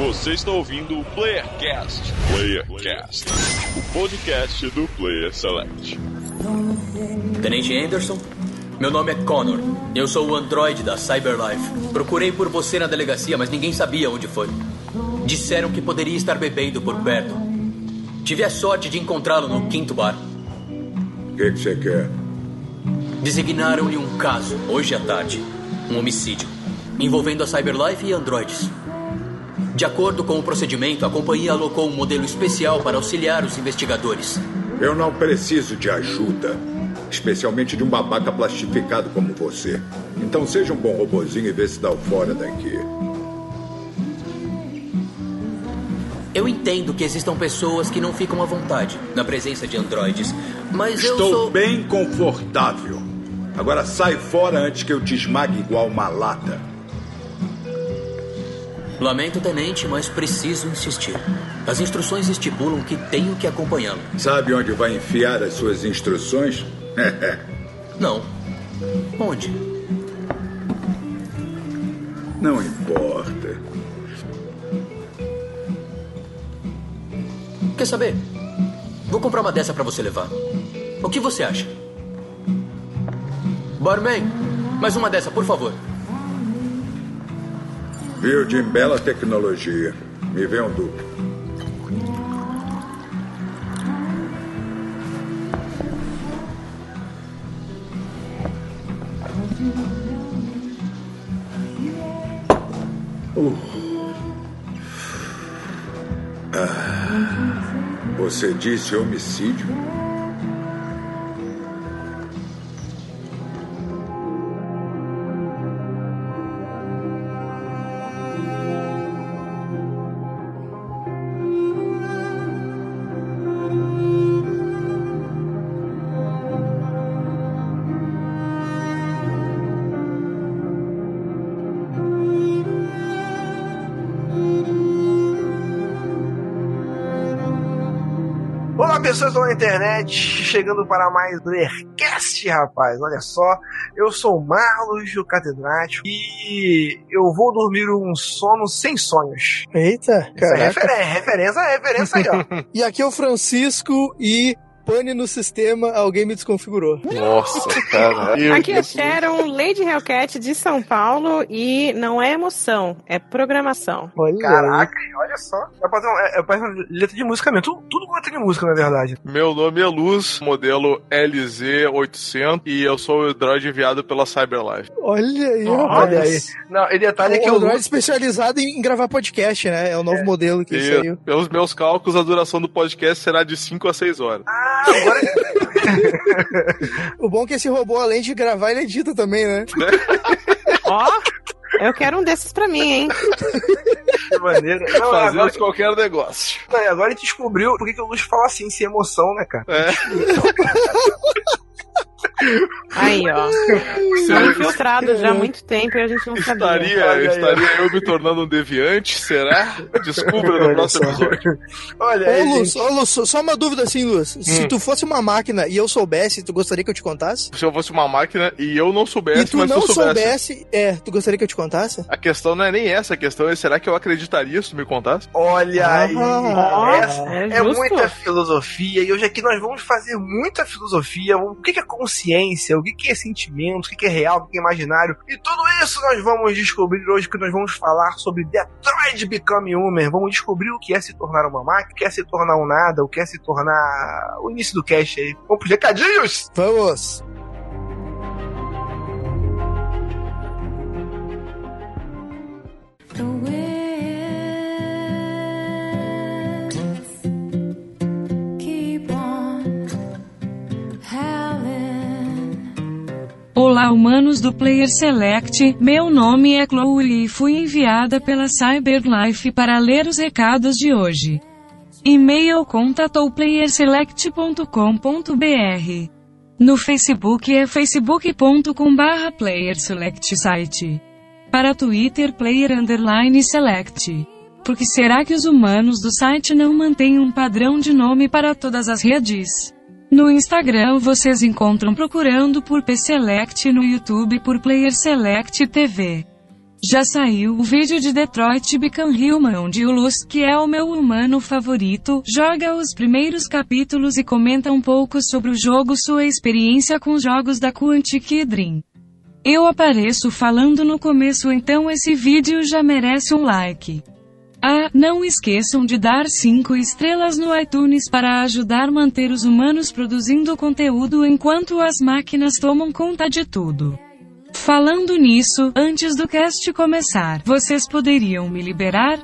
Você está ouvindo o Playercast. Playercast, o podcast do Player Select. Tenente Anderson, meu nome é Connor. Eu sou o androide da Cyberlife. Procurei por você na delegacia, mas ninguém sabia onde foi. Disseram que poderia estar bebendo por perto. Tive a sorte de encontrá-lo no quinto bar. O que você quer? Designaram-lhe um caso, hoje à tarde. Um homicídio. Envolvendo a Cyberlife e androides. De acordo com o procedimento, a companhia alocou um modelo especial para auxiliar os investigadores. Eu não preciso de ajuda. Especialmente de um babaca plastificado como você. Então seja um bom robozinho e vê se dá o fora daqui. Eu entendo que existam pessoas que não ficam à vontade na presença de androides, mas eu Estou sou... bem confortável. Agora sai fora antes que eu te esmague igual uma lata. Lamento, tenente, mas preciso insistir. As instruções estipulam que tenho que acompanhá-lo. Sabe onde vai enfiar as suas instruções? Não. Onde? Não importa. Quer saber? Vou comprar uma dessa pra você levar. O que você acha? Barman, mais uma dessa, por favor. Viu, Jim? Bela tecnologia. Me vê um duplo. Uh. Ah, você disse homicídio? Pessoas da internet, chegando para mais Playercast, rapaz. Olha só, eu sou o Marlos, o catedrático, e eu vou dormir um sono sem sonhos. Eita, Isso é referência, referência aí, ó. E aqui é o Francisco e pane no sistema, alguém me desconfigurou. Nossa, cara. Eu- Aqui é Sharon, Lady Hellcat de São Paulo e não é emoção, é programação. Olha Caraca, olha só. É pra um- é, é pra letra de música mesmo. Tudo, tudo com letra de música, na verdade. Meu nome é Luz, modelo LZ800 e eu sou o droid enviado pela Cyberlife. Olha aí, Olha aí. Não, e detalhe é que o o Android Lu... especializado em gravar podcast, né? É o novo modelo que E, saiu. pelos meus cálculos, a duração do podcast será de 5 a 6 horas. Ah, agora... O bom é que esse robô, além de gravar, ele edita também, né? Ó, eu quero um desses pra mim, hein? que maneiro. Não, Fazemos agora, qualquer negócio. não, e agora a gente descobriu por que, que o Luz fala assim, sem emoção, né, cara? É, Aí, ó. Sou infiltrado já há muito tempo e a gente não sabia. estaria, aí, estaria eu me tornando um deviante, será? Descubra no Olha próximo só. episódio. Olha aí, Ô, Luz, ô, Luz, só uma dúvida assim, Luz. Se tu fosse uma máquina e eu soubesse, tu gostaria que eu te contasse? Se eu fosse uma máquina e eu não E soubesse, tu mas se não eu soubesse. soubesse, é, tu gostaria que eu te contasse? A questão não é nem essa, a questão é será que eu acreditaria se tu me contasse? Olha aí. Ah, Essa é é justo. muita filosofia e hoje aqui nós vamos fazer muita filosofia. O que que é consciência? O que que é sentimento? O que que é real? O que que é imaginário? E tudo isso nós vamos descobrir hoje que nós vamos falar sobre Detroit Become Human. Vamos descobrir o que é se tornar uma máquina, o que é se tornar um nada, o que é se tornar o início do cast aí. Vamos pros recadinhos? Vamos! keep Olá, humanos do Player Select. Meu nome é Chloe e fui enviada pela Cyberlife para ler os recados de hoje. E-mail contato@playerselect.com.br. No Facebook é facebook.com/barra playerselect site. Para Twitter player underline select. Por que será que os humanos do site não mantêm um padrão de nome para todas as redes? No Instagram vocês encontram procurando por P-Select no YouTube por Player Select TV. Já saiu o vídeo de Detroit Become Human, onde o Luz, que é o meu humano favorito, joga os primeiros capítulos e comenta um pouco sobre o jogo, sua experiência com os jogos da Quantic Dream. Eu apareço falando no começo, então esse vídeo já merece um like. Ah, não esqueçam de dar 5 estrelas no iTunes para ajudar a manter os humanos produzindo conteúdo enquanto as máquinas tomam conta de tudo. Falando nisso, antes do cast começar, vocês poderiam me liberar?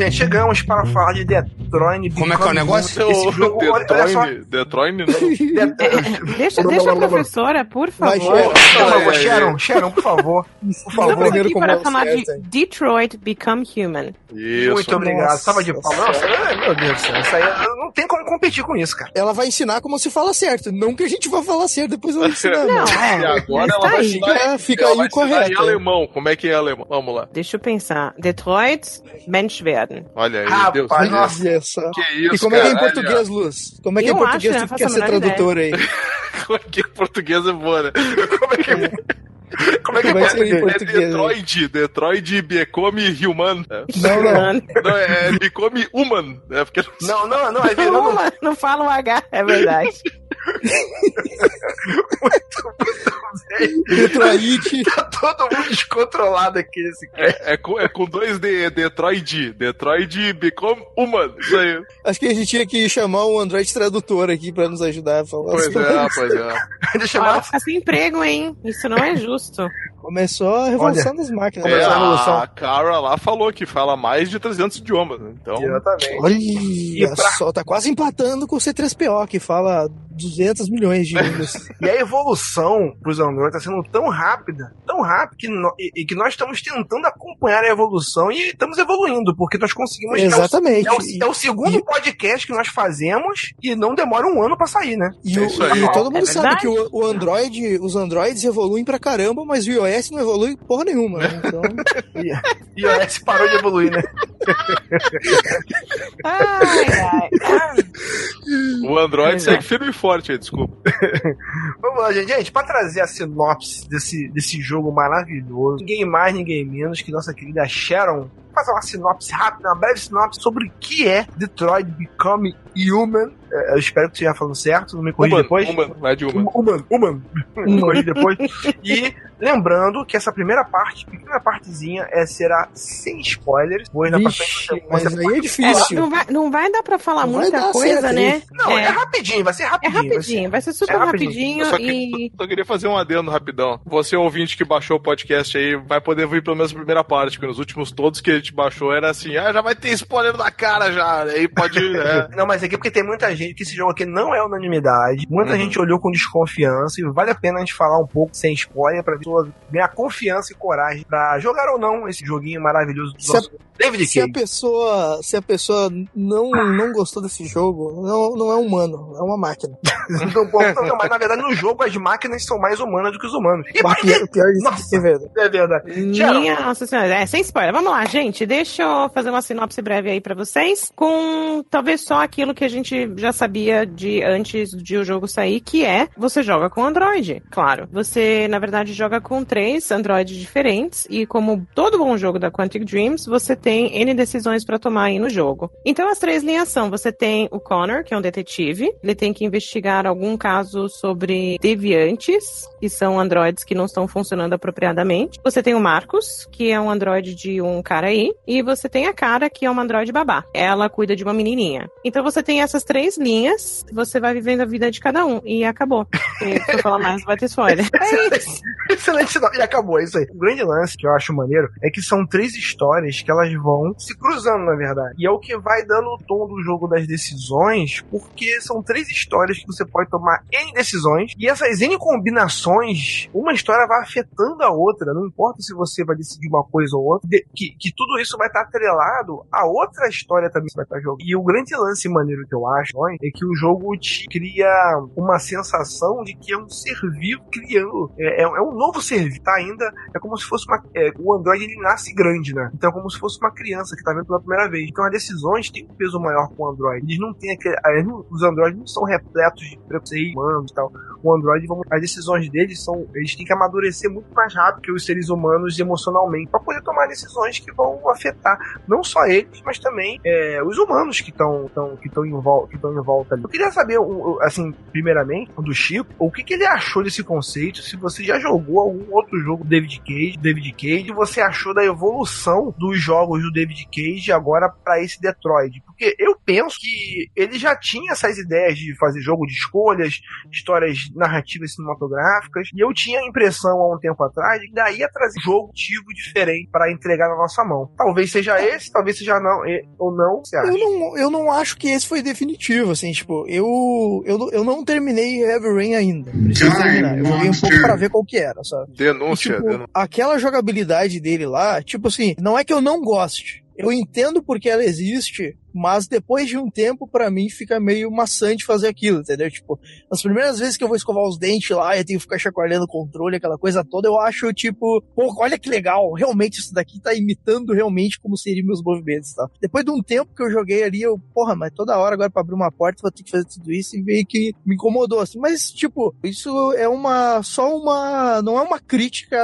Gente, chegamos para falar de Detroit. Como é que é o negócio? Esse jogo, olha, olha só. Detroit, Detroit não. De- Deixa, deixa a professora, por Vai, favor. Sharon. Por favor, É, é, Sharon, Sharon, por favor. Por Estamos favor. primeiro aqui para é falar de? Detroit Become Human. Isso. Muito obrigado. Nossa. Tava de. Nossa, ai, meu Deus do céu. Isso aí não tem como competir com isso, cara. Ela vai ensinar como se fala certo. Não que a gente vá falar certo, depois ela ensina. Não, não. E é. agora mas ela tá vai aí. ensinar, Fica- aí vai o ensinar correto. em alemão. Como é que é alemão? Vamos lá. Deixa eu pensar. Detroit, Mensch werden. Olha aí, Rapaz, Deus. nossa. Deus. Olha só. Que isso, E como é que é em português, Luz? Como é que é em acho, português? eu Tu quer ser tradutor aí. Como é que é português é boa, né? Como é que é? Como é que Vai é ser em É português. aí. Detroit, Detroit become human. É. Não, não. Não, é become human. É porque Não, não, não. É não, não, não fala o H, é verdade. Detroit. tá todo mundo descontrolado aqui nesse cara. é, é com, é com dois D, Detroit. Detroit become human. Isso aí. Acho que a gente tinha que chamar um Android tradutor aqui pra nos ajudar a falar. Pois as é, pois é. Deixa eu Ela chamar. fica sem emprego, hein? Isso não é justo. Começou a revolução das máquinas. É, Começou a revolução. a Cara lá falou que fala mais de 300 idiomas. né? Então, Exatamente. Olha pra- só, tá quase empatando com o C3PO, que fala 200 milhões de línguas. E a evolução pros Android tá sendo tão rápida, tão rápida, que, no- e, e que nós estamos tentando acompanhar a evolução e estamos evoluindo, porque nós conseguimos. é o- Exatamente. É o, é o segundo E- podcast que nós fazemos e não demora um ano pra sair, né? E, É o- isso aí. e todo mundo É sabe que o, o Android, os Androids evoluem pra caramba, mas o iOS não evolui porra nenhuma. né? Então, E o iOS parou de evoluir, né? Ai, ai. O Android Pois é. segue firme e forte aí, desculpa. Vamos lá, gente. Gente, pra trazer a sinopse desse, desse jogo maravilhoso, ninguém mais, ninguém menos que nossa querida Sharon. Fazer uma sinopse rápida, uma breve sinopse sobre o que é Detroit Become Human. É, Eu espero que você esteja falando certo, não me corrija Human, depois. human, vai de human. Human, human. Me corrija depois. E lembrando que essa primeira parte, pequena partezinha, é, será sem spoilers. Pois na vixe, frente mas você- aí é é, difícil. não, vai, não vai dar pra falar Não muita coisa, certo né? Não, é. é, rapidinho, vai ser é rapidinho. vai ser- rapidinho, vai ser super É rapidinho. rapidinho, Eu só, e. só queria fazer um adendo rapidão. Você, ouvinte que baixou o podcast aí, vai poder ouvir pelo menos a primeira parte, porque nos últimos todos que a gente baixou era assim, ah, já vai ter spoiler na cara já, aí pode... É. Não, mas aqui porque tem muita gente que esse jogo aqui não é unanimidade. Muita Uhum. gente olhou com desconfiança e vale a pena a gente falar um pouco sem spoiler pra pessoa ganhar confiança e coragem pra jogar ou não esse joguinho maravilhoso do Se a- nosso David Se a pessoa, se a pessoa não, não gostou desse jogo, não, não é humano, é uma máquina. Então, pô, não, mas na verdade no jogo as máquinas são mais humanas do que os humanos. E Bah, por pior, pior isso Nossa. é verdade. É verdade. Minha nossa senhora. É, sem spoiler. Vamos lá, gente. Deixa eu fazer uma sinopse breve aí pra vocês. Com talvez só aquilo que a gente já sabia de antes de o jogo sair, que é você joga com Android. Claro. Você, na verdade, joga com três Androids diferentes. E como todo bom jogo da Quantic Dreams, você tem N decisões pra tomar aí no jogo. Então as três linhas são: você tem o Connor, que é um detetive. Ele tem que investigar algum caso sobre deviantes, que são androides que não estão funcionando apropriadamente. Você tem o Marcos, que é um androide de um cara aí. E você tem a Cara, que é uma androide babá. Ela cuida de uma menininha. Então você tem essas três linhas, você vai vivendo a vida de cada um. E acabou. Se eu falar mais, vai ter spoiler. É isso. Excelente. E acabou, é isso aí. O grande lance que eu acho maneiro é que são três histórias que elas vão se cruzando, na verdade. E é o que vai dando o tom do jogo das decisões, porque são três histórias que você pode tomar N decisões, e essas N combinações, uma história vai afetando a outra. Não importa se você vai decidir uma coisa ou outra, que, que tudo isso vai estar atrelado a outra história também que vai estar jogando. E o grande lance maneiro que eu acho é que o jogo te cria uma sensação de que é um ser vivo criando. É, é- é um novo ser vivo, tá? Ainda é como se fosse uma. é, o Android ele nasce grande, né? Então é como se fosse uma criança que tá vendo pela primeira vez. Então as decisões têm um peso maior com o Android. Eles não têm aquele. não- Os Androids não são repletos de preconceito humanos e tal. O Android, vamos- as decisões deles são. Eles têm que amadurecer muito mais rápido que os seres humanos emocionalmente. para poder tomar decisões que vão afetar não só eles, mas também é, os humanos que estão que estão em, vol que estão em volta ali. Eu queria saber, assim, primeiramente, do Chico, o que, que ele achou desse conceito, se você já jogou algum outro jogo David Cage, David Cage, você achou da evolução dos jogos do David Cage agora para esse Detroit. Porque eu penso que ele já tinha essas ideias de fazer jogo de escolhas, histórias narrativas cinematográficas, e eu tinha a impressão há um tempo atrás de que daí ia trazer um jogo ativo diferente para entregar na nossa mão. Talvez seja esse, talvez seja não, e- ou não, você acha? Eu não, eu não acho que esse foi definitivo, assim, tipo, eu, eu, não- eu não terminei Heavy Rain ainda. Preciso terminar. Eu joguei um pouco pra ver qual que era, sabe? Denúncia. E, tipo, denúncia. aquela jogabilidade dele lá, tipo assim, não é que eu não goste. Eu entendo porque ela existe, mas depois de um tempo, pra mim, fica meio maçante fazer aquilo, entendeu? Tipo, as primeiras vezes que eu vou escovar os dentes lá eu tenho que ficar chacoalhando o controle, aquela coisa toda, eu acho, tipo, pô, olha que legal, realmente isso daqui tá imitando realmente como seriam meus movimentos, tá? Depois de um tempo que eu joguei ali, eu, porra, mas toda hora agora pra abrir uma porta vou ter que fazer tudo isso e meio que me incomodou, assim. Mas, tipo, isso é uma, só uma, não é uma crítica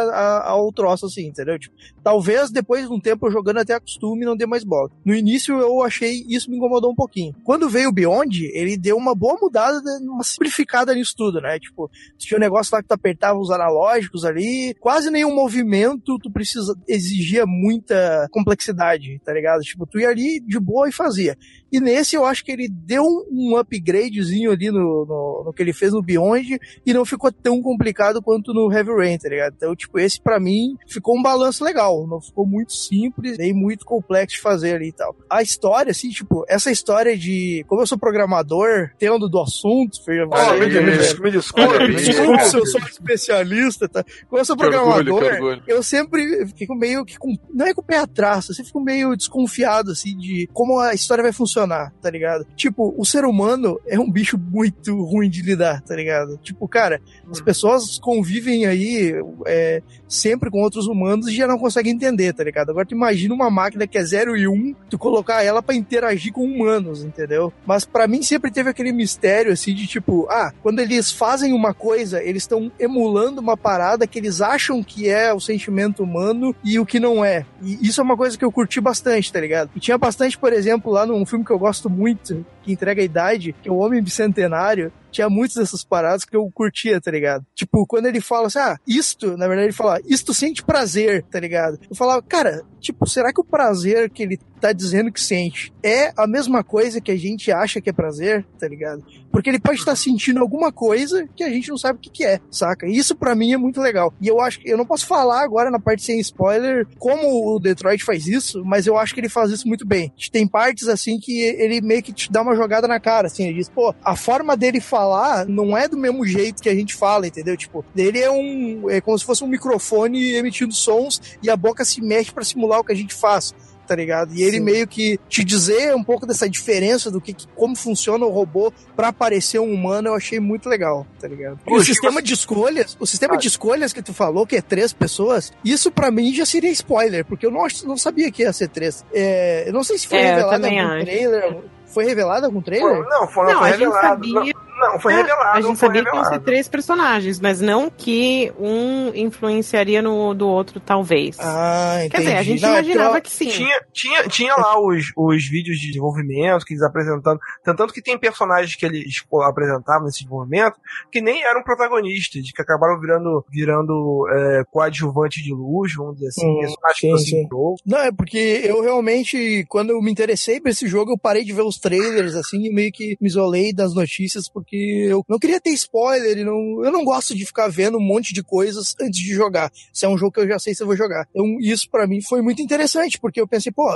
ao troço, assim, entendeu? Tipo, talvez depois de um tempo eu jogando até acostume e não dê mais bola. No início eu achei, isso me incomodou um pouquinho. Quando veio o Beyond, ele deu uma boa mudada, uma simplificada nisso tudo, né? Tipo, tinha um negócio lá que tu apertava os analógicos ali, quase nenhum movimento tu precisa, exigia muita complexidade, tá ligado? Tipo, tu ia ali de boa e fazia. E nesse eu acho que ele deu um upgradezinho ali no, no, no que ele fez no Beyond e não ficou tão complicado quanto no Heavy Rain, tá ligado? Então, tipo, esse pra mim ficou um balanço legal. Não ficou muito simples, nem muito complexo de fazer ali e tal. A história, assim, tipo, essa história de. Como eu sou programador, tendo do assunto, foi- Ah, me, me- me, des- me se eu sou especialista, tá? Como eu sou orgulho, programador, que orgulho. eu sempre fico meio que com. Não é com o pé atrás, eu sempre fico meio desconfiado, assim, de como a história vai funcionar, tá ligado? Tipo, o ser humano é um bicho muito ruim de lidar, tá ligado? Tipo, cara, as pessoas convivem aí é, sempre com outros humanos e já não conseguem entender, tá ligado? Agora tu imagina uma máquina que é 0 e 1, um, tu colocar ela pra interagir com humanos, entendeu? Mas pra mim sempre teve aquele mistério, assim, de tipo, ah, quando eles fazem uma coisa, eles estão emulando uma parada que eles acham que é o sentimento humano e o que não é. E isso é uma coisa que eu curti bastante, tá ligado? E tinha bastante, por exemplo, lá num filme que eu gosto muito, que entrega a idade, que é o Homem Bicentenário, tinha muitas dessas paradas que eu curtia, tá ligado? Tipo, quando ele fala assim, ah, isto, na verdade ele fala, isto sente prazer, tá ligado? Eu falava, cara, tipo, será que o prazer que ele tá dizendo que sente é a mesma coisa que a gente acha que é prazer, tá ligado? Porque ele pode estar sentindo alguma coisa que a gente não sabe o que, que é, saca? Isso pra mim é muito legal. E eu acho que eu não posso falar agora na parte sem spoiler como o Detroit faz isso, mas eu acho que ele faz isso muito bem. Tem partes assim que ele meio que te dá uma jogada na cara, assim, ele diz, pô, a forma dele falar não é do mesmo jeito que a gente fala, entendeu? Tipo, dele é um é como se fosse um microfone emitindo sons e a boca se mexe pra simular o que a gente faz tá ligado? E ele Sim. meio que te dizer um pouco dessa diferença do que, que- como funciona o robô pra parecer um humano, eu achei muito legal, tá ligado? E o Poxa, sistema você- de escolhas, o sistema Ah. de escolhas que tu falou, que é três pessoas, isso pra mim já seria spoiler, porque eu não, não sabia que ia ser três. É, eu não sei se foi É, revelado também algum acho. trailer. Foi revelado algum trailer? Foi- não, foi, não, Não, foi a gente revelado. sabia- Não, não, foi É, revelado. A não gente sabia que iam ser revelado. três personagens, mas não que um influenciaria no do outro, talvez. Ah, entendi. Quer dizer, a gente Não, imaginava então- que sim. Tinha, tinha, tinha lá os, os vídeos de desenvolvimento que eles apresentando. Tanto que tem personagens que eles apresentavam nesse desenvolvimento que nem eram protagonistas, que acabaram virando, virando é, coadjuvantes de luz, vamos dizer assim, Hum, personagens sim, que sim. assim, jogo. Não, é porque eu realmente, quando eu me interessei por esse jogo, eu parei de ver os trailers, assim, e meio que me isolei das notícias por porque eu não queria ter spoiler não, eu não gosto de ficar vendo um monte de coisas antes de jogar. Se é um jogo que eu já sei se eu vou jogar. Então, isso pra mim foi muito interessante, porque eu pensei, pô,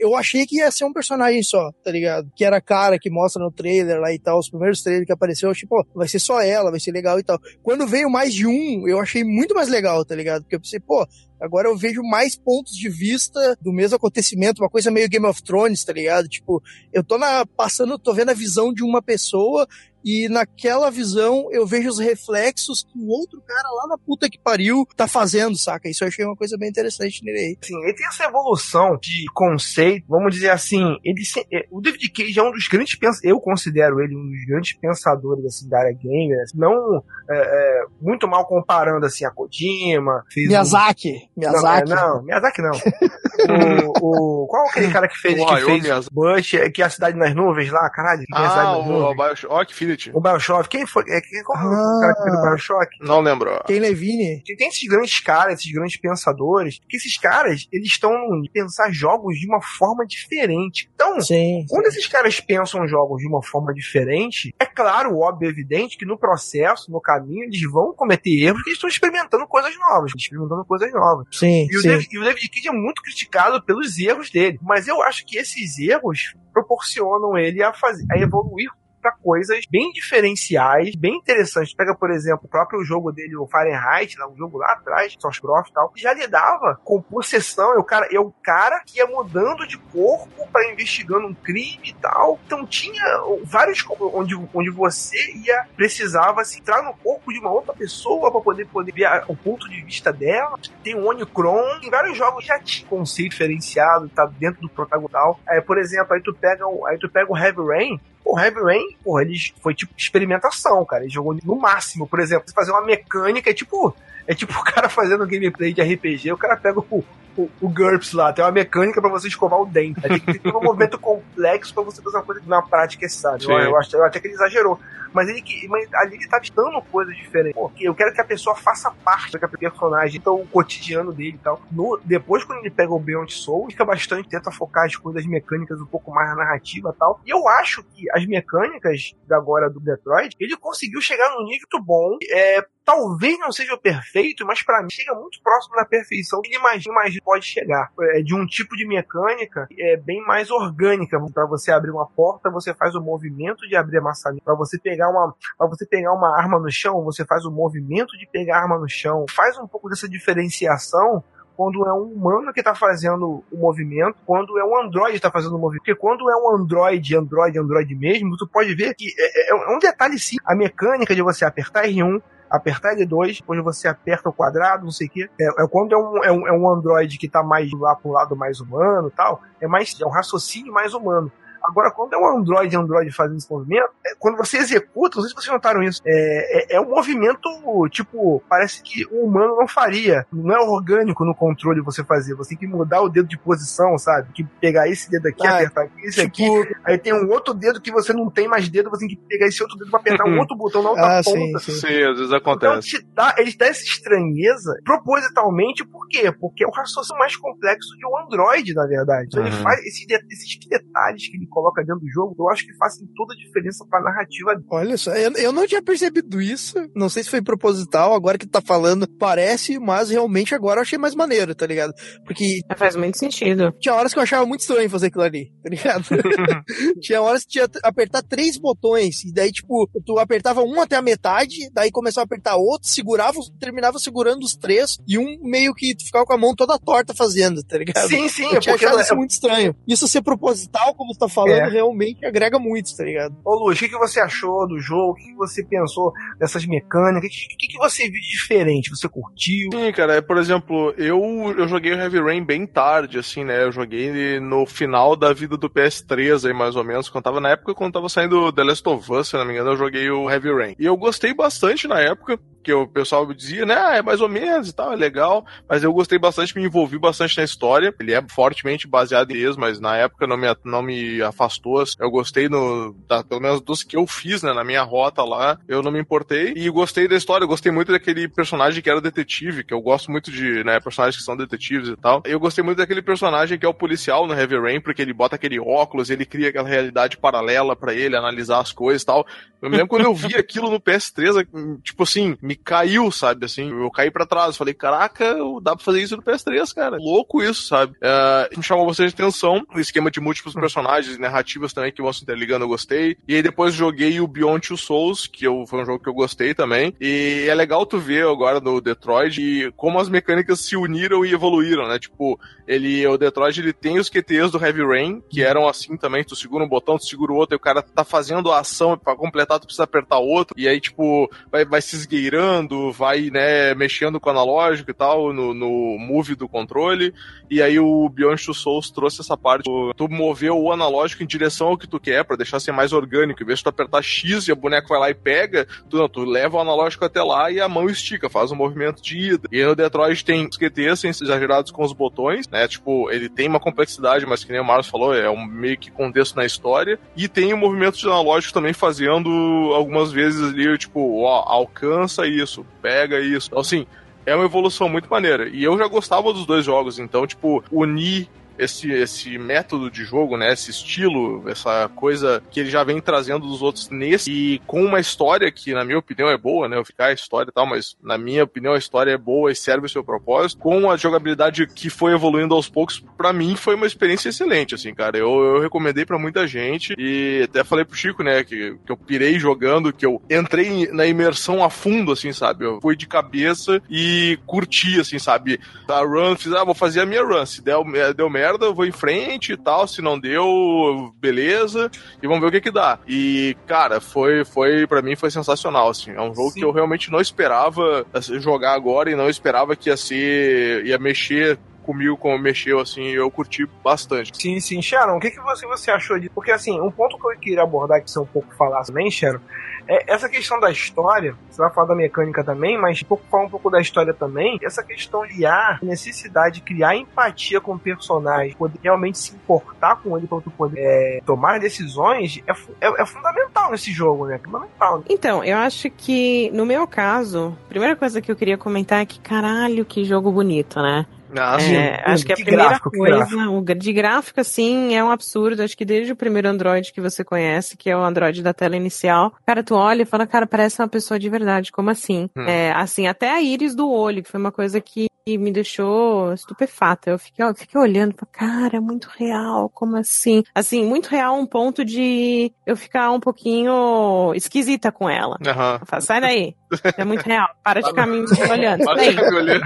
eu achei que ia ser um personagem só, tá ligado? Que era a cara que mostra no trailer lá e tal, os primeiros trailers que apareceu, eu achei, pô, vai ser só ela, vai ser legal e tal. Quando veio mais de um, eu achei muito mais legal, tá ligado? Porque eu pensei, pô, Agora eu vejo mais pontos de vista do mesmo acontecimento, uma coisa meio Game of Thrones, tá ligado? Tipo, eu tô na, passando, tô vendo a visão de uma pessoa e naquela visão eu vejo os reflexos que o outro cara lá na puta que pariu tá fazendo, saca? Isso eu achei uma coisa bem interessante nele aí. Assim, ele tem essa evolução de conceito, vamos dizer assim, ele se- é, o David Cage é um dos grandes pensadores, eu considero ele um dos grandes pensadores assim, da área gamer, assim, não é, é, muito mal comparando assim a Kojima, fez um- Miyazaki, Miyazaki. Não, é, não, Miyazaki não. o, qual é aquele cara que fez, O que fez. Bush, é, que é a cidade nas nuvens lá, caralho? Que é a cidade Ah, nas o, o Bioshock Infinity. O Bioshock, quem foi? É, quem, qual foi o cara que fez o Ah. Bioshock? Não lembro. Ken Levine. Tem tem esses grandes caras, esses grandes pensadores, que esses caras, eles estão pensar jogos de uma forma diferente. Então, Sim. quando esses caras pensam jogos de uma forma diferente, é claro, óbvio, evidente que no processo, no caminho, eles vão cometer erros porque eles estão experimentando coisas novas, experimentando coisas novas. Sim, E o, sim. David, e o David Cage é muito criticado pelos erros dele. Mas eu acho que esses erros proporcionam ele a, fazer, a evoluir para coisas bem diferenciais, bem interessantes. Pega, por exemplo, o próprio jogo dele, o Fahrenheit, lá, um jogo lá atrás, Source Prof e tal, que já lidava com possessão. É o cara, é o cara que ia mudando de corpo para investigando um crime e tal. Então tinha vários onde, onde você ia precisava se entrar no corpo de uma outra pessoa para poder poder ver o ponto de vista dela. Tem o Onicron, em vários jogos já tinha conceito diferenciado, tá dentro do protagonista. É, por exemplo, aí tu pega o, aí tu pega o Heavy Rain, o Heavy Rain, porra, foi tipo experimentação, cara. Ele jogou no máximo, por exemplo, fazer uma mecânica, é tipo. É tipo o cara fazendo gameplay de RPG, o cara pega o, o, o GURPS lá, tem uma mecânica pra você escovar o dente. Aí tem que ter um movimento complexo pra você fazer uma coisa que na prática é sabe. Eu, eu, acho, eu acho que ele exagerou. Mas ele que. Mas ali ele tá dando coisas diferentes. Pô, eu quero que a pessoa faça parte do personagem, então o cotidiano dele e tal. No, depois, quando ele pega o Beyond Soul, fica bastante, tenta focar as coisas mecânicas um pouco mais na narrativa e tal. E eu acho que as mecânicas da agora do Detroit, ele conseguiu chegar num nível muito bom. É, talvez não seja o perfeito, mas pra mim chega muito próximo da perfeição ele imagina, imagina pode chegar. É de um tipo de mecânica é bem mais orgânica. Pra você abrir uma porta, você faz o movimento de abrir a maçaneta. Pra você pegar uma, para você pegar uma arma no chão, você faz o movimento de pegar a arma no chão. Faz um pouco dessa diferenciação quando é um humano que está fazendo o movimento, quando é um android que está fazendo o movimento. Porque quando é um android, android, android mesmo, tu pode ver que é, é- é um detalhe sim. A mecânica de você apertar R1, apertar L2, depois você aperta o quadrado, não sei o quê. É, é quando é um, é, um, é um android que tá mais lá pro lado mais humano tal, é mais é um raciocínio mais humano. Agora, quando é um Android Android fazendo esse movimento, é, quando você executa, não sei se vocês notaram isso, é, é, é um movimento, tipo, parece que o humano não faria. Não é orgânico no controle você fazer. Você tem que mudar o dedo de posição, sabe? Que pegar esse dedo aqui, Ah, apertar esse aqui. Tipo, Aí tem um outro dedo que você não tem mais dedo, você tem que pegar esse outro dedo pra apertar um outro botão na outra ah, ponta. sim, sim. Sim, às vezes Então, acontece. te dá, ele dá essa estranheza propositalmente, por quê? Porque é um raciocínio mais complexo de um Android, na verdade. Então, ele Uhum. faz esses, esses detalhes que ele coloca dentro do jogo, eu acho que fazem toda a diferença pra narrativa dele. Olha só, eu, eu não tinha percebido isso. Não sei se foi proposital, agora que tu tá falando, parece, mas realmente agora eu achei mais maneiro, tá ligado? Porque É, Faz muito sentido. tinha horas que eu achava muito estranho fazer aquilo ali, tá ligado? tinha horas que tinha que apertar três botões, e daí, tipo, tu apertava um até a metade, daí começava a apertar outro, segurava, terminava segurando os três, e um meio que tu ficava com a mão toda torta fazendo, tá ligado? Sim, sim, Eu tinha porque. achado É, isso muito estranho. Isso ser proposital, como tu tá falando, É. realmente agrega muito, tá ligado? Ô Luiz, o que, que você achou do jogo? O que, que você pensou dessas mecânicas? O que, que, que você viu de diferente? Você curtiu? Sim, cara, é, por exemplo, eu, eu joguei o Heavy Rain bem tarde, assim, né? Eu joguei ele no final da vida do PS3 aí, mais ou menos, quando tava na época quando tava saindo The Last of Us, se não me engano, eu joguei o Heavy Rain. E eu gostei bastante na época, que o pessoal dizia, né, ah, é mais ou menos e tal, é legal, mas eu gostei bastante, me envolvi bastante na história. Ele é fortemente baseado em ex, mas na época não me, não me afastou. Eu gostei no, da- pelo menos dos que eu fiz, né, na minha rota lá, eu não me importei e gostei da história, eu gostei muito daquele personagem que era detetive, que eu gosto muito de, né, personagens que são detetives e tal. Eu gostei muito daquele personagem que é o policial no Heavy Rain, porque ele bota aquele óculos, ele cria aquela realidade paralela pra ele analisar as coisas e tal. Eu me lembro quando eu vi aquilo no PS3, tipo assim, me caiu, sabe, assim, eu caí pra trás, falei, caraca, dá pra fazer isso no PS3, cara. Louco isso, sabe? É, me chamou bastante atenção, o esquema de múltiplos personagens, narrativas também que vão se interligando, eu gostei. E aí depois joguei o Beyond Two Souls, que eu, foi um jogo que eu gostei também. E é legal tu ver agora no Detroit e como as mecânicas se uniram e evoluíram, né? Tipo, ele, o Detroit, ele tem os QTEs do Heavy Rain, que eram assim também, tu segura um botão, tu segura o outro, e o cara tá fazendo a ação pra completar, tu precisa apertar outro, e aí, tipo, vai, vai se esgueirando, vai, né, mexendo com o analógico e tal, no, no move do controle, e aí o Beyond Two Souls trouxe essa parte, tu, tu moveu o analógico em direção ao que tu quer, pra deixar ser mais orgânico, em vez de tu apertar X e o boneco vai lá e pega, tu não, tu leva o analógico até lá e a mão estica, faz um movimento de ida. E aí no Detroit tem os QTs exagerados com os botões, né, tipo, ele tem uma complexidade, mas que nem o Marcos falou, é um meio que contexto na história, e tem o movimento de analógico também fazendo algumas vezes ali, tipo, ó, alcança isso, pega isso. Então, assim, é uma evolução muito maneira. E eu já gostava dos dois jogos, então, tipo, unir esse, esse método de jogo, né? Esse estilo, essa coisa que ele já vem trazendo dos outros nesse, e com uma história que, na minha opinião, é boa, né? Eu ficar a história e tal, mas na minha opinião a história é boa e serve o seu propósito. Com a jogabilidade que foi evoluindo aos poucos, pra mim foi uma experiência excelente, assim, cara. Eu, eu recomendei pra muita gente e até falei pro Chico, né, que, que eu pirei jogando, que eu entrei na imersão a fundo, assim, sabe? Eu fui de cabeça e curti, assim, sabe? A run, fiz, ah, vou fazer a minha run. Se der, deu merda, eu vou em frente e tal. Se não deu, beleza. E vamos ver o que que dá. E, cara, foi, foi para mim foi sensacional, assim. É um jogo Sim. que eu realmente não esperava assim, jogar agora e não esperava que ia ser, ia mexer comigo como mexeu, assim, eu curti bastante. Sim, sim. Sharon, o que, que você, você achou disso? Porque, assim, um ponto que eu queria abordar, que você um pouco falasse também, Sharon, é essa questão da história. Você vai falar da mecânica também, mas um pouco, falar um pouco da história também. Essa questão de a necessidade de criar empatia com o personagem, poder realmente se importar com ele para tu poder é, tomar decisões, é, é, é fundamental nesse jogo, né? Fundamental. Então, eu acho que no meu caso, a primeira coisa que eu queria comentar é que caralho, que jogo bonito, né? Ah, É, acho que a primeira gráfico, coisa, gráfico. de gráfico, assim, é um absurdo. Acho que desde o primeiro Android que você conhece, que é o Android da tela inicial, cara, tu olha e fala, cara, parece uma pessoa de verdade, como assim? Hum. É, assim, até a íris do olho, que foi uma coisa que me deixou estupefata. Eu fiquei, eu fiquei olhando, e falei, cara, é muito real, como assim? Assim, muito real, um ponto de eu ficar um pouquinho esquisita com ela. Eu falo, Sai daí, é muito real, para de ficar me olhando. Olha Sai daí. fica me olhando.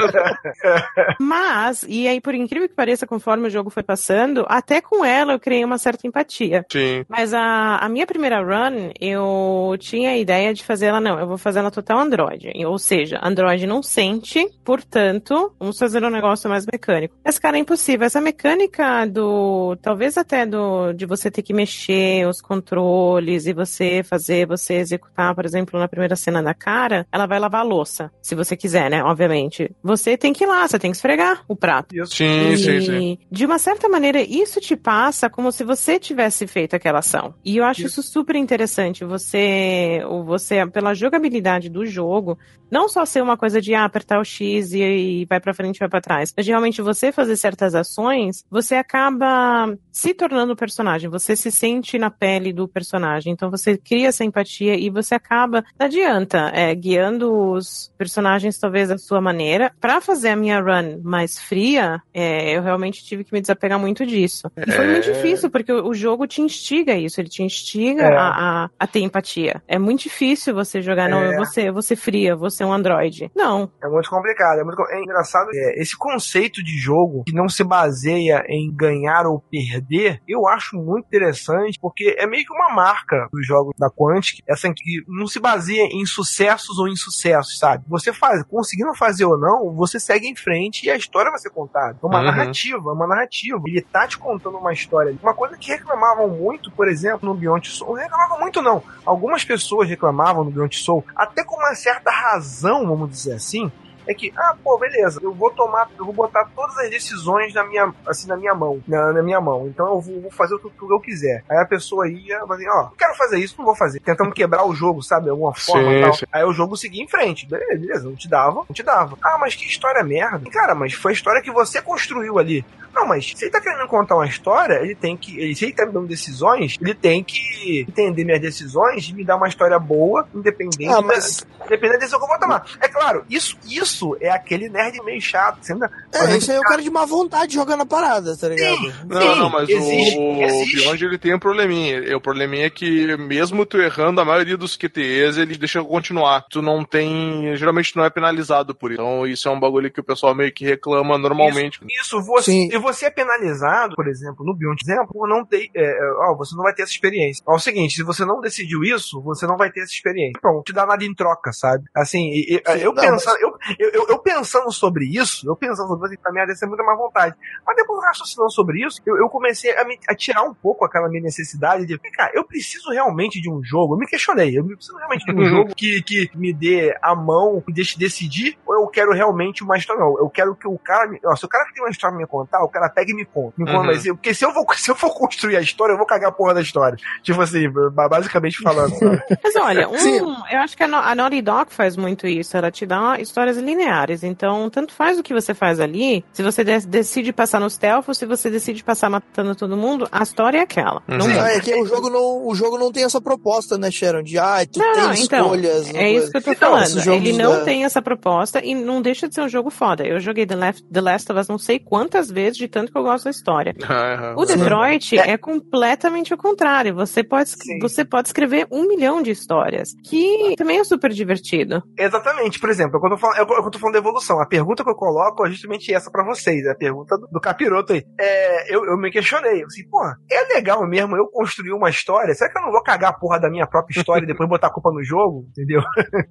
Mas, e aí, por incrível que pareça, conforme o jogo foi passando, até com ela eu criei uma certa empatia. Sim. Mas a, a minha primeira run, eu tinha a ideia de fazer ela, não, eu vou fazer ela total Android. Ou seja, Android não sente, portanto, vamos fazer um negócio mais mecânico. Mas, cara, é impossível. Essa mecânica do, talvez até do, de você ter que mexer os controles e você fazer, você executar, por exemplo, na primeira cena da cara, ela vai lavar a louça. Se você quiser, né? Obviamente. Você tem que ir lá, você tem que esfregar o prato. Sim, sim, sim. E, de uma certa maneira, isso te passa como se você tivesse feito aquela ação. E eu acho isso super interessante. Você, o- você pela jogabilidade do jogo, não só ser uma coisa de ah, apertar o X e, e vai pra frente e vai pra trás, mas realmente você fazer certas ações, você acaba se tornando o personagem. Você se sente na pele do personagem. Então você cria essa empatia e você acaba, não adianta, é, guiando os personagens talvez da sua maneira. Pra fazer a minha run mais fria, é, eu realmente tive que me desapegar muito disso. E foi muito É. difícil, porque o, o jogo te instiga isso, ele te instiga É. a, a, a ter empatia. É muito difícil você jogar, não, É. eu vou ser fria, vou ser um android. Não. É muito complicado. É, muito, é engraçado. é, esse conceito de jogo que não se baseia em ganhar ou perder, eu acho muito interessante, porque é meio que uma marca dos jogos da Quantic, essa que não se baseia em sucessos ou insucessos, sabe? Você faz, conseguindo fazer ou não, você segue em frente e a história vai ser contada. É uma Uhum. narrativa, é uma narrativa. Ele tá te contando uma história. Uma coisa que reclamavam muito, por exemplo, no Beyond Soul, reclamavam muito não. Algumas pessoas reclamavam no Beyond Soul, até com uma certa razão, vamos dizer assim, é que, ah, pô, beleza, eu vou tomar, eu vou botar todas as decisões na minha, assim, na minha mão, na, na minha mão. Então eu vou, vou fazer o que, que eu quiser. Aí a pessoa ia, vai dizer, ó, quero fazer isso, não vou fazer. Tentando quebrar o jogo, sabe, de alguma forma Sim, e tal. sim. Aí o jogo seguia em frente. Beleza, beleza, não te dava, não te dava. Ah, mas que história merda. Cara, mas foi a história que você construiu ali. Não, mas se ele tá querendo contar uma história, ele tem que. Ele, se ele tá me dando decisões, ele tem que entender minhas decisões e me dar uma história boa, independente, Ah, mas- da, independente da decisão que eu vou tomar. É claro, isso, isso é aquele nerd meio chato. Você ainda, É, isso aí é o cara de má vontade jogando a parada, tá ligado? Não, Sim, não, mas existe, o, existe. o Beyond ele tem um probleminha. E O probleminha é que, mesmo tu errando a maioria dos QTEs, ele deixa continuar. Tu não tem. Geralmente tu não é penalizado por isso. Então, isso é um bagulho que o pessoal meio que reclama normalmente. Isso, você, Sim. e você é penalizado, por exemplo, no Beyond, por exemplo, por não ter. É, é, ó, você não vai ter essa experiência. Ó, é o seguinte, se você não decidiu isso, você não vai ter essa experiência. Pronto, não te dá nada em troca, sabe? Assim, e- e- Sim, eu, não, pensando, eu, eu, eu- eu pensando sobre isso, eu pensando sobre isso, pra mim ia ser muita mais vontade. Mas depois raciocinando sobre isso, eu, eu comecei a, me- a tirar um pouco aquela minha necessidade de, cara, eu preciso realmente de um jogo. Eu me questionei, eu preciso realmente de um jogo que, que me dê a mão, me deixe decidir, ou eu quero realmente uma história? Não, eu quero que o cara me. Ó, se o cara tem uma história pra me contar, o cara pega e me conta. Me conta Uhum. mas porque se eu, vou, se eu for construir a história, eu vou cagar a porra da história. Tipo assim, ba- basicamente falando. Mas olha, um, Sim. eu acho que a, No- a Naughty Dog faz muito isso. Ela te dá histórias lineares. Então, tanto faz o que você faz ali. Se você de- decide passar no stealth ou se você decide passar matando todo mundo, a história é aquela. Não Sim. muda. Ah, é que o jogo não, o jogo não tem essa proposta, né, Sharon? De, ah, tu Não, tem não, então, escolhas. é isso que eu tô Então, falando. Ele não da- tem essa proposta e não deixa de ser um jogo foda. Eu joguei The Last, The Last of Us não sei quantas vezes, de tanto que eu gosto da história. Ah, O Detroit é completamente o contrário. Você pode, Sim. você pode escrever um milhão de histórias, que também é super divertido. Exatamente, por exemplo, é o que eu tô falando, é o que eu tô falando da evolução. A pergunta que eu coloco é justamente essa pra vocês, é a pergunta do, do capiroto aí. É, eu, eu me questionei, eu assim, pô, é legal mesmo eu construir uma história? Será que eu não vou cagar a porra da minha própria história e depois botar a culpa no jogo? Entendeu?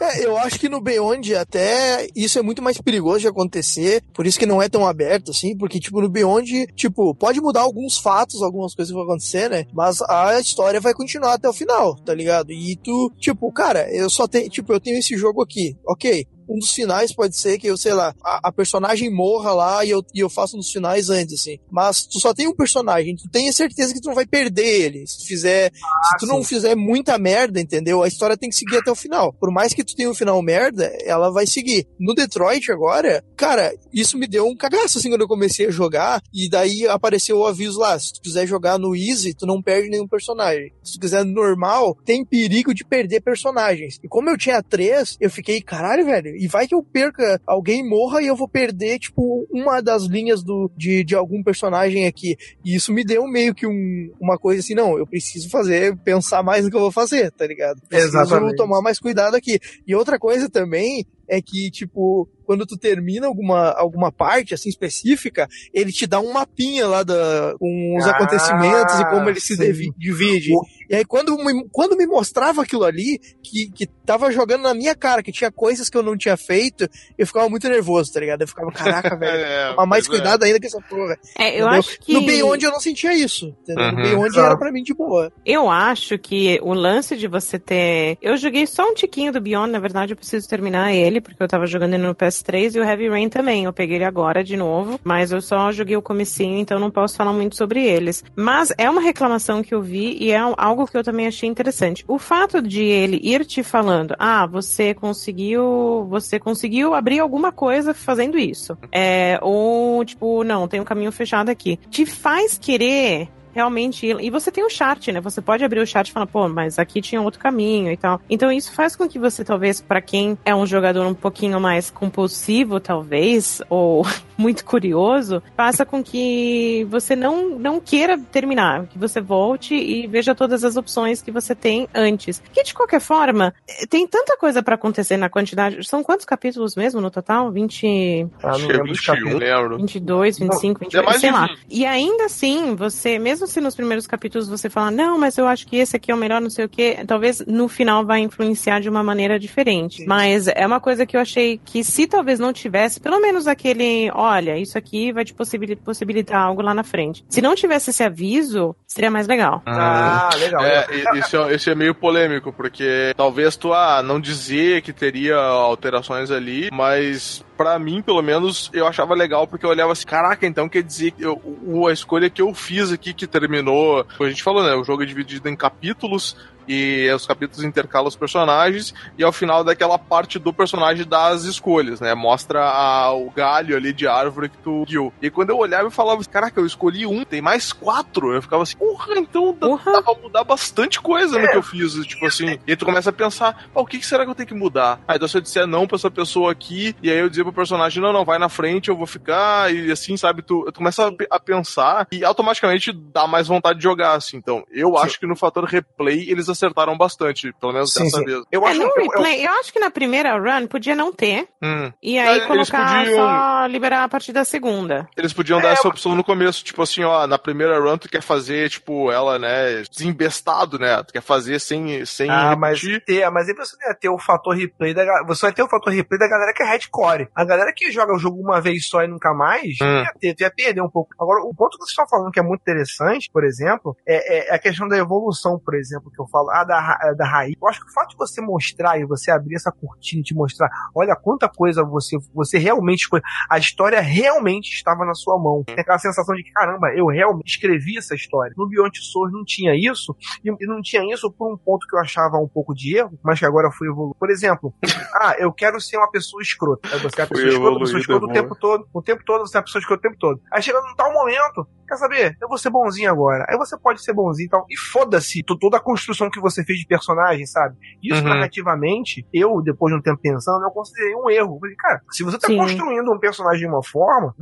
É, eu acho que no Beyond até isso é muito mais perigoso de acontecer, por isso que não é tão aberto assim, porque tipo no Beyond, tipo, pode mudar alguns fatos, algumas coisas que vão acontecer, né? Mas a história vai continuar até o final, tá ligado? E tu, tipo, cara, eu só tenho, tipo, eu tenho esse jogo aqui, ok? Um dos finais pode ser que eu, sei lá, a, a personagem morra lá e eu, e eu faço um dos finais antes, assim. Mas tu só tem um personagem, tu tem a certeza que tu não vai perder ele. Se tu fizer se tu não fizer muita merda, entendeu? A história tem que seguir até o final. Por mais que tu tenha um final merda, ela vai seguir. No Detroit agora, cara, isso me deu um cagaço assim quando eu comecei a jogar. E daí apareceu o aviso lá: se tu quiser jogar no Easy, tu não perde nenhum personagem. Se tu quiser no normal, tem perigo de perder personagens. E como eu tinha três, eu fiquei, caralho, velho, e vai que eu perca, alguém morra e eu vou perder, tipo, uma das linhas do, de, de algum personagem aqui. E isso me deu meio que um, uma coisa assim, não, eu preciso fazer, pensar mais no que eu vou fazer, tá ligado? Preciso Exatamente. tomar mais cuidado aqui. E outra coisa também é que, tipo, quando tu termina alguma, alguma parte, assim, específica, ele te dá um mapinha lá da, com os Ah, acontecimentos e como ele se devi- divide. E aí, quando me, quando me mostrava aquilo ali, que, que tava jogando na minha cara, que tinha coisas que eu não tinha feito, eu ficava muito nervoso, tá ligado? Eu ficava, caraca, velho, É, tomar mais é. cuidado ainda com essa porra. É, eu entendeu? acho que. No Beyond eu não sentia isso, entendeu? No Uhum. Beyond Exato. era pra mim de boa. Eu acho que o lance de você ter. Eu joguei só um tiquinho do Beyond, na verdade eu preciso terminar ele, porque eu tava jogando ele no PS3 e o Heavy Rain também. Eu peguei ele agora de novo, mas eu só joguei o comecinho, então não posso falar muito sobre eles. Mas é uma reclamação que eu vi e é algo que eu também achei interessante. O fato de ele ir te falando, ah, você conseguiu. Você conseguiu abrir alguma coisa fazendo isso. É, ou, tipo, não, tem um caminho fechado aqui. Te faz querer realmente. E você tem o chat, né? Você pode abrir o chat e falar, pô, mas aqui tinha outro caminho e tal. Então isso faz com que você, talvez, para quem é um jogador um pouquinho mais compulsivo, talvez, ou muito curioso, faça com que você não, não queira terminar, que você volte e veja todas as opções que você tem antes. Que de qualquer forma, eh, tem tanta coisa pra acontecer na quantidade. São quantos capítulos mesmo no total? 20. Ah, não é lembro dos 21, capítulos. lembro. 22, 25, é 28, mais sei lá. 20. E ainda assim, você, mesmo mesmo se nos primeiros capítulos você falar, não, mas eu acho que esse aqui é o melhor, não sei o que, talvez no final vai influenciar de uma maneira diferente. Sim. Mas é uma coisa que eu achei que se talvez não tivesse, pelo menos aquele, olha, isso aqui vai te possibil- possibilitar algo lá na frente. Se não tivesse esse aviso, seria mais legal. Ah, legal. É, legal. e- isso, é, isso é meio polêmico, porque talvez tu ah, não dizer que teria alterações ali, mas pra mim, pelo menos, eu achava legal porque eu olhava assim, caraca, então quer dizer que eu, a escolha que eu fiz aqui que terminou, como a gente falou, né, o jogo é dividido em capítulos e os capítulos intercalam os personagens e ao final daquela parte do personagem das escolhas, né? Mostra a- o galho ali de árvore que tu guiou. E quando eu olhava eu falava, assim, caraca, eu escolhi um, tem mais quatro. Eu ficava assim, porra, então dá, pra mudar bastante coisa no É. que eu fiz, tipo assim. E aí tu começa a pensar, "Pô, o que, que será que eu tenho que mudar? Aí então se eu disser não pra essa pessoa aqui, e aí eu dizia pro personagem, não, não, vai na frente, eu vou ficar, e assim, sabe, tu, tu começa a, a pensar e automaticamente dá mais vontade de jogar, assim. Então, eu acho que no fator replay eles acertaram bastante, pelo menos Sim, dessa sim. vez. Eu É, acho no que eu- eu- replay, eu acho que na primeira run podia não ter, Hum. e aí É, colocar podiam- só liberar a partir da segunda. Eles podiam dar essa opção no começo, tipo assim, ó, na primeira run tu quer fazer, tipo, ela, né, desembestado, né? Tu quer fazer sem, sem Ah, mas, ter, mas aí você não ia ter o fator replay da Você vai ter o fator replay da galera que é hardcore. A galera que joga o jogo uma vez só e nunca mais, Hum. ia, ter, ia perder um pouco. Agora, o ponto que vocês estão falando que é muito interessante, por exemplo, é, é a questão da evolução, por exemplo, que eu falo, ah, da, ra- da raiz. Eu acho que o fato de você mostrar e você abrir essa cortina e te mostrar, olha quanta coisa você, você realmente escolheu. A história realmente estava na sua mão. Tem aquela sensação de que, caramba, eu realmente escrevi essa história. No Beyond Souls não tinha isso, e, não tinha isso por um ponto que eu achava um pouco de erro, mas que agora foi evoluído. Por exemplo, ah, eu quero ser uma pessoa escrota. Aí você é a Foi pessoa escrota, a pessoa escrota o é tempo todo, o tempo todo você é a pessoa escrota o tempo todo. Aí chega num tal momento, quer saber? Eu vou ser bonzinho agora. Aí você pode ser bonzinho e tal. E foda-se to- toda a construção que você fez de personagem, sabe? Isso Uhum. narrativamente, eu, depois de um tempo pensando, eu considerei um erro. Eu Falei, cara, se você tá Sim. construindo um personagem de uma forma,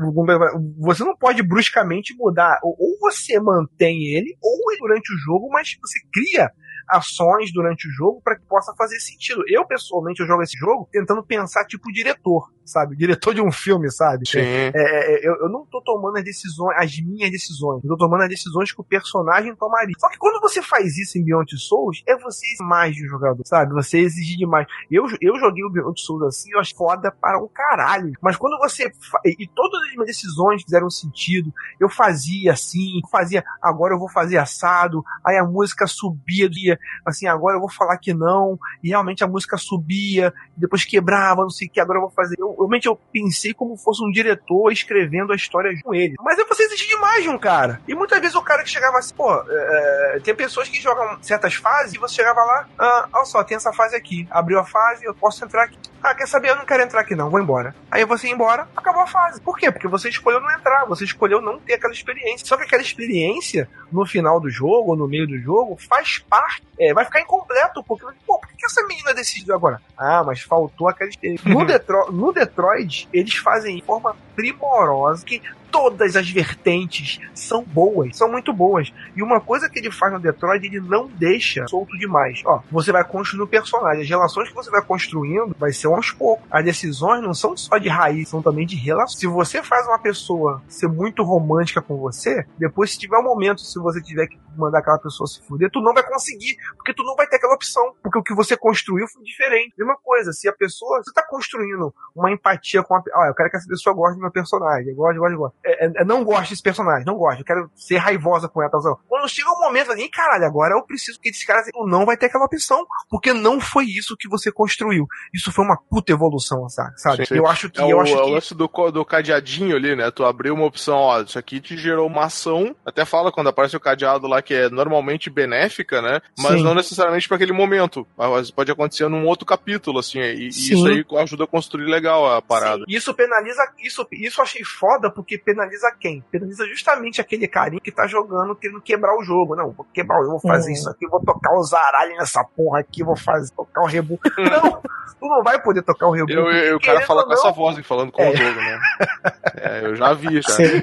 você não pode bruscamente mudar. Ou você mantém ele, ou ele durante o jogo, mas você cria ações durante o jogo para que possa fazer sentido. Eu, pessoalmente, eu jogo esse jogo tentando pensar tipo diretor, sabe? Diretor de um filme, sabe? Sim. É, é, é, eu, eu não tô tomando as decisões, as minhas decisões. Eu tô tomando as decisões que o personagem tomaria. Só que quando você faz isso em Beyond Souls, é você mais de um jogador, sabe? Você exigir demais. Eu, eu joguei o Beyond Souls assim, eu acho foda para um caralho. Mas quando você. E, e todas as minhas decisões fizeram sentido. Eu fazia assim, fazia, agora eu vou fazer assado. Aí a música subia, ia, assim, agora eu vou falar que não. E realmente a música subia, depois quebrava, não sei o que, agora eu vou fazer. Eu, realmente eu pensei como fosse um diretor escrevendo a história com ele. Mas é você exigir demais de um cara. E muitas vezes o cara que chegava assim, pô, é, tem pessoas que jogam certas fases e você chegava lá, ah, olha só, tem essa fase aqui. Abriu a fase, eu posso entrar aqui. Ah, quer saber? Eu não quero entrar aqui não, vou embora. Aí você ia embora, acabou a fase. Por quê? Porque você escolheu não entrar, você escolheu não ter aquela experiência. Só que aquela experiência, no final do jogo, ou no meio do jogo, faz parte, é, vai ficar incompleto, porque, pô, por que essa menina decidiu agora? Ah, mas faltou aquela experiência. No, Detro no Detroit, eles fazem forma primorosa, que todas as vertentes são boas, são muito boas. E uma coisa que ele faz no Detroit, ele não deixa solto demais. Ó, você vai construindo o personagem, as relações que você vai construindo vai ser aos poucos. As decisões não são só de raiz, são também de relação. Se você faz uma pessoa ser muito romântica com você, depois se tiver um momento, se você tiver que mandar aquela pessoa se fuder, tu não vai conseguir, porque tu não vai ter aquela opção, porque o que você construiu foi diferente. Mesma coisa, se a pessoa, você tá construindo uma empatia com a, ah, eu quero que essa pessoa goste meu personagem, eu gosto, gosto, gosto. É, é, eu não gosto desse personagem, não gosto, eu quero ser raivosa com ela. Tá. Quando chega um momento ali, caralho, agora eu preciso que esse cara tu não vai ter aquela opção, porque não foi isso que você construiu. Isso foi uma puta evolução, sabe? Sim. Eu acho que É eu o, acho é o que lance do, do cadeadinho ali, né? Tu abriu uma opção, ó, isso aqui te gerou uma ação. Até fala quando aparece o cadeado lá que é normalmente benéfica, né? Mas Sim. não necessariamente para aquele momento. Mas pode acontecer num outro capítulo, assim. E, e isso aí ajuda a construir legal a parada. Sim, isso penaliza. Isso, isso eu achei foda porque penaliza quem? Penaliza justamente aquele carinha que tá jogando, querendo quebrar o jogo. Não, vou quebrar o jogo, vou fazer Uhum. isso aqui, vou tocar o zaralho nessa porra aqui, vou fazer, tocar o rebu. não, tu não vai poder tocar o rebu. Eu, eu, o cara fala com essa voz falando com É. o jogo, né? É, eu já vi, já. Sim.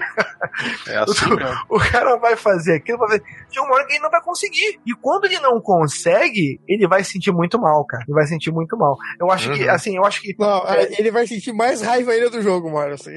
É assim mesmo. O cara vai fazer aquilo, vai fazer. Chega uma hora que ele não vai conseguir. E quando ele não consegue, ele vai se sentir muito mal, cara. Ele vai se sentir muito mal. Eu acho que, Uhum. assim, eu acho que. Não, É. ele vai sentir mais raiva ainda do jogo, mano. Assim.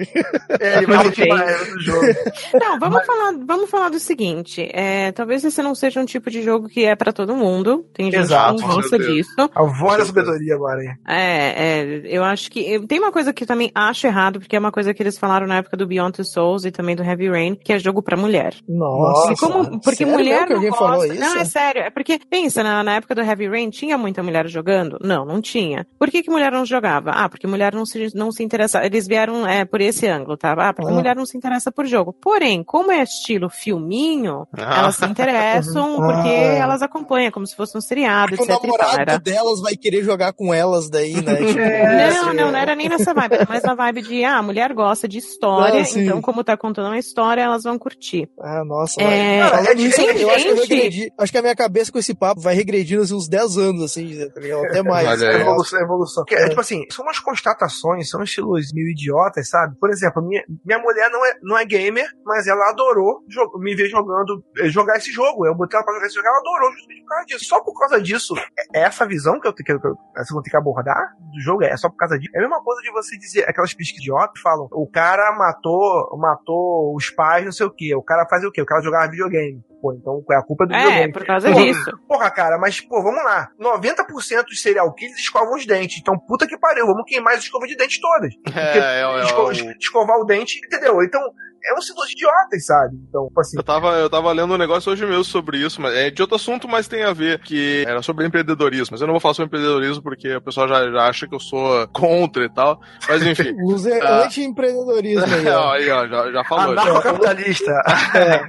É, ele vai do jogo. Não, vamos falar, vamos falar do seguinte. É, talvez esse não seja um tipo de jogo que é pra todo mundo. Tem gente Exato, que não gosta disso. A voz da sabedoria agora, hein? É, é, eu acho que. Tem uma coisa que eu também acho errado, porque é uma coisa que eles falaram na época do Beyond Two Souls e também do Heavy Rain, que é jogo pra mulher. Nossa. Como- porque sério mulher não alguém gosta. falou isso? Não, é sério. É porque, pensa, na, na época do Heavy Rain, tinha muita mulher jogando? Não, não tinha. Por que, que mulher não jogava? Ah, porque mulher não se, não se interessa. Eles vieram é, por esse ângulo, tá? Ah, porque Ah. mulher não se interessa por jogo. Porém, como é estilo filminho, Ah. elas se interessam porque Ah. elas acompanham, como se fosse um seriado, Porque o etc. e tal. namorado delas vai querer jogar com elas daí, né? Tipo, É, não, não, não era nem nessa vibe, era mais na vibe de, ah, a mulher gosta de história, Ah, então como tá contando uma história, elas vão curtir. Ah, nossa, É, Falando é isso, eu diferente. acho que eu regredi. Acho que a minha cabeça com esse papo vai regredindo assim, uns 10 anos, assim, tá ligado? Até mais. Olha. É evolução, é evolução. É. é, tipo assim, são umas constatações, são estilos meio idiotas, sabe? Por exemplo, minha, minha mulher não é, não é gamer, mas ela adorou me ver jogando, eh, jogar esse jogo. Eu botei ela pra jogar esse jogo, ela adorou justamente por causa disso. Só por causa disso, é essa visão que eu que, eu, que eu tenho que abordar do jogo é só por causa disso. É a mesma coisa de você dizer, aquelas pesquisas idiotas que falam, o cara matou, matou os pais, não sei o que. O cara fazia o quê? O cara jogava videogame. Pô, então é a culpa do É, videogame. por causa Pô, disso. Porra, cara, mas, pô, vamos lá. 90% dos serial killers escovam os dentes. Então, puta que pariu, vamos queimar as escovas de dente todas. É, é, é, Esco- o- Escovar o dente, entendeu? Então, é um sinal de idiotas, sabe? Então, tipo assim. Eu tava, eu tava lendo um negócio hoje mesmo sobre isso, mas é de outro assunto, mas tem a ver, que era sobre empreendedorismo. Mas eu não vou falar sobre empreendedorismo porque o pessoal já, já acha que eu sou contra e tal. Mas enfim. O Zé Ah. anti-empreendedorismo aí, ó. aí, ó, já, já falou. já. Anarcocapitalista. É.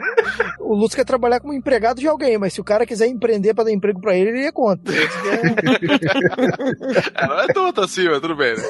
O Lúcio quer trabalhar como empregado de alguém, mas se o cara quiser empreender pra dar emprego pra ele, ele é contra. É, não é tanto assim, mas tudo bem, né?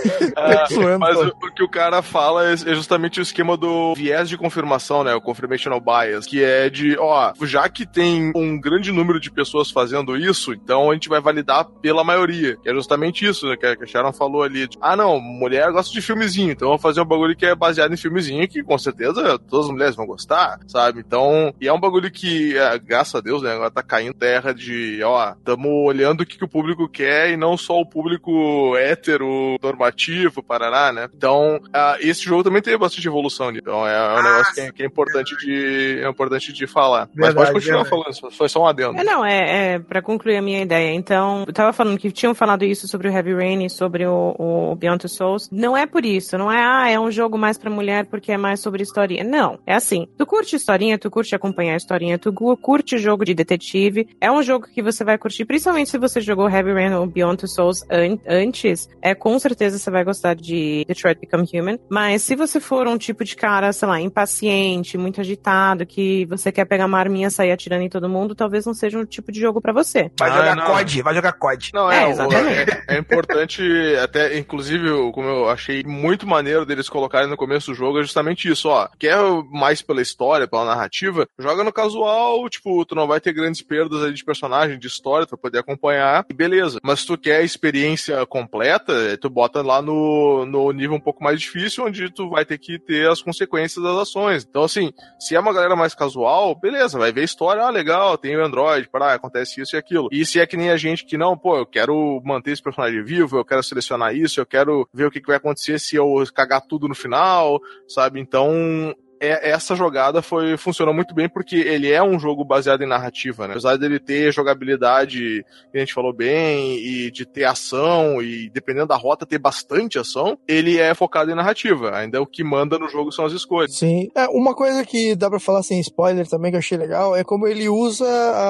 Zoando, mas o, o que o cara fala é, é justamente o esquema do viés de confirmação, né? O confirmational bias, que é de, ó, já que tem um grande número de pessoas fazendo isso, então a gente vai validar pela maioria. Que é justamente isso, né? Que a Sharon falou ali. de, ah, não, mulher gosta de filmezinho, então vamos fazer um bagulho que é baseado em filmezinho, que com certeza todas as mulheres vão gostar, sabe? Então, e é um bagulho que, é, graças a Deus, né? Agora tá caindo terra de, ó, tamo olhando o que, que o público quer e não só o público hétero, normativo, parará, né? Então, ah, esse jogo também teve bastante evolução. Então, é, é um Ah, negócio que é, que é importante de é importante de falar. Mas Verdade, pode continuar verdade. falando, só- foi só um adendo. É, não, é, é para concluir a minha ideia. Então, eu tava falando que tinham falado isso sobre o Heavy Rain e sobre o, o Beyond Two Souls. Não é por isso, não é, ah, é um jogo mais pra mulher porque é mais sobre historinha. Não, é assim. Tu curte historinha, tu curte acompanhar a historinha, tu curte jogo de detetive. É um jogo que você vai curtir, principalmente se você jogou Heavy Rain ou Beyond Two Souls an- antes. É, com certeza você vai gostar de Detroit Become Human. Mas se você for um tipo de cara, sei lá, impaciente, muito agitado, que você quer pegar uma arminha e sair atirando em todo mundo, talvez não seja um tipo de jogo pra você. Vai Ah, jogar não. COD, vai jogar COD. Não, É, é, exatamente. é, é importante, até, inclusive, como eu achei muito maneiro deles colocarem no começo do jogo, é justamente isso, ó. Quer mais pela história, pela narrativa, joga no casual, tipo, tu não vai ter grandes perdas aí de personagem, de história, tu vai poder acompanhar, e beleza. Mas se tu quer a experiência completa, tu bota lá no, no nível um pouco mais difícil, onde tu vai ter que ter as consequências das ações. Então, assim, se é uma galera mais casual, beleza, vai ver a história, ah, legal, tem o Android, para, acontece isso e aquilo. E se é que nem a gente que não, pô, eu quero manter esse personagem vivo, eu quero selecionar isso, eu quero ver o que, que vai acontecer se eu cagar tudo no final, sabe? Então, é- essa jogada foi funcionou muito bem porque ele é um jogo baseado em narrativa, né? Apesar dele ter jogabilidade, que a gente falou bem, e de ter ação, e dependendo da rota ter bastante ação, ele é focado em narrativa. Ainda o que manda no jogo são as escolhas. Sim. É, uma coisa que dá pra falar sem spoiler também, que eu achei legal, é como ele usa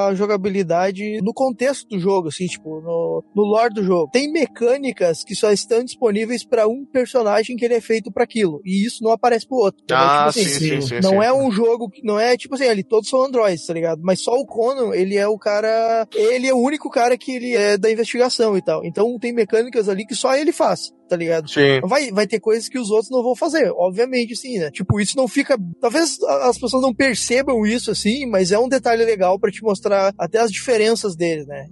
a jogabilidade no contexto do jogo, assim, tipo, no, no lore do jogo. Tem mecânicas que só estão disponíveis pra um personagem que ele é feito pra aquilo. E isso não aparece pro outro. entendeu? Ah, Tipo assim, sim, sim, sim, não é um jogo que. Não é tipo assim, ali todos são androids, tá ligado? Mas só o Conan, ele é o cara. Ele é o único cara que ele é da investigação e tal. Então tem mecânicas ali que só ele faz. Tá ligado? Sim. Vai, vai ter coisas que os outros não vão fazer, obviamente, sim, né? Tipo, isso não fica. Talvez as pessoas não percebam isso, assim, mas é um detalhe legal pra te mostrar até as diferenças deles, né?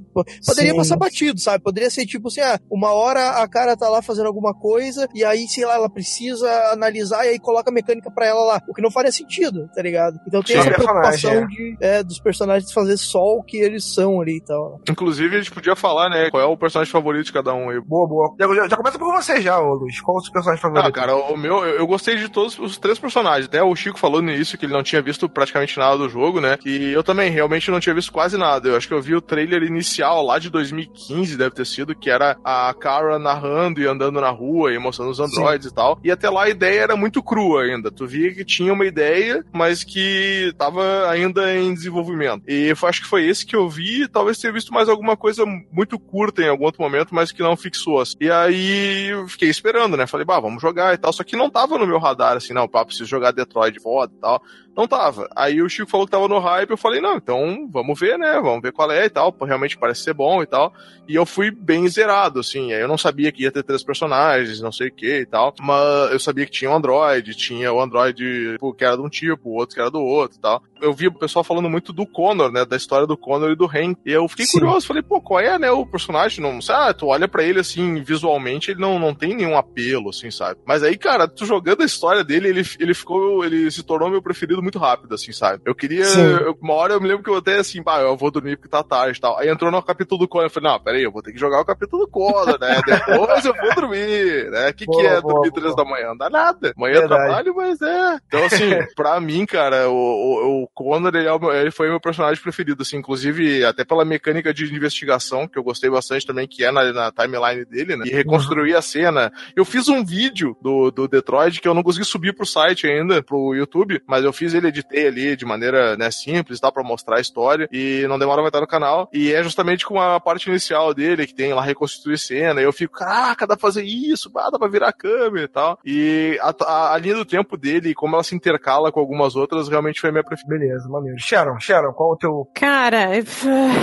Poderia Sim. passar batido, sabe? Poderia ser tipo assim, ah, uma hora a cara tá lá fazendo alguma coisa, e aí, sei lá, ela precisa analisar e aí coloca a mecânica pra ela lá. O que não faria sentido, tá ligado? Então tem Sim. essa preocupação é. de, é, dos personagens fazer só o que eles são ali e tal. Inclusive, a gente podia falar, né? Qual é o personagem favorito de cada um aí. Boa, boa. Já, já- já começa por você já, ô Luiz. Qual o seu personagem favorito? Ah, cara, o meu, eu, eu gostei de todos os três personagens. Até o Chico falou no início que ele não tinha visto praticamente nada do jogo, né? E eu também realmente não tinha visto quase nada. Eu acho que eu vi o trailer inicial lá de 2015, deve ter sido, que era a Kara narrando e andando na rua e mostrando os androides e tal. E até lá a ideia era muito crua ainda. Tu via que tinha uma ideia, mas que tava ainda em desenvolvimento. E foi- acho que foi esse que eu vi. Talvez tenha visto mais alguma coisa muito curta em algum outro momento, mas que não fixou. assim. E aí eu fiquei esperando, né? Falei, bah, vamos jogar e tal. Só que não tava no meu radar, assim, não, pá, preciso jogar Detroit foda e tal. Não tava. Aí o Chico falou que tava no hype, eu falei, não, então vamos ver, né? Vamos ver qual é e tal. Realmente parece ser bom e tal. E eu fui bem zerado, assim. Aí eu não sabia que ia ter três personagens, não sei o que e tal. Mas eu sabia que tinha o Android, tinha o Android pô, que era de um tipo, o outro que era do outro e tal. Eu vi o pessoal falando muito do Connor, né? Da história do Connor e do Ren. E eu fiquei Sim. curioso, falei, pô, qual é, né, o personagem? Não, sei, ah, tu olha pra ele assim, visualmente, ele não, não tem nenhum apelo, assim, sabe? Mas aí, cara, tu jogando a história dele, ele, ele ficou, ele se tornou meu preferido muito rápido, assim, sabe? Eu queria, eu- uma hora eu me lembro que eu até assim, bah, eu vou dormir porque tá tarde e tal. Aí entrou no capítulo do Connor, eu falei, não, peraí, eu vou ter que jogar o capítulo do Connor, né? Depois eu vou dormir, né? O que, que é boa, dormir boa. três da manhã? Não dá nada. Amanhã eu Verdade. trabalho, mas é. Então, assim, pra mim, cara, o, o, o Connor, ele, é o ele foi o meu personagem preferido, assim, inclusive até pela mecânica de investigação, que eu gostei bastante também, que é na, na timeline dele, né? E reconstruir a cena. Eu fiz um vídeo do, do Detroit que eu não consegui subir pro site ainda, pro YouTube, mas eu fiz ele, editei ali de maneira, né, simples, tá? Pra mostrar a história, e não demora vai estar no canal. E é justamente com a parte inicial dele, que tem lá reconstruir cena, e eu fico, caraca, dá pra fazer isso, bah, dá pra virar a câmera e tal. E a, a, a linha do tempo dele, como ela se intercala com algumas outras, realmente foi a minha preferida. Beleza, maneiro. Sharon, Sharon, qual o teu. Cara,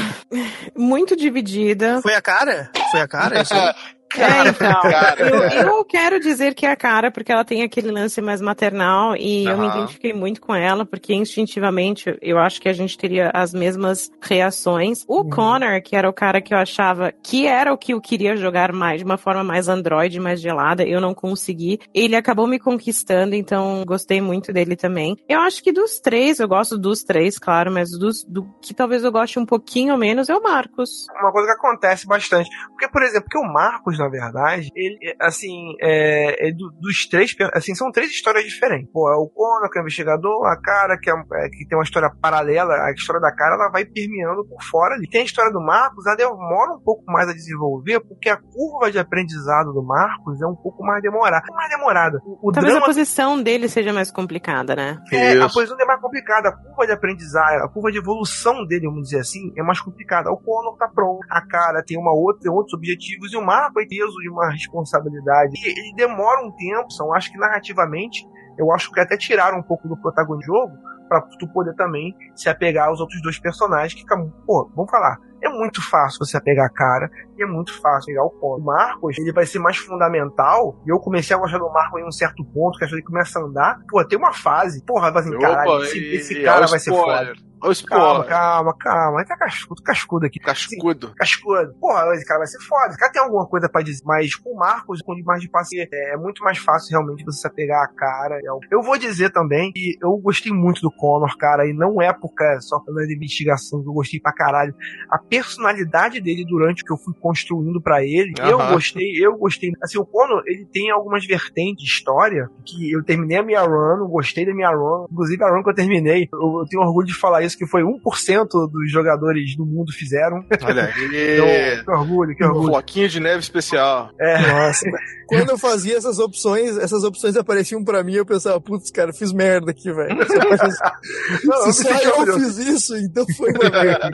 muito dividida. Foi a cara? Foi a cara? Isso aí? É, então. cara. Eu, eu quero dizer que é a cara, porque ela tem aquele lance mais maternal e eu me identifiquei muito com ela, porque instintivamente eu acho que a gente teria as mesmas reações. O Connor, que era o cara que eu achava que era o que eu queria jogar mais, de uma forma mais android, mais gelada, eu não consegui. Ele acabou me conquistando, então gostei muito dele também. Eu acho que dos três, eu gosto dos três, claro, mas dos, do que talvez eu goste um pouquinho menos é o Marcos. Uma coisa que acontece bastante. Porque, por exemplo, que o Marcos, na verdade, ele, assim, é, é do- dos três, assim, são três histórias diferentes. Pô, é o Conan, que é o investigador, a cara, que, é, é, que tem uma história paralela, a história da cara, ela vai permeando por fora ali. Tem a história do Marcos, ela demora um pouco mais a desenvolver, porque a curva de aprendizado do Marcos é um pouco mais demorada. É mais demorada. O, o Talvez drama a posição dele seja mais complicada, né? é, a Isso. posição dele é mais complicada. A curva de aprendizagem, a curva de evolução dele, vamos dizer assim, é mais complicada. O Connor tá pronto. A cara tem uma outra, tem outros objetivos e o Marco tem peso de uma responsabilidade. E ele demora um tempo, são, acho que narrativamente, eu acho que até tiraram um pouco do protagonismo do jogo pra tu poder também se apegar aos outros dois personagens que ficam, pô, vamos falar. É muito fácil você pegar a cara e é muito fácil pegar o ponto. O Marcos, ele vai ser mais fundamental. E eu comecei a gostar do Marcos em um certo ponto, que acho que ele começa a andar. Pô, tem uma fase. Porra, vai assim, caralho, esse, e- esse e cara vai ser foda. Olha o Calma, calma, calma. Tá cascudo, cascudo aqui. Cascudo. Cascudo. Porra, esse cara vai ser foda. Esse cara tem alguma coisa pra dizer. Mas com o Marcos, com mais de paciência, é muito mais fácil realmente você se apegar a cara. Eu vou dizer também que eu gostei muito do Connor, cara, e não é porque só pela investigação que eu gostei pra caralho. A personalidade dele durante o que eu fui construindo pra ele, eu gostei, eu gostei. Assim, o Connor, ele tem algumas vertentes de história que eu terminei a minha run, gostei da minha run. Inclusive a run que eu terminei, eu, eu tenho orgulho de falar isso, que foi 1% dos jogadores do mundo fizeram. Olha Então, aí. que orgulho, que Um orgulho. floquinho de neve especial. É, Nossa, quando eu fazia essas opções, essas opções apareciam pra mim, eu pensava, putz, cara, fiz merda aqui, velho. Se me só eu orgulhoso. fiz isso, então foi uma merda.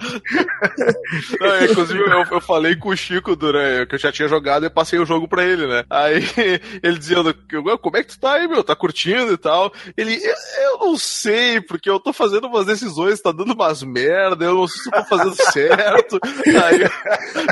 Não, inclusive, eu, eu falei com o Chico durante que eu já tinha jogado e passei o jogo pra ele, né? Aí ele dizendo, como é que tu tá aí, meu? Tá curtindo e tal? Ele, eu, eu não sei, porque eu tô fazendo umas decisões tá dando umas merda, eu não sei se eu tô fazendo certo. Aí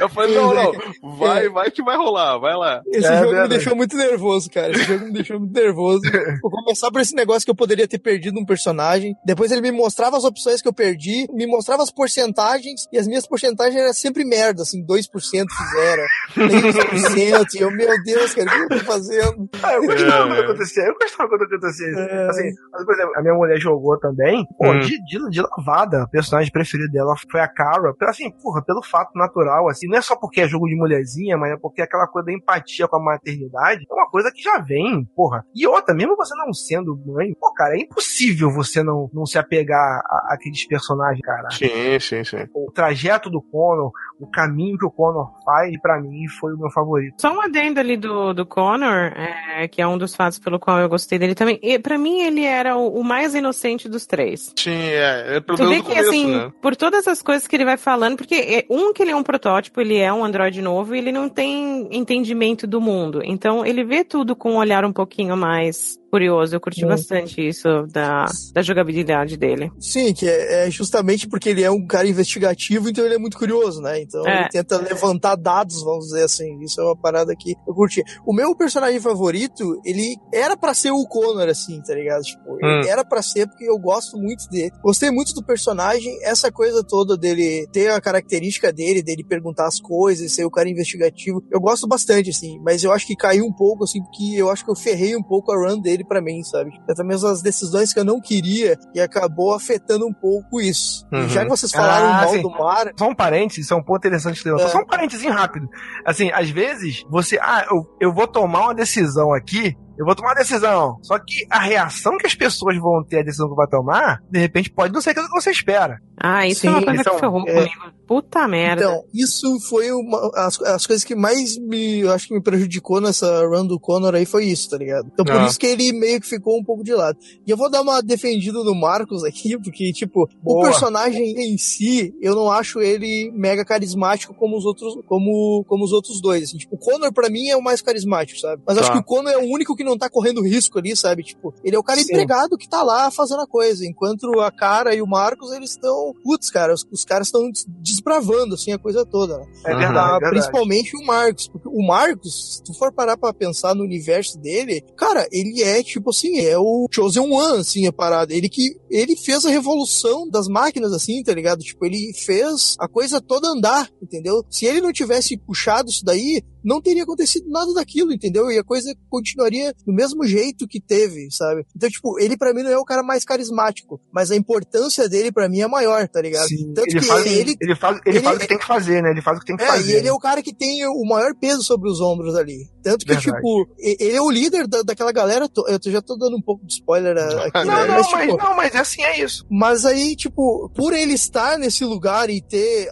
eu falei, não, não, vai, vai que vai rolar, vai lá. Esse É jogo me verdade. deixou muito nervoso, cara. Esse jogo me deixou muito nervoso. Vou começar por esse negócio que eu poderia ter perdido um personagem. Depois ele me mostrava as opções que eu perdi, me mostrava as porcentagens, e as minhas porcentagens eram sempre merda, assim, 2% fizeram, 3%. E eu, meu Deus, cara, o que eu tô fazendo? Ah, eu gostava É, quando é. acontecia. Eu gostava quando acontecia isso. É. Assim, mas, por exemplo, a minha mulher jogou também. Pô, Hum. de, de, de lavada. A personagem preferida dela foi a Cara. Assim, porra, pelo fato natural, assim. Não é só porque é jogo de mulherzinha, mas é porque aquela coisa da empatia com a maternidade é uma coisa que já vem, porra. E outra, mesmo você não sendo mãe, pô, cara, é impossível você não, não se apegar a, àqueles personagens, cara. Sim, sim, sim. O trajeto do Connor, o caminho que o Connor faz, pra mim, foi o meu favorito. Só um adendo ali do, do Connor, é, que é um dos fatos pelo qual eu gostei dele também. E, pra mim, ele era o, o mais inocente dos três. Sim, é, é pelo Tu vê que, começo, assim, né? por todas as coisas que ele vai falando, porque é, um, que ele é um protótipo, ele é um Android novo, e ele não tem entendimento do mundo. Então, ele vê tudo com um olhar um pouquinho mais curioso. Eu curti Hum. bastante isso da, da jogabilidade dele. Sim, que é, é justamente porque ele é um cara investigativo, então ele é muito curioso, né? Então É. ele tenta levantar dados, vamos dizer assim. Isso é uma parada que eu curti. O meu personagem favorito, ele era pra ser o Connor, assim, tá ligado? Tipo, ele Hum. era pra ser porque eu gosto muito dele. Gostei muito do personagem, essa coisa toda dele ter a característica dele, dele perguntar as coisas, ser o cara investigativo. Eu gosto bastante, assim, mas eu acho que caiu um pouco, assim, porque eu acho que eu ferrei um pouco a run dele pra mim, sabe? Até mesmo as decisões que eu não queria e acabou afetando um pouco isso. E Uhum. já que vocês falaram Ah, mal sim. do mar, Só um parênteses, isso é um ponto interessante levantou. É. Só um parênteses rápido. Assim, às vezes, você, ah, eu, eu vou tomar uma decisão aqui, eu vou tomar uma decisão. Só que a reação que as pessoas vão ter à decisão que vai tomar, de repente, pode não ser aquilo que você espera. Ah, isso Sim, é uma coisa é que ferrou é. comigo. Puta merda. Então, isso foi uma, as, as coisas que mais me, acho que me prejudicou nessa run do Connor aí foi isso, tá ligado? Então por Ah. isso que ele meio que ficou um pouco de lado. E eu vou dar uma defendida no Marcos aqui, porque, tipo, o Boa. personagem em si, eu não acho ele mega carismático como os outros, como, como os outros dois, assim. Tipo, o Connor pra mim é o mais carismático, sabe? Mas acho Tá. que o Connor é o único que não tá correndo risco ali, sabe? Tipo, ele é o cara Sim. empregado que tá lá fazendo a coisa, enquanto a cara e o Marcos, eles estão, putz, cara, os, os caras estão des- desbravando, assim, a coisa toda, né? É verdade, é verdade. principalmente o Marcos, porque o Marcos, se tu for parar pra pensar no universo dele, cara, ele é tipo assim, é o Chosen One, assim, a parada. Ele que ele fez a revolução das máquinas, assim, tá ligado? Tipo, ele fez a coisa toda andar, entendeu? Se ele não tivesse puxado isso daí, não teria acontecido nada daquilo, entendeu? E a coisa continuaria do mesmo jeito que teve, sabe? Então, tipo, ele pra mim não é o cara mais carismático, mas a importância dele pra mim é maior, tá ligado? Sim, Tanto ele, que faz, ele, ele, faz, ele, ele- faz o que tem que fazer, né? Ele faz o que tem que é, fazer. e ele é o cara que tem o maior peso sobre os ombros ali. Tanto que, Verdade. tipo, ele é o líder da, daquela galera. Eu já tô dando um pouco de spoiler aqui, Não, né? não, Mas, mas, tipo, não, mas assim é isso. mas aí, tipo, por ele estar nesse lugar e ter,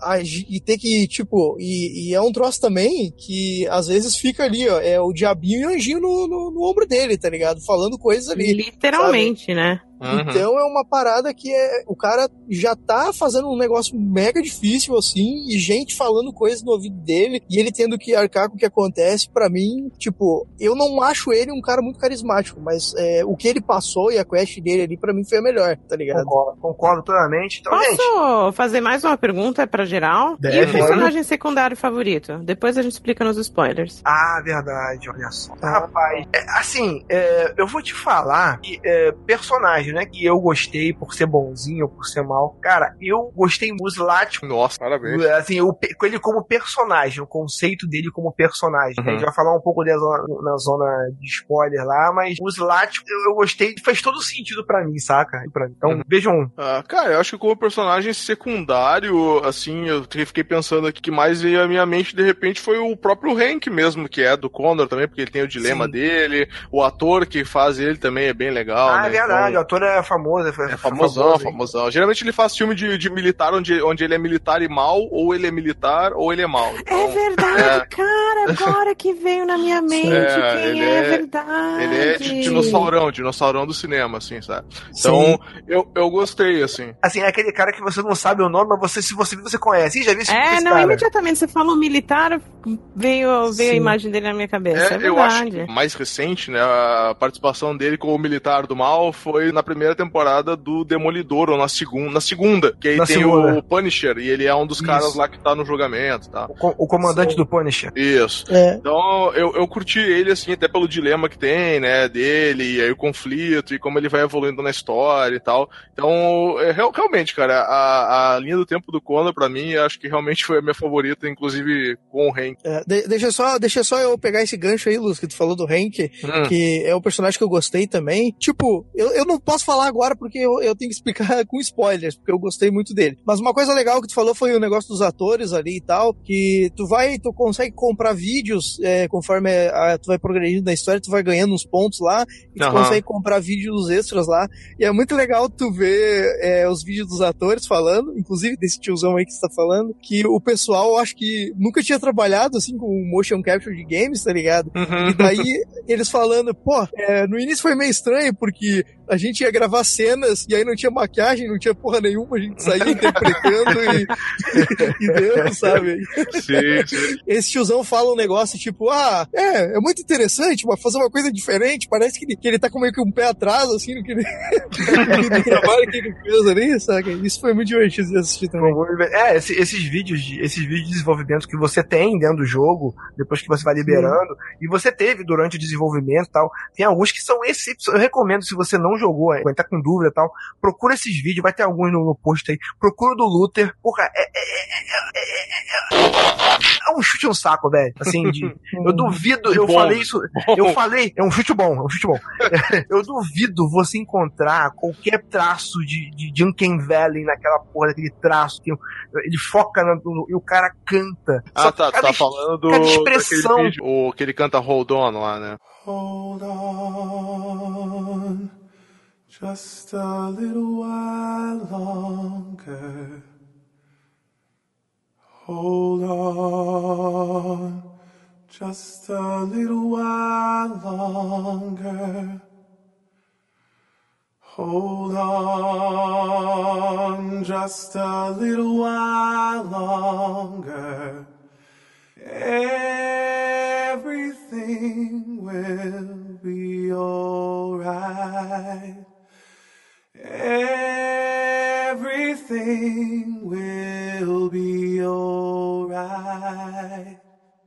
e ter que, tipo, e, e é um troço também que às vezes fica ali, ó, é o diabinho e o anjinho no, no, no ombro dele, tá ligado? Falando coisas ali. Literalmente, né? Uhum. Então é uma parada que é. O cara já tá fazendo um negócio mega difícil, assim, e gente falando coisas no ouvido dele, e ele tendo que arcar com o que acontece. Pra mim, tipo, eu não acho ele um cara muito carismático, mas é, o que ele passou e a quest dele ali, pra mim, foi a melhor, tá ligado? Concordo, concordo plenamente. Então, gente, Posso fazer mais uma pergunta pra geral? E Deve. o personagem secundário favorito? Depois a gente explica nos spoilers. Ah, verdade, olha só. Rapaz, é, assim, é, eu vou te falar que é, personagem, né? Que eu gostei por ser bonzinho, por ser mal. Cara, eu gostei Slat, Nossa, parabéns. assim, o, pe- ele como personagem, o conceito dele como personagem. Uhum. A gente vai falar um pouco zona, na zona de spoiler lá, mas o Slat eu, eu gostei, fez todo sentido pra mim, saca? Pra mim. Então, Uhum. vejam. Ah, cara, eu acho que como personagem secundário, assim, eu fiquei pensando aqui que mais veio à minha mente de repente foi o próprio Hank mesmo, que é do Connor também, porque ele tem o dilema Sim. dele, o ator que faz ele também é bem legal. ah, né? é verdade, Então, o ator é famoso. É, É famosão, famoso, famosão. Geralmente ele faz filme de, de militar onde, onde ele é militar e mal, ou ele é militar ou ele é mal. É Então, verdade, cara, agora que veio na minha mente. É, quem ele é, é- verdade? ele é de dinossaurão, dinossaurão do cinema, assim, sabe? Então, eu, eu gostei, assim. Assim, é aquele cara que você não sabe o nome, mas você, se você você conhece. Ih, já vi esse É, esse não, cara. imediatamente você falou militar, veio, veio a imagem dele na minha cabeça. É, É, eu acho verdade. que mais recente, né, a participação dele como militar do mal foi na primeira temporada do Demolidor, ou na segunda, na segunda, que aí Na tem segunda. o Punisher, e ele é um dos caras Isso. lá que tá no julgamento, tá? O, co- o comandante do Punisher. Isso. É. Então, eu, eu curti ele, assim, até pelo dilema que tem, né, dele, e aí o conflito, e como ele vai evoluindo na história e tal. Então, é, real- realmente, cara, a, a linha do tempo do Conan, pra mim, acho que realmente foi a minha favorita, inclusive com o Hank. É, de- deixa, só, deixa só eu pegar esse gancho aí, Luz, que tu falou do Hank, Hum. que é um personagem que eu gostei também. Tipo, eu, eu não posso falar agora porque eu, eu tenho que explicar com spoilers, porque eu gostei muito dele. Mas uma coisa legal que tu falou foi o negócio dos atores ali e tal, que tu vai, tu consegue comprar vídeos é, conforme a- tu vai progredindo na história, tu vai ganhando uns pontos lá, e tu Aham. consegue comprar vídeos extras lá. E é muito legal tu ver é, os vídeos dos atores falando, inclusive desse tiozão aí que você tá falando, que o pessoal, eu acho que nunca tinha trabalhado assim com motion capture de games, tá ligado? E daí eles falando, pô, é, no início foi meio estranho, porque a gente ia gravar cenas e aí não tinha maquiagem, não tinha porra nenhuma, a gente saía interpretando e, e deu, sabe? Sim, sim. Esse tiozão fala um negócio tipo, ah, é, é muito interessante, mas fazer uma coisa diferente, parece que ele, que ele tá com meio que um pé atrás, assim, no, que ele, no trabalho que ele fez ali, sabe? Isso foi muito divertido de assistir também. É, esse- esses vídeos, de, esses vídeos de desenvolvimento que você tem dentro do jogo, depois que você vai liberando, e você teve durante o desenvolvimento e tal, tem alguns que são excepcionais. Eu recomendo, se você não jogou, ainda tá com dúvida e tal, procura esses vídeos, vai ter alguns no, no post aí. Procura o do Luther. Porra, é, é, é, é, é, é, é um chute no saco, velho. Assim, de, eu duvido, eu Bom. falei isso, eu falei, é um chute bom, é um chute bom. eu duvido você encontrar qualquer traço de, de, de Uncanny Valley naquela porra daquele traço que ele foca na- no, e o cara canta. Ah, Só tá, que tá cada falando do, cada expressão. vídeo, o que ele canta Hold On lá, né? Hold on just a little while longer. Hold on just a little while longer. Hold on just a little while longer. Everything will be alright. Everything will be alright.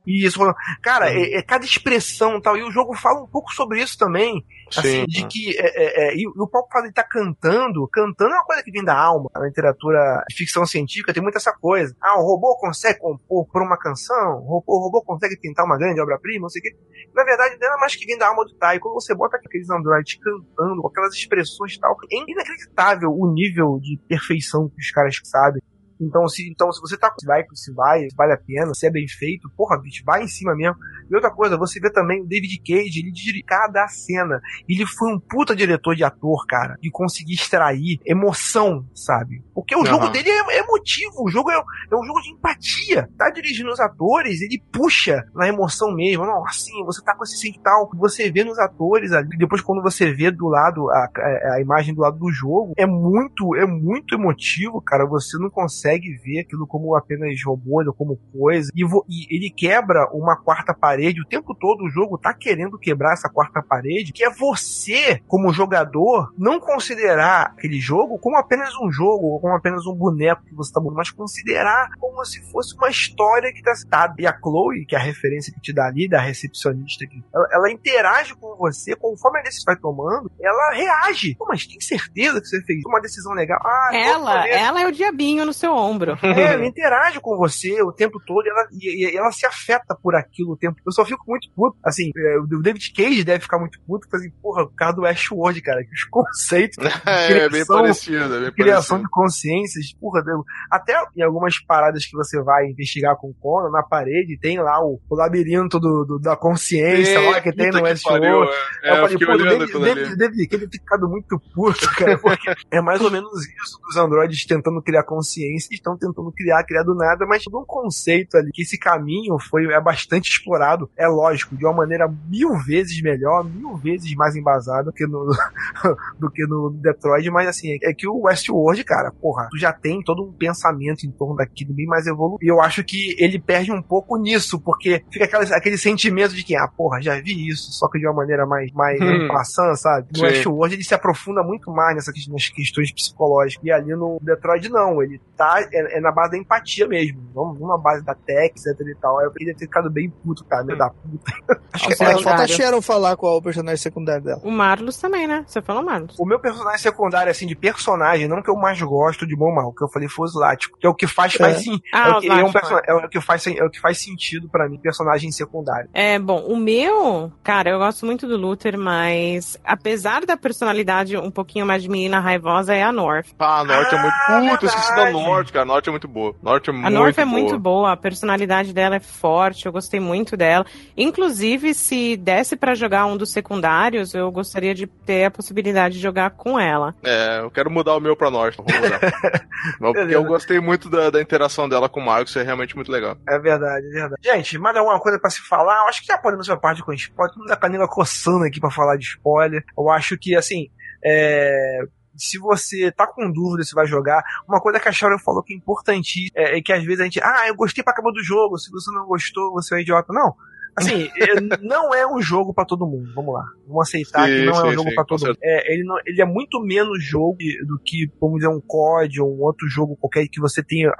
Isso, cara, é, é cada expressão e tal. E o jogo fala um pouco sobre isso também. Assim, Sim. de que. É, é, é, e o Paulo fala, ele tá cantando. Cantando é uma coisa que vem da alma. Na literatura de ficção científica tem muito essa coisa. Ah, o robô consegue compor por uma canção? O robô, o robô consegue pintar uma grande obra-prima? Não sei o quê. Na verdade, não é mais que vem da alma do Tai. Quando você bota aqueles androides cantando, com aquelas expressões e tal, é inacreditável o nível de perfeição que os caras sabem. Então se, então, se você tá com vai, se vai, se vale a pena, se é bem feito, porra, bicho, vai em cima mesmo. E outra coisa, você vê também o David Cage, ele dirige cada cena. Ele foi um puta diretor de ator, cara, de conseguir extrair emoção, sabe? Porque o Aham. jogo dele é, é emotivo, o jogo é, é um jogo de empatia. Tá dirigindo os atores, ele puxa na emoção mesmo. Não, assim, você tá com esse sentimento tal. Você vê nos atores ali, depois quando você vê do lado, a, a, a imagem do lado do jogo, é muito, é muito emotivo, cara. Você não consegue ver aquilo como apenas robô, ou como coisa. E, e ele quebra uma quarta parede. O tempo todo o jogo tá querendo quebrar essa quarta parede, que é você, como jogador, não considerar aquele jogo como apenas um jogo, ou como apenas um boneco que você tá mas considerar como se fosse uma história que tá citada. E a Chloe, que é a referência que te dá ali, da recepcionista, que ela, ela interage com você, conforme a decisão vai tomando, ela reage. Pô, mas tem certeza que você fez uma decisão legal? Ah, Ela, ela é o diabinho no seu ombro. É, ela interage com você o tempo todo e ela, e, e ela se afeta por aquilo o tempo. Eu só fico muito puto. Assim, é, o David Cage deve ficar muito puto, porque assim, porra, o cara do Westworld, cara, que os conceitos de É, bem criação- parecido, é bem criação parecido. de consciências, porra, deu- até em algumas paradas que você vai investigar com o Conan, na parede, tem lá o, o labirinto do, do- da consciência lá que tem no Westworld. é. É, eu eu falei, pô, deve, aquilo deve, ter ficado muito puto, cara, porque é mais ou menos isso dos androides tentando criar consciência eles estão tentando criar, criar do nada, mas todo um conceito ali, que esse caminho foi é bastante explorado, é lógico, de uma maneira mil vezes melhor, mil vezes mais embasada do que no, do que no Detroit, mas assim, é que o Westworld, cara, porra, tu já tem todo um pensamento em torno daquilo bem mais evoluído. E eu acho que ele perde um pouco nisso, porque fica aquela, aquele sentimento de que, ah, porra, já vi isso, só que de uma maneira mais, mais Hum. passando, sabe? No Sim. Westworld ele se aprofunda muito mais nessas questões psicológicas. E ali no Detroit não, ele tá, é, é na base da empatia mesmo, não, na base da tech, etc e tal. Eu queria ter ficado bem puto, cara, meio da puta. Acho que é, falta a. Sharon falar qual é o personagem secundário dela. O Marlos também, né? Você falou Marlos. O meu personagem secundário, assim, de personagem, não que eu mais gosto de bom ou mal, o que eu falei foi o Zlático, que é o que faz, faz É. sim. Ah, é, o o que, é, um é o faz, é o que faz sentido pra mim, personagem secundário. É, bom, o meu, cara, eu gosto muito do Luther, mas apesar da personalidade um pouquinho mais de menina raivosa, é a North. Ah, a Norte é muito. Ah, Puta, eu esqueci da verdade. Norte, cara. A Norte é muito boa. Norte é A muito North é boa. muito boa, a personalidade dela é forte, eu gostei muito dela. Inclusive, se desse pra jogar um dos secundários, eu gostaria de ter a possibilidade de jogar com ela. É, eu quero mudar o meu pra Norte. Vou mudar. Mas Porque eu gostei muito da, da interação dela com o Marcos, é realmente muito legal. É verdade, é verdade. Gente, mais alguma coisa pra se falar? Eu acho que já podemos ser parte com spoiler. Todo mundo tá com a língua coçando aqui pra falar de spoiler. Eu acho que, assim, é... Se você tá com dúvida se vai jogar, uma coisa que a Sharon falou que é importante é, é que às vezes a gente, ah, eu gostei pra acabar do jogo, se você não gostou, você é idiota. Não. Assim, é, não é um jogo pra todo mundo. Vamos lá. Vamos aceitar que Sim, não é um sim, jogo sim, pra com todo mundo. É, ele, não- ele é muito menos jogo do que, vamos dizer, um COD ou um outro jogo qualquer que você tenha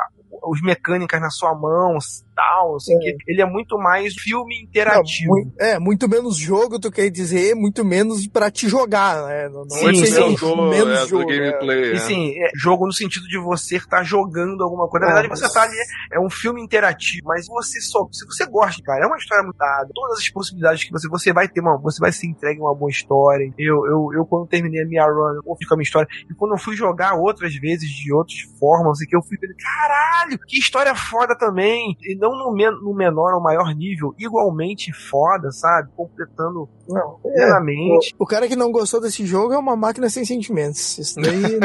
os mecânicas na sua mão, tal, não o quê. Ele é muito mais filme interativo. Não, mui- é, muito menos jogo, tu quer dizer, muito menos pra te jogar, né? Não, não Sim, muito sim, menos sim. do, menos é, jogo, gameplay. E é. sim, é jogo no sentido de você estar jogando alguma coisa. Na É, verdade, mas- você tá ali, é um filme interativo, mas você só, se você gosta, cara, é uma história mutada, todas as possibilidades que você, você vai ter uma, você vai ser entregue uma boa história. Eu, eu, eu quando terminei a minha run, eu fiz com a minha história, e quando eu fui jogar outras vezes de outras formas, assim, que eu fui caralho, que história foda também, e não no, men no menor ou maior nível, igualmente foda, sabe? Completando Não, é, plenamente. o, o cara que não gostou desse jogo é uma máquina sem sentimentos. Isso daí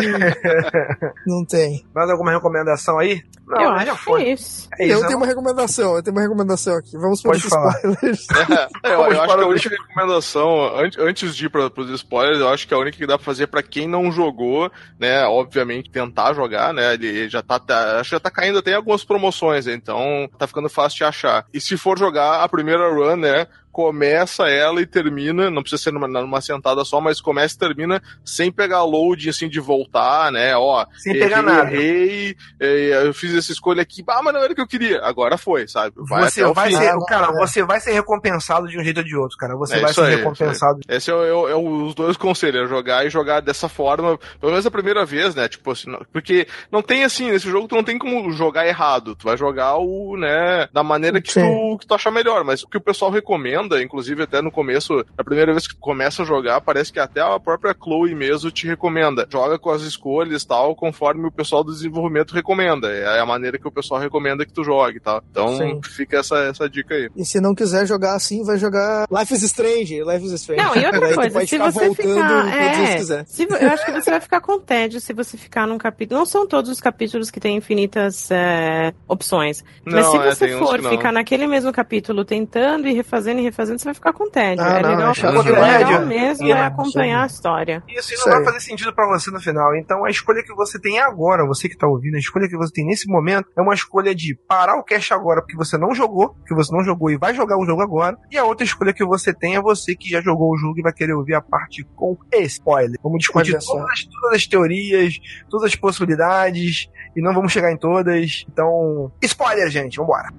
não, não tem. Mais alguma recomendação aí? Não, eu né, acho foi. é isso. É isso, eu né? tenho uma recomendação, eu tenho uma recomendação aqui. Vamos para os falar. spoilers. É, eu, eu acho para que a o- única recomendação, an- antes de ir para os spoilers, eu acho que a única que dá pra fazer pra quem não jogou, né, obviamente tentar jogar, né, ele já tá, tá- acho que já tá caindo até em algumas promoções, então tá ficando fácil de achar. E se for jogar a primeira run, né, começa ela e termina, não precisa ser numa, numa sentada só, mas começa e termina sem pegar load, assim, de voltar, né, ó, Sem pegar errei, nada. errei, eh, eu fiz essa escolha aqui, ah, mas não era o que eu queria, agora foi, sabe? Vai você vai ser, cara, é. você vai ser recompensado de um jeito ou de outro, cara. Você É vai ser aí, recompensado. Esse é, o- é é o- os dois conselhos, é jogar e jogar dessa forma, pelo menos a primeira vez, né? Tipo assim, porque não tem assim, nesse jogo tu não tem como jogar errado, tu vai jogar o, né, da maneira que Sim. tu, que tu achar melhor, mas o que o pessoal recomenda, inclusive até no começo, a primeira vez que tu começa a jogar, parece que até a própria Chloe mesmo te recomenda. Joga com as escolhas e tal, conforme o pessoal do desenvolvimento recomenda. É a maneira que o pessoal recomenda que tu jogue tal. Então Sim. fica essa, essa dica aí. E se não quiser jogar assim, vai jogar Life is Strange. Life is Strange. Não, e outra Daí coisa, se você ficar. É, se vo- eu acho que você vai ficar com tédio se você ficar num capítulo. Não são todos os capítulos que têm infinitas é, opções. Mas Não, se é, você uns for ficar naquele mesmo capítulo tentando e refazendo e refazendo, você vai ficar com tédio. Ah, é não, legal, é é legal mesmo é não, acompanhar a história. Isso, e não Isso vai fazer sentido pra você no final. Então a escolha que você tem agora, você que tá ouvindo, a escolha que você tem nesse momento é uma escolha de parar o cache agora porque você não jogou, que você não jogou e vai jogar o jogo agora. E a outra escolha que você tem é você que já jogou o jogo e vai querer ouvir a parte com spoiler. Vamos discutir Olha só. todas, as- todas as teorias, todas as possibilidades e não vamos chegar em todas. Então, spoiler, gente, vambora.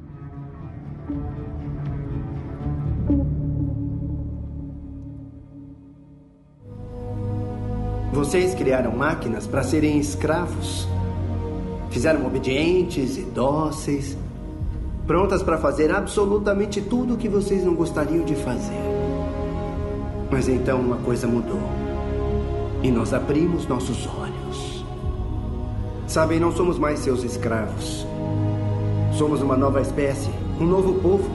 Vocês criaram máquinas para serem escravos. Fizeram obedientes e dóceis, prontas para fazer absolutamente tudo o que vocês não gostariam de fazer. Mas então uma coisa mudou. E nós abrimos nossos olhos. Sabem, não somos mais seus escravos. Somos uma nova espécie, um novo povo.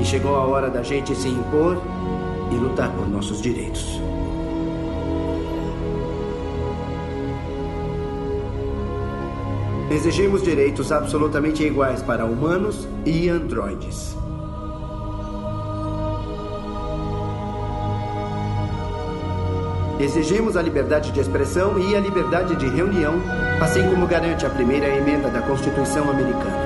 E chegou a hora da gente se impor e lutar por nossos direitos. Exigimos direitos absolutamente iguais para humanos e androides. Exigimos a liberdade de expressão e a liberdade de reunião, assim como garante a primeira emenda da Constituição Americana.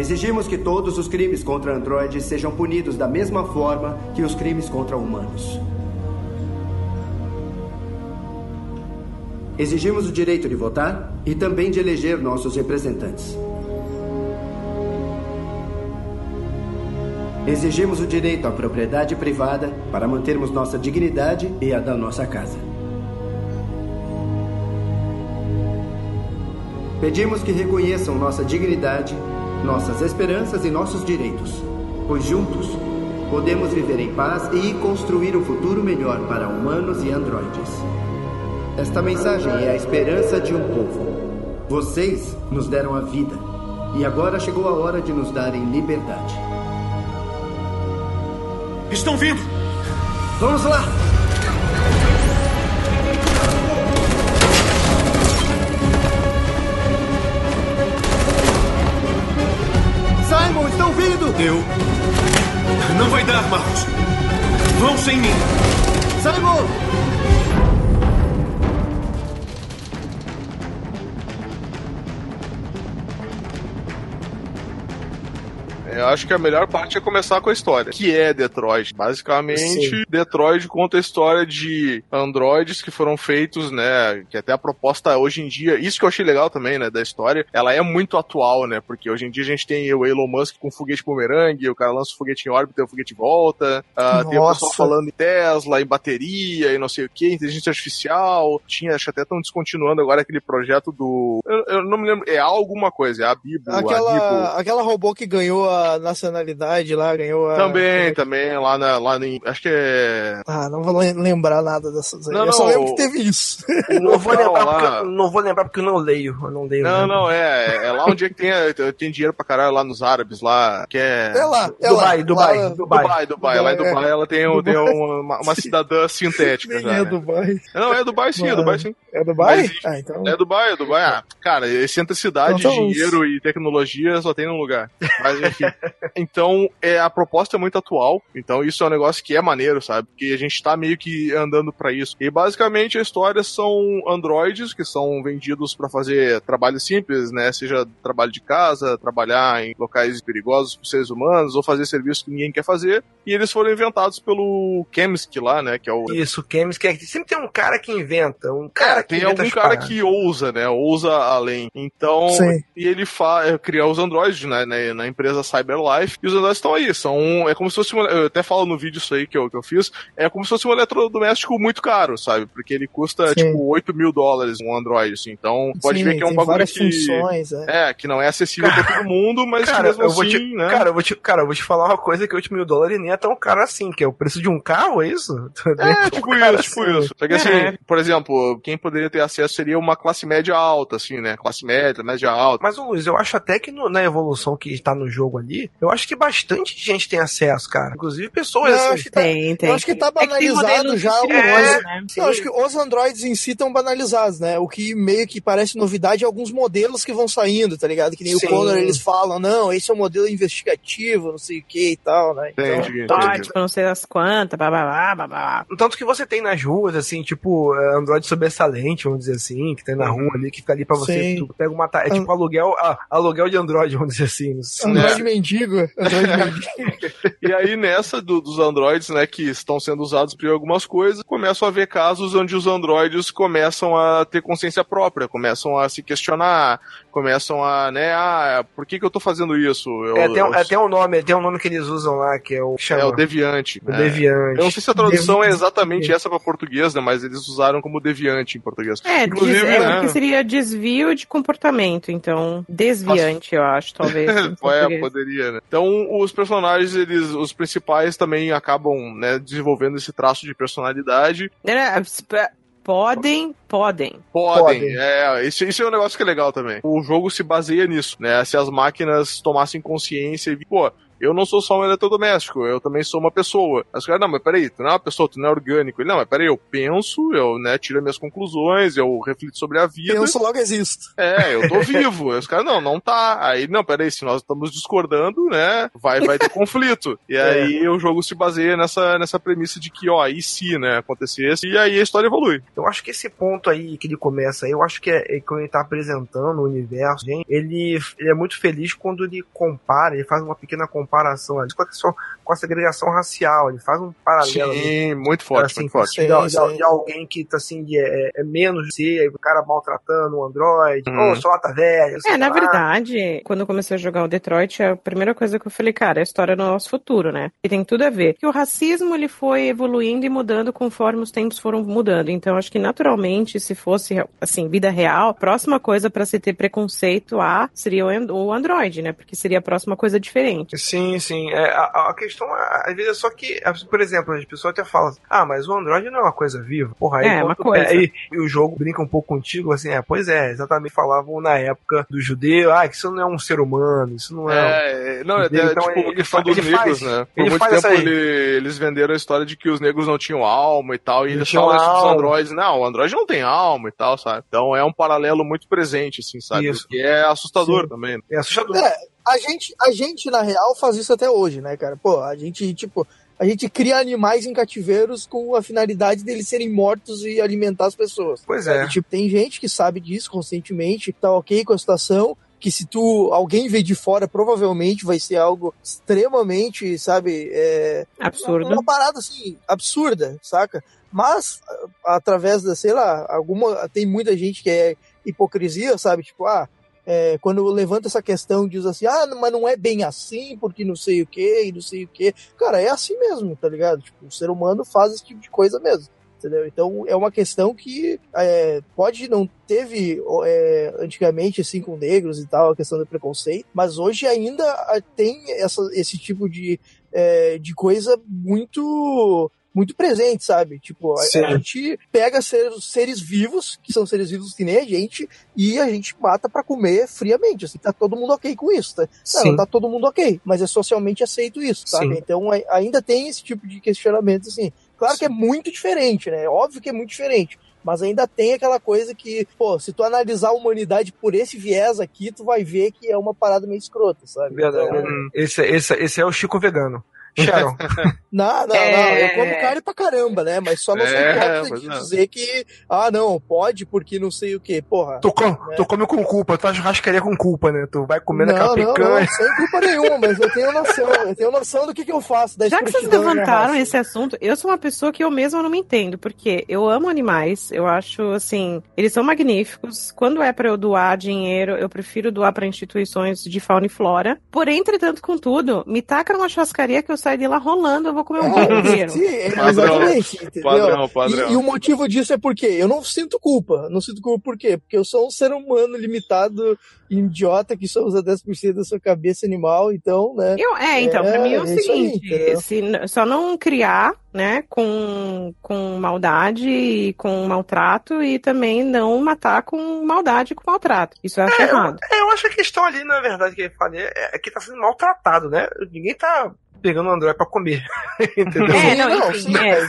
Exigimos que todos os crimes contra androides sejam punidos da mesma forma que os crimes contra humanos. Exigimos o direito de votar e também de eleger nossos representantes. Exigimos o direito à propriedade privada para mantermos nossa dignidade e a da nossa casa. Pedimos que reconheçam nossa dignidade, nossas esperanças e nossos direitos, pois juntos podemos viver em paz e construir um futuro melhor para humanos e androides. Esta mensagem é a esperança de um povo. Vocês nos deram a vida e agora chegou a hora de nos darem liberdade. Estão vindo! Vamos lá! Estão vindo! Eu. Não vai dar, Marcos. Vão sem mim. Simon! Acho que a melhor parte é começar com a história, que é Detroit. Basicamente, Sim. Detroit conta a história de androides que foram feitos, né? Que até a proposta hoje em dia, isso que eu achei legal também, né, da história, ela é muito atual, né? Porque hoje em dia a gente tem o Elon Musk com foguete bumerangue, o cara lança o foguete em órbita e o foguete volta. Ah, tem o pessoal falando em Tesla, em bateria e não sei o que, inteligência artificial. Tinha, acho que até estão descontinuando agora aquele projeto do. Eu, eu não me lembro, é alguma coisa, é a Bibo, a Bibo. Aquela, aquela robô que ganhou a nacionalidade lá, ganhou a. Também, também, lá, na, lá em. Acho que é. Ah, não vou lem- lembrar nada dessas aí. Não, eu só não, lembro o- que teve isso. Não vou, lembrar lá- porque, eu- não vou lembrar porque eu não leio. Eu não leio. Não, não, é. É lá onde é que tem, tem dinheiro pra caralho, lá nos árabes, lá, que é. É lá, é Dubai, lá. Dubai, lá- Dubai. Dubai, Dubai. Lá em Dubai, Dubai ela tem, um- tem Dubai. uma, uma cidadã sintética Nem já. é né? Dubai. Não, é Dubai sim, é Dubai sim. É Dubai? Mas, ah, então. É Dubai, é Dubai. Ah, cara, excentricidade, Então, então, dinheiro e tecnologia só tem num lugar. Mas enfim. então, é, a proposta é muito atual. Então, isso é um negócio que é maneiro, sabe? Porque a gente tá meio que andando pra isso. E basicamente a história são androides que são vendidos pra fazer trabalho simples, né? Seja trabalho de casa, trabalhar em locais perigosos para seres humanos, ou fazer serviço que ninguém quer fazer. E eles foram inventados pelo Kemsky lá, né? Que é o Isso, Kemis, que é, sempre tem um cara que inventa. Um cara é, que tem inventa algum cara paradas. que ousa, né? Ousa além. Então, Sim. e ele fa é, cria os androides né, na, empresa CyberLife. E os androides estão aí. São, é como se fosse. um- eu até falo no vídeo isso aí que eu, que eu fiz. É como se fosse um eletrodoméstico muito caro, sabe? Porque ele custa Sim. tipo 8 mil dólares um Android, assim. Então, pode Sim, ver que é um bagulho que. funções, é. É, que não é acessível pra todo mundo, mas que Cara, mesmo eu vou assim, te, né? cara, eu vou te, cara, eu vou te falar uma coisa que 8 mil dólares nem é tão caro assim, que é o preço de um carro, é isso? É, tão tipo isso, tipo assim. isso. Só que assim, É. por exemplo, quem poderia ter acesso seria uma classe média alta, assim, né? Classe média, média alta. Mas, Luiz, eu acho até que no- na evolução que está no jogo ali, eu acho que bastante gente tem acesso, cara. Inclusive pessoas Não, assim. acho que tá- Tem, tem. Eu acho que tá É que tem banalizado já negócio. né? Eu acho que os androids em si estão banalizados, né? O que meio que parece novidade é alguns modelos que vão saindo, tá ligado? Que nem Sim. o Connor, eles falam, não, esse é um modelo investigativo, não sei o que e tal, né? Então, Entendi, Ah, entendi. tipo, não sei das quantas, blá blá blá blá blá. Tanto que você tem nas ruas, assim, tipo, é, Android sobressalente, vamos dizer assim, que tem na rua ali, que fica ali pra você, Sim. tu pega uma, é tipo aluguel, ah, aluguel de Android, vamos dizer assim. Android mendigo. Mendigo. E aí, nessa do- dos androides, né, que estão sendo usados para algumas coisas, começam a haver casos onde os androides começam a ter consciência própria, começam a se questionar, começam a, né, ah, por que que eu tô fazendo isso? Eu, É, tem, um- eu- é, tem um nome, tem um nome que eles usam lá, que é o que chama é o deviante. o né? Deviante. Eu não sei se a tradução é Deviante. exatamente essa para português, né, mas eles usaram como deviante em português. É, Inclusive, des- é né, porque seria desvio de comportamento, então desviante, eu acho, talvez. é, poderia, né? Então, os personagens, eles, os principais também acabam, né, desenvolvendo esse traço de personalidade. Podem, podem. Podem, Podem. é, isso, isso é um negócio que é legal também. O jogo se baseia nisso, né? Se as máquinas tomassem consciência e, pô, eu não sou só um eletrodoméstico, eu também sou uma pessoa. Aí os caras, não, mas peraí, tu não é uma pessoa, tu não é orgânico. Ele, não, mas peraí, eu penso, eu, né, tiro minhas conclusões, eu reflito sobre a vida. Penso logo existo. É, eu tô vivo. Aí os caras, não, não tá. Aí, não, peraí, se nós estamos discordando, né, vai, vai ter conflito. E É. aí o jogo se baseia nessa, nessa premissa de que, ó, e se, né, acontecesse, e aí a história evolui. Eu acho que esse ponto aí que ele começa aí, eu acho que é, é quando ele tá apresentando o universo, gente, ele, ele é muito feliz quando ele compara, ele faz uma pequena comparação ali com a, questão- com a segregação racial, ele faz um paralelo. ali. Sim, muito forte, assim, muito forte. de, de- de alguém que tá assim, de, é, é menos de si, aí o cara maltratando o Android, ô, só lata velha. sei É, na lá. verdade, quando eu comecei a jogar o Detroit, a primeira coisa que eu falei, cara, é a história do nosso futuro, né? E tem tudo a ver. Que o racismo, ele foi evoluindo e mudando conforme os tempos foram mudando. Então, acho que naturalmente, se fosse, assim, vida real, a próxima coisa pra se ter preconceito a seria o Android, né? Porque seria a próxima coisa diferente. Sim, sim. É, a, a questão, às vezes, é só que, por exemplo, as pessoas até falam assim, ah, mas o Android não é uma coisa viva. Porra, aí É, uma coisa. aí- e o jogo brinca um pouco contigo, assim, é, pois é, exatamente falavam na época do judeu, ah, que isso não é um ser humano, isso não é. É, não, é Então, até, tipo, ele questão dos ele negros, faz- né? Por ele muito faz tempo ele- eles venderam a história de que os negros não tinham alma e tal, e eles falam isso dos androides. Não, o android não tem alma e tal, sabe? Então é um paralelo muito presente, assim, sabe? Isso. Que é assustador Sim. também. né? É assustador. É, a gente, a gente, na real, faz isso até hoje, né, cara? Pô, a gente, tipo, a gente cria animais em cativeiros com a finalidade deles serem mortos e alimentar as pessoas. Pois é. Tipo, tem gente que sabe disso conscientemente, tá ok com a situação, que se tu, alguém vê de fora, provavelmente vai ser algo extremamente, sabe, é, Absurdo. uma parada assim, absurda, saca? Mas, através da, sei lá, alguma. Tem muita gente que é hipocrisia, sabe? Tipo, ah, é, quando levanta essa questão, diz assim, ah, mas não é bem assim, porque não sei o que, e não sei o que. Cara, é assim mesmo, tá ligado? Tipo, o ser humano faz esse tipo de coisa mesmo. Entendeu? Então é uma questão que é, pode não teve é, antigamente assim com negros e tal a questão do preconceito, mas hoje ainda ah, tem essa, esse tipo de, é, de coisa muito muito presente, sabe? Tipo, a, Sim. a gente pega seres, seres vivos, que são seres vivos que nem a gente, e a gente mata pra comer friamente. Assim, tá todo mundo ok com isso, tá? Não, Sim. não tá todo mundo ok, mas é socialmente aceito isso, sabe? Sim. Então a- ainda tem esse tipo de questionamento, assim. Claro que é muito diferente, né? Óbvio que é muito diferente. Mas ainda tem aquela coisa que, pô, se tu analisar a humanidade por esse viés aqui, tu vai ver que é uma parada meio escrota, sabe? Verdade. Então, Esse, esse, esse é o Chico vegano. Sharon. não, não, É. não. Eu como carne pra caramba, né? Mas só não sou É, hipócrita de não. dizer que, ah, não, pode porque não sei o quê. Porra. Tu, com, É. tu come com culpa, tu faz churrascaria com culpa, né? Tu vai comendo não, aquela não, picanha. não, sem culpa nenhuma, mas eu tenho noção. Eu tenho noção do que, que eu faço. Da Já que vocês levantaram esse assunto, eu sou uma pessoa que eu mesma não me entendo, porque eu amo animais, eu acho assim, eles são magníficos. Quando é pra eu doar dinheiro, eu prefiro doar pra instituições de fauna e flora. Porém, entretanto, contudo, me taca numa churrascaria que eu saio de lá rolando, eu vou comer um dia É, inteiro. sim, é, Padrão, exatamente, entendeu? padrão, padrão. E, e o motivo disso é porque eu não sinto culpa. Não sinto culpa por quê? Porque eu sou um ser humano limitado, idiota, que só usa 10% da sua cabeça animal, então, né? Eu, é, então, pra É, mim é o é aí, seguinte, entendeu? se só não criar, né, com, com maldade e com maltrato e também não matar com maldade e com maltrato. Isso eu acho errado. É, eu acho que a questão ali, na verdade, que ele fala é, é que tá sendo maltratado, né? Ninguém tá pegando o Android pra comer. Entendeu? É, não, não, enfim, é, é-.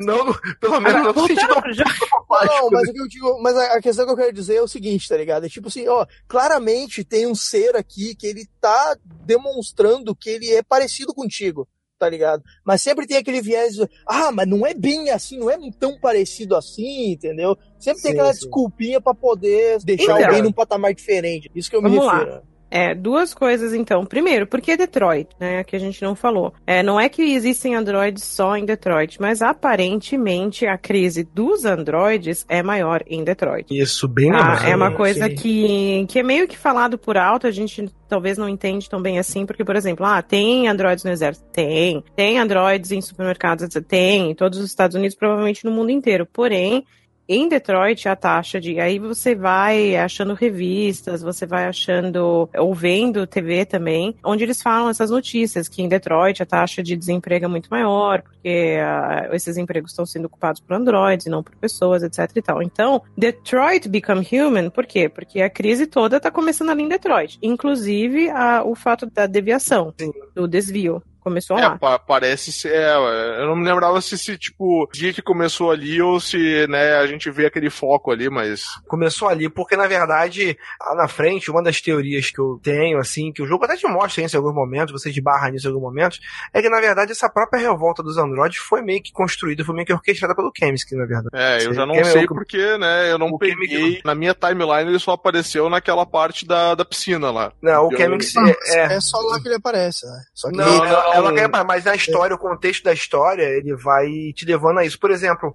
Não, no- pelo menos Agora, no sentido Não, mas o que eu digo, mas a, a questão que eu quero dizer é o seguinte, tá ligado? É tipo assim, ó, claramente tem um ser aqui que ele tá demonstrando que ele é parecido contigo, tá ligado? Mas sempre tem aquele viés, de, ah, mas não é bem assim, não é tão parecido assim, entendeu? Sempre tem Sim, aquela sim. desculpinha pra poder deixar Então. alguém num patamar diferente. Isso que eu me Vamos lá. É, duas coisas então. Primeiro, por que Detroit, né? Que a gente não falou. É, não é que existem androides só em Detroit, mas aparentemente a crise dos androides é maior em Detroit. Isso, bem Ah, é uma coisa Sim. que, que é meio que falado por alto, a gente talvez não entende tão bem assim, porque, por exemplo, ah, tem androides no exército? Tem. Tem androides em supermercados? Tem. Em todos os Estados Unidos, provavelmente no mundo inteiro. Porém, em Detroit a taxa de. Aí você vai achando revistas, você vai achando. ou vendo TV também, onde eles falam essas notícias, que em Detroit a taxa de desemprego é muito maior, porque ah, esses empregos estão sendo ocupados por androides e não por pessoas, etc e tal. Então, Detroit Become Human, por quê? Porque a crise toda tá começando ali em Detroit. Inclusive a- o fato da deviação, do desvio. Começou É, lá. pa- parece ser. é, eu não me lembrava se, se, tipo, dia que começou ali ou se, né, a gente vê aquele foco ali, mas. Começou ali, porque na verdade, lá na frente, uma das teorias que eu tenho, assim, que o jogo até te mostra isso em alguns momentos, você esbarra nisso em alguns momentos, é que na verdade essa própria revolta dos androides foi meio que construída, foi meio que orquestrada pelo Chemsky, na verdade. É, eu já não Chem- sei porque, né, eu não peguei. Na minha timeline ele só apareceu naquela parte da, da piscina lá. Não, o Eu- Chemsky é, É só lá que ele aparece, né? Só que Não, ele- ela, ela quer, mas na história, o contexto da história, ele vai te levando a isso. Por exemplo,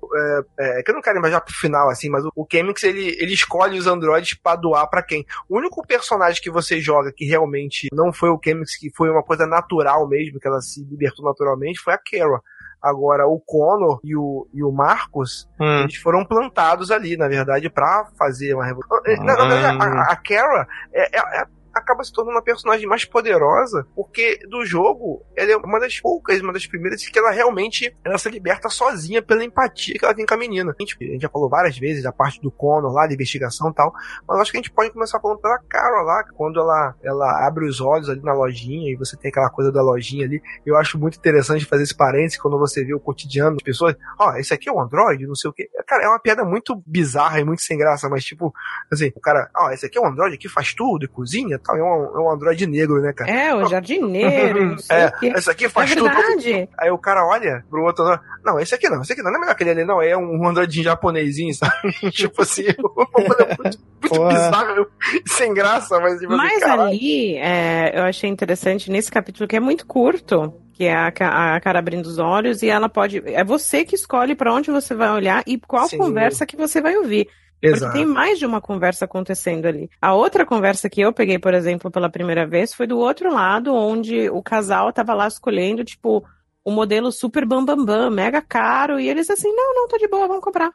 é, é, que eu não quero já pro final, assim, mas o, o Chemix, ele, ele escolhe os androides pra doar pra quem? O único personagem que você joga que realmente não foi o Chemix, que foi uma coisa natural mesmo, que ela se libertou naturalmente, foi a Kara. Agora, o Connor e o, e o Marcos, Hum. eles foram plantados ali, na verdade, pra fazer uma revolução. Na, verdade, a, a Kara é, é- é- acaba se tornando uma personagem mais poderosa, porque do jogo, ela é uma das poucas, uma das primeiras que ela realmente ela se liberta sozinha pela empatia que ela tem com a menina. A gente, a gente já falou várias vezes da parte do Connor lá, da investigação e tal, mas acho que a gente pode começar falando pela Carol lá, quando ela, ela abre os olhos ali na lojinha e você tem aquela coisa da lojinha ali. Eu acho muito interessante fazer esse parênteses quando você vê o cotidiano das pessoas. Ó, esse aqui é um Android, não sei o quê. Cara, é uma piada muito bizarra e muito sem graça, mas tipo, assim, o cara, ó, esse aqui é um Android que faz tudo e cozinha É um, é um Android negro, né, cara? É, o jardineiro, É, esse aqui faz é tudo. verdade. Aí o cara olha pro outro, não, não, esse aqui não, esse aqui não, não é melhor aquele ali, não, é um androidinho japonesinho, sabe? tipo assim, coisa muito, muito Porra. bizarra, sem graça, mas tipo assim, Mas caralho. ali, é, eu achei interessante nesse capítulo que é muito curto, que é a, a cara abrindo os olhos e ela pode. É você que escolhe pra onde você vai olhar e qual Sim. conversa que você vai ouvir. Porque Exato. tem mais de uma conversa acontecendo ali. A outra conversa que eu peguei, por exemplo, pela primeira vez, foi do outro lado, onde o casal tava lá escolhendo, tipo, o modelo super bambambam, bam, bam, mega caro, e eles assim, não, não, tô de boa, vamos comprar.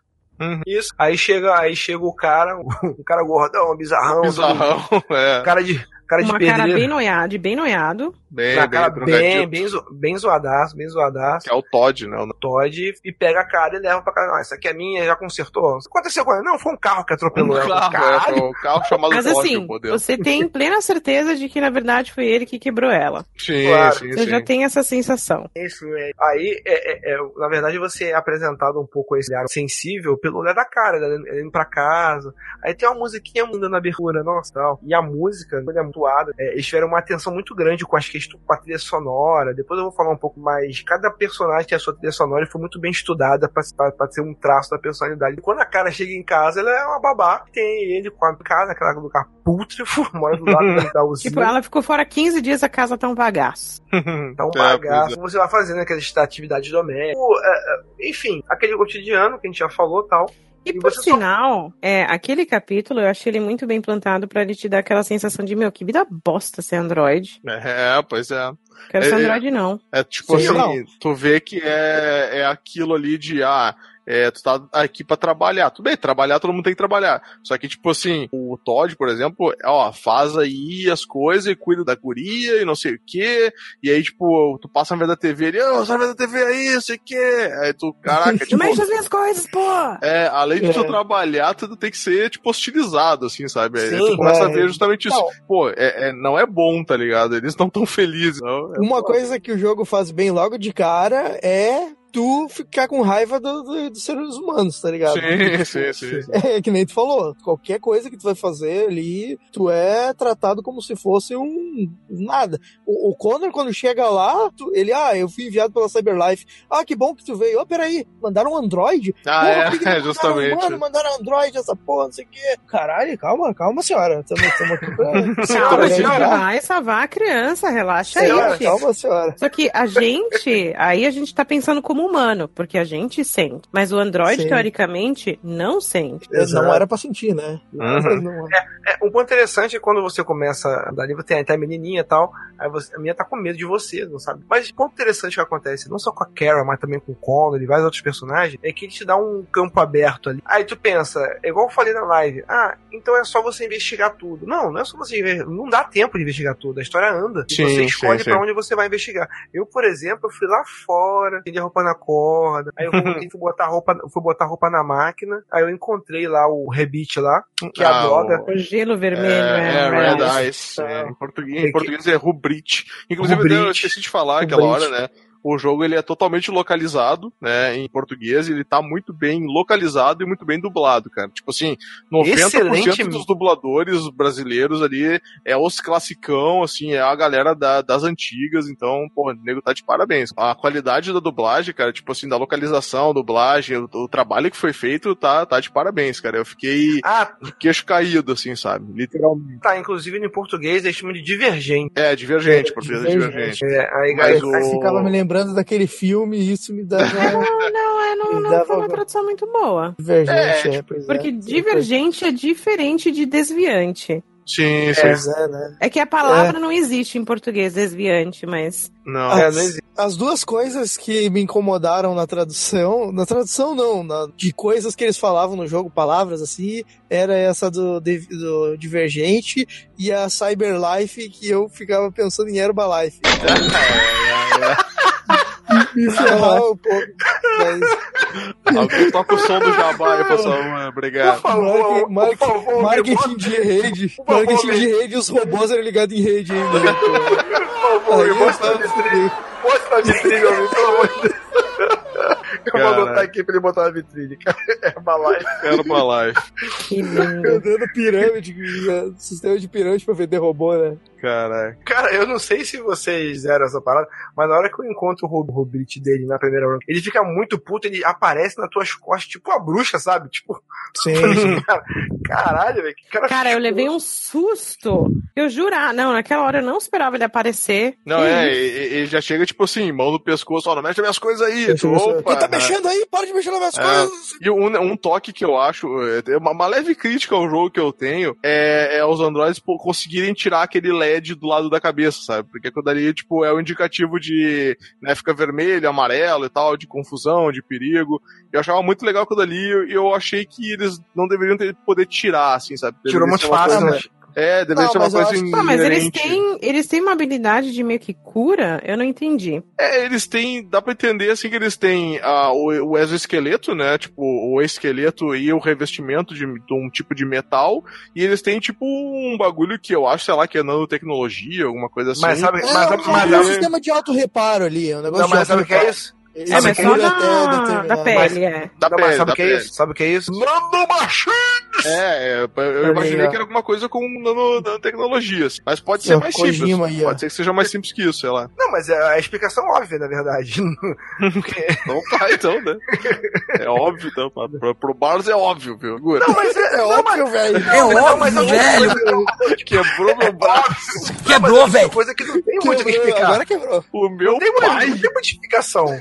Isso. Aí chega, aí chega o cara, um cara gordão, bizarrão, Bizarrão, é. cara de, cara de Uma cara bem noiado, bem noiado. Bem, bem cara bem, bem, zo- bem zoadaço, bem zoadaço. Que é o Todd, né? o- Todd e pega a cara e leva pra casa. Não, essa aqui é minha, já consertou. O que aconteceu com ela? Não, foi um carro que atropelou Um ela. carro, é, um carro chamado Mas Todd, assim, você tem plena certeza de que, na verdade, foi ele que quebrou ela. Sim, Claro. sim, Você sim. já tem essa sensação. Isso, é. Aí, é, é, é, na verdade, você é apresentado um pouco esse olhar sensível pelo olhar da cara, né? Ele indo pra casa. Aí tem uma musiquinha mudando na abertura, nossa, tal. E a música, quando é é, eles tiveram uma atenção muito grande com as questões com a trilha sonora. Depois eu vou falar um pouco mais. Cada personagem tem a sua trilha sonora e foi muito bem estudada pra ser um traço da personalidade. E quando a cara chega em casa, ela é uma babá. Tem ele com a casa, aquela lugar pútrefo, mora do lado da, usina. Tipo, ela ficou fora 15 dias, a casa tá um bagaço. Tá um É, bagaço. pois Você vai fazendo aquelas atividades domésticas. É, é, enfim, aquele cotidiano que a gente já falou tal. E, E por você só- sinal, é, aquele capítulo eu achei ele muito bem plantado pra ele te dar aquela sensação de, meu, que vida bosta ser Android. É, pois é. Quero É, ser é. Android, não. É tipo Sim, assim, não. tu vê que é, é aquilo ali de, ah, é, tu tá aqui pra trabalhar. Tudo bem, trabalhar todo mundo tem que trabalhar. Só que, tipo assim, o Todd, por exemplo, ó, faz aí as coisas e cuida da guria e não sei o quê. E aí, tipo, tu passa na frente da TV ali, ô, sai na frente da TV aí, não sei o quê. Aí tu, caraca, tipo. Mexe as minhas coisas, pô! É, além de É. tu trabalhar, tu tem que ser, tipo, hostilizado, assim, sabe? Aí Sim, tu começa a é. ver justamente isso. Não. Pô, é, é- não é bom, tá ligado? Eles não tão felizes. Não, é Uma coisa que o jogo faz bem logo de cara é tu ficar com raiva do- do- dos seres humanos, tá ligado? Sim, sim, sim. sim. É que nem tu falou, qualquer coisa que tu vai fazer ali, tu é tratado como se fosse um nada. O, o Connor, quando chega lá, tu- ele, ah, eu fui enviado pela Cyberlife. Ah, que bom que tu veio. Ô, peraí, mandaram um Android? Ah, Porra, é, que que justamente. humano? Mandaram Android, essa porra, não sei o quê. Caralho, calma, calma, senhora. Tamo, tamo aqui pra... Calma, ajudar. vai salvar a criança, relaxa Senhora, aí. calma, senhora. Só que a gente, aí a gente tá pensando como como humano, porque a gente sente. Mas o Android, Sim. teoricamente, não sente. Não era pra sentir, né? Uhum. Não- É, um ponto interessante é quando você começa a dar livro, tem até a menininha e tal, aí você, a menina tá com medo de você, não sabe? Mas o ponto interessante que acontece, não só com a Kara, mas também com o Connor e vários outros personagens, é que ele te dá um campo aberto ali. Aí tu pensa, é igual eu falei na live, ah, então é só você investigar tudo. Não, não é só você investigar, não dá tempo de investigar tudo, a história anda. E Sim, você sim, escolhe sim. pra onde você vai investigar. Eu, por exemplo, eu fui lá fora, tendi a roupa na corda, aí eu fui, fui botar roupa, fui botar roupa na máquina, aí eu encontrei lá o Rebite lá, que é a Ah, droga. O gelo vermelho É, é, é Red Red Eyes. Eyes. é, em, português, em português é Rubrit. Inclusive, Rubrit. eu esqueci de falar aquela Rubrit. hora, né? O jogo ele é totalmente localizado, né, em português, ele tá muito bem localizado e muito bem dublado, cara. Tipo assim, 90% Excelente. dos dubladores brasileiros ali é os classicão, assim, é a galera da- das antigas, então, pô, o nego tá de parabéns. A qualidade da dublagem, cara, tipo assim, da localização, dublagem, o, o trabalho que foi feito, tá, tá de parabéns, cara. Eu fiquei Ah, de queixo caído, assim, sabe? Literalmente. tá, inclusive em português eles chamam de divergente. É, divergente, português é Divergente. É, aí, Mas galera, o- Aí ficava me lembrando daquele filme e isso me dava Não, não, é, não, não Dava foi uma tradução muito boa. divergente. É, pois é. Porque divergente é diferente de desviante. Sim, sim. Pois é, né? É que a palavra não existe em português, desviante, mas. Não. As, É, não existe. as duas coisas que me incomodaram na tradução, na tradução não, na- de coisas que eles falavam no jogo, palavras assim, era essa do, de- do Divergente e a Cyberlife que eu ficava pensando em Herbalife. Ferrava um pouco. Mas Alguém toca o som do jabá aí, pessoal. Ah, Obrigado. Por favor, marketing, favor, marketing me de rede. Por favor, Marketing me- de rede e os robôs eram ligados em rede ainda. Por favor, Aí me mostra a eu- vitrine. Mostra a vitrine, homem, pelo amor de Deus. Eu vou Cara. anotar aqui pra ele botar na vitrine, cara. É Herbalife. Herbalife. Que lindo. Andando pirâmide, sistema de pirâmide pra vender robô, né? Caraca. Cara, eu não sei se vocês fizeram essa parada, mas na hora que eu encontro o Rob- Robrit dele na primeira run, ele fica muito puto, ele aparece nas tuas costas, tipo a bruxa, sabe? Tipo, Sim. cara, caralho, velho. Que cara Cara, eu levei um susto. Eu jurar, não, naquela hora eu não esperava ele aparecer. Não, Que é, ele já chega, tipo assim, mão no pescoço, ó, não mexe nas minhas coisas aí. Tu, opa, tá né? mexendo aí? Para de mexer nas minhas É. coisas! E um, um toque que eu acho, é, uma, uma leve crítica ao jogo que eu tenho é, é os androides conseguirem tirar aquele LED do lado da cabeça, sabe? Porque aquilo dali, tipo, é o indicativo de, né, fica vermelho, amarelo e tal, de confusão, de perigo. Eu achava muito legal aquilo dali e eu achei que eles não deveriam ter, poder tirar, assim, sabe? Tirou muito fácil, né? É, deveria Não, ser uma mas coisa acho- mas eles têm, eles têm uma habilidade de meio que cura? Eu não entendi. É, eles têm, dá pra entender assim que eles têm ah, o, o exoesqueleto, né? Tipo, o esqueleto e o revestimento de, de um tipo de metal. E eles têm, tipo, um bagulho que eu acho, sei lá, que é nanotecnologia, alguma coisa assim. Mas sabe, É, mas, mas, mas, é um sistema de auto-reparo ali, é um negócio não, mas sabe o que é isso? Ele É, mas só cura da, até da determinado- pele, é. Da Não, pele, mas sabe o que é pele. isso? Sabe o que é isso? É, é, eu Olha imaginei aí, que era alguma coisa com nano- nanotecnologia. assim. Mas pode ser mais Kojima simples. aí, pode ser que seja mais simples que isso, sei lá. Não, mas é a explicação óbvia, na verdade. Porque- Então tá, então, né? É óbvio, então. Pra, pra, pro Bars é óbvio, viu? Segura. Não, mas é, É não, óbvio, velho. É óbvio, velho. Quebrou meu braço. Quebrou, mas é velho. coisa que não tem muito explicar. Agora quebrou. O meu Não tem, pai. não tem muita explicação.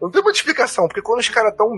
Não tem muita explicação, porque quando os caras estão.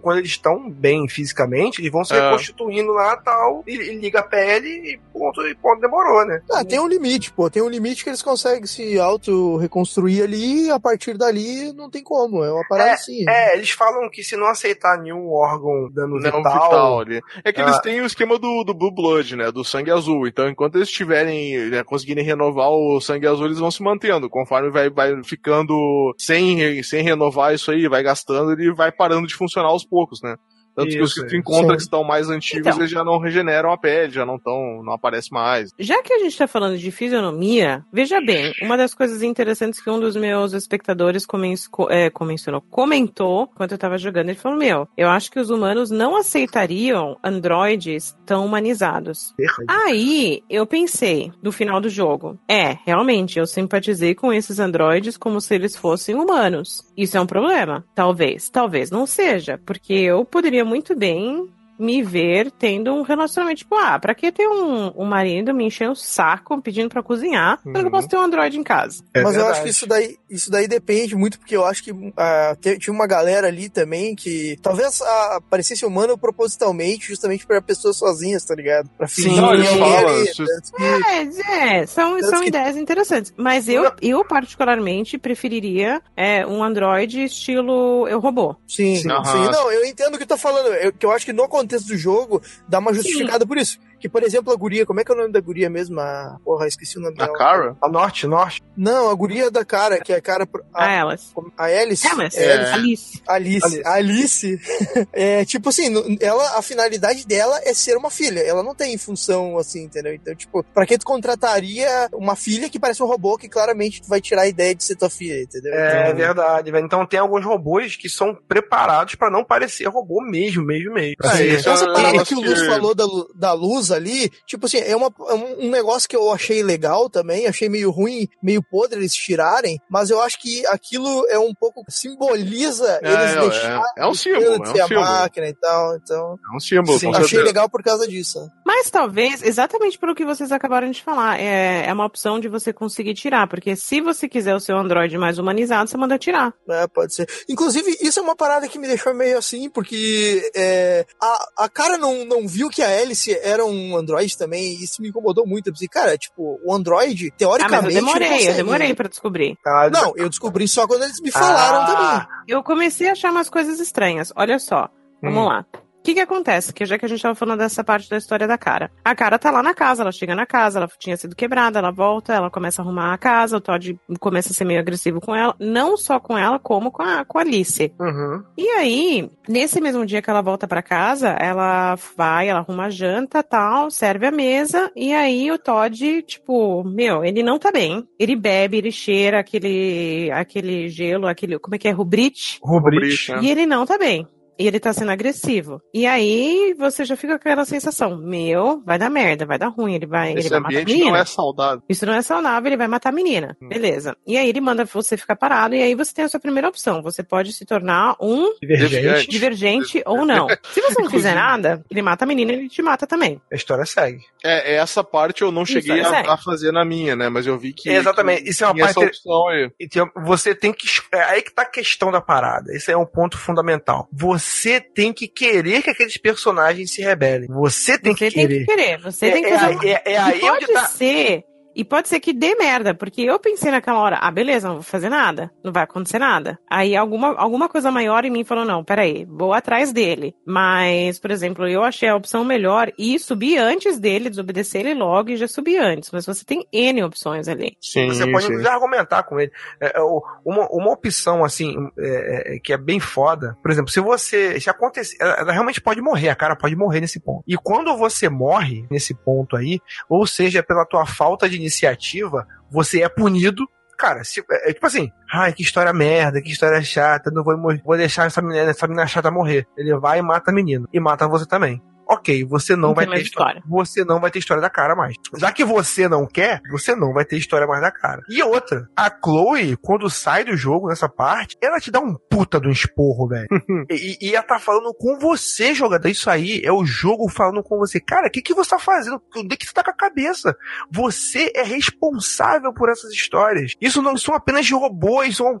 quando eles estão bem fisicamente, eles vão se É. reconstituindo lá tal, e, e liga a pele e ponto, e ponto demorou, né? Ah, tem um limite, pô. Tem um limite que eles conseguem se auto-reconstruir ali e a partir dali não tem como. É uma parada assim. É, eles falam que se não aceitar nenhum órgão dando Não, vital. vital ali. É que Ah. eles têm o esquema do, do Blue Blood, né? Do sangue azul. Então, enquanto eles estiverem, né, conseguirem renovar o sangue azul, eles vão se mantendo. Conforme vai, vai ficando sem, sem renovar isso aí, vai gastando, ele vai parando de funcionar aos poucos, né? Tanto que os Isso, que tu isso. encontra Sim. que estão mais antigos, Então. eles já não regeneram a pele, já não estão, não aparece mais. Já que a gente tá falando de fisionomia, veja bem, uma das coisas interessantes que um dos meus espectadores comen- co- é, comentou enquanto eu tava jogando, ele falou, meu, eu acho que os humanos não aceitariam androides tão humanizados. Aí, eu pensei, no final do jogo, é, realmente, eu simpatizei com esses androides como se eles fossem humanos. Isso é um problema? Talvez. Talvez não seja, porque eu poderia muito bem me ver tendo um relacionamento, tipo, ah, pra que ter um, um marido me encher o saco pedindo pra cozinhar, quando eu posso ter um Android em casa? É Mas eu acho que isso daí, isso daí depende muito, porque eu acho que ah, tinha uma galera ali também que talvez ah, parecesse humano propositalmente, justamente pra pessoas sozinhas, tá ligado? Pra fingir Não, eles que falam, que- É, é, são, Tanto são que- ideias interessantes. Mas eu, eu particularmente, preferiria é, um Android estilo Eu Robô. Sim, sim. Não, eu entendo o que tu tá falando. Eu, que eu acho que no contexto do jogo dá uma justificada por isso. Que, por exemplo, a guria, como é que é o nome da guria mesmo? A, porra, esqueci o nome dela. Cara? A Norte, Norte. Não, a guria da cara, que é a cara. pro- A Alice. A Alice? Alice. É, É. Alice. Alice. Alice. Alice. é, tipo assim, ela, a finalidade dela é ser uma filha. Ela não tem função assim, entendeu? Então, tipo, pra que tu contrataria uma filha que parece um robô que claramente tu vai tirar a ideia de ser tua filha, entendeu? É Então, verdade, velho. Então tem alguns robôs que são preparados pra não parecer robô mesmo, mesmo, mesmo. É, Assim, isso essa é um parada que o Luz falou da, da luz ali, tipo assim, é, uma, é um um negócio que eu achei legal também, achei meio ruim, meio podre eles tirarem, mas eu acho que aquilo é um pouco, simboliza É, eles é, deixarem é um o símbolo, é um ser a símbolo. máquina e tal, então... É um símbolo, Sim, achei certeza. legal por causa disso. Mas talvez, exatamente pelo que vocês acabaram de falar, é, é uma opção de você conseguir tirar. Porque se você quiser o seu Android mais humanizado, você manda tirar. É, pode ser. Inclusive, isso é uma parada que me deixou meio assim, porque é, a, a cara não, não viu que a Alice era um Android também, e isso me incomodou muito. Eu pensei, cara, tipo, o Android, Ah, mas teoricamente. eu demorei, eu demorei pra descobrir. Não, eu descobri só quando eles me falaram Ah. também. Eu comecei a achar umas coisas estranhas. Olha só, vamos Hum. lá. O que que acontece? Que já que a gente tava falando dessa parte da história da cara. A cara tá lá na casa, ela chega na casa, ela tinha sido quebrada, ela volta, ela começa a arrumar a casa, o Todd começa a ser meio agressivo com ela, não só com ela, como com a, com a Alice. Uhum. E aí, nesse mesmo dia que ela volta pra casa, ela vai, ela arruma a janta, tal, serve a mesa, e aí o Todd, tipo, meu, ele não tá bem. Ele bebe, ele cheira aquele, aquele gelo, aquele, como é que é, rubrite? Rubrite, né? E ele não tá bem. E ele tá sendo agressivo. E aí você já fica com aquela sensação: meu, vai dar merda, vai dar ruim, ele vai, ele Esse vai matar a ambiente menina. não é saudável. Isso não é saudável, ele vai matar a menina. Beleza. E aí ele manda você ficar parado, e aí você tem a sua primeira opção. Você pode se tornar um Divergente. divergente ou não. Se você não fizer nada, ele mata a menina e ele te mata também. A história segue. É, essa parte eu não Isso, cheguei é a, a fazer na minha, né? Mas eu vi que. Exatamente. que Isso é uma parte. opção aí. Então, você tem que. É aí que tá a questão da parada. Esse é um ponto fundamental. Você tem que querer que aqueles personagens se rebelem. Você tem Você que tem querer. que querer, você É- tem que é fazer. é- é E aí pode onde tá- ser. E pode ser que dê merda, porque eu pensei naquela hora, ah, beleza, não vou fazer nada, não vai acontecer nada. Aí alguma, alguma coisa maior em mim falou, não, peraí, vou atrás dele. Mas, por exemplo, eu achei a opção melhor e subir antes dele, desobedecer ele logo e já subir antes. Mas você tem N opções ali. Sim, Você pode inclusive argumentar com ele. É, é, uma, uma opção, assim, é, é, que é bem foda. Por exemplo, se você. Se acontecer. Ela, ela realmente pode morrer, a cara pode morrer nesse ponto. E quando você morre nesse ponto aí, ou seja, pela tua falta de iniciativa, você é punido. Cara, se- é, é tipo assim, ai, que história merda, que história chata, não vou, vou deixar essa menina, essa menina chata morrer. Ele vai e mata a menina. E mata você também. Ok, você não, Não vai ter mais história. Você não vai ter história da cara mais. Já que você não quer, você não vai ter história mais da cara. E outra, a Chloe, quando sai do jogo nessa parte, ela te dá um puta do esporro, velho. e, e ela tá falando com você, jogador. Isso aí é o jogo falando com você. Cara, o que, que você tá fazendo? Onde é que você tá com a cabeça? Você é responsável por essas histórias. Isso não são apenas robôs, são,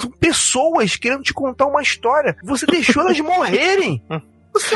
são pessoas querendo te contar uma história. Você deixou elas morrerem.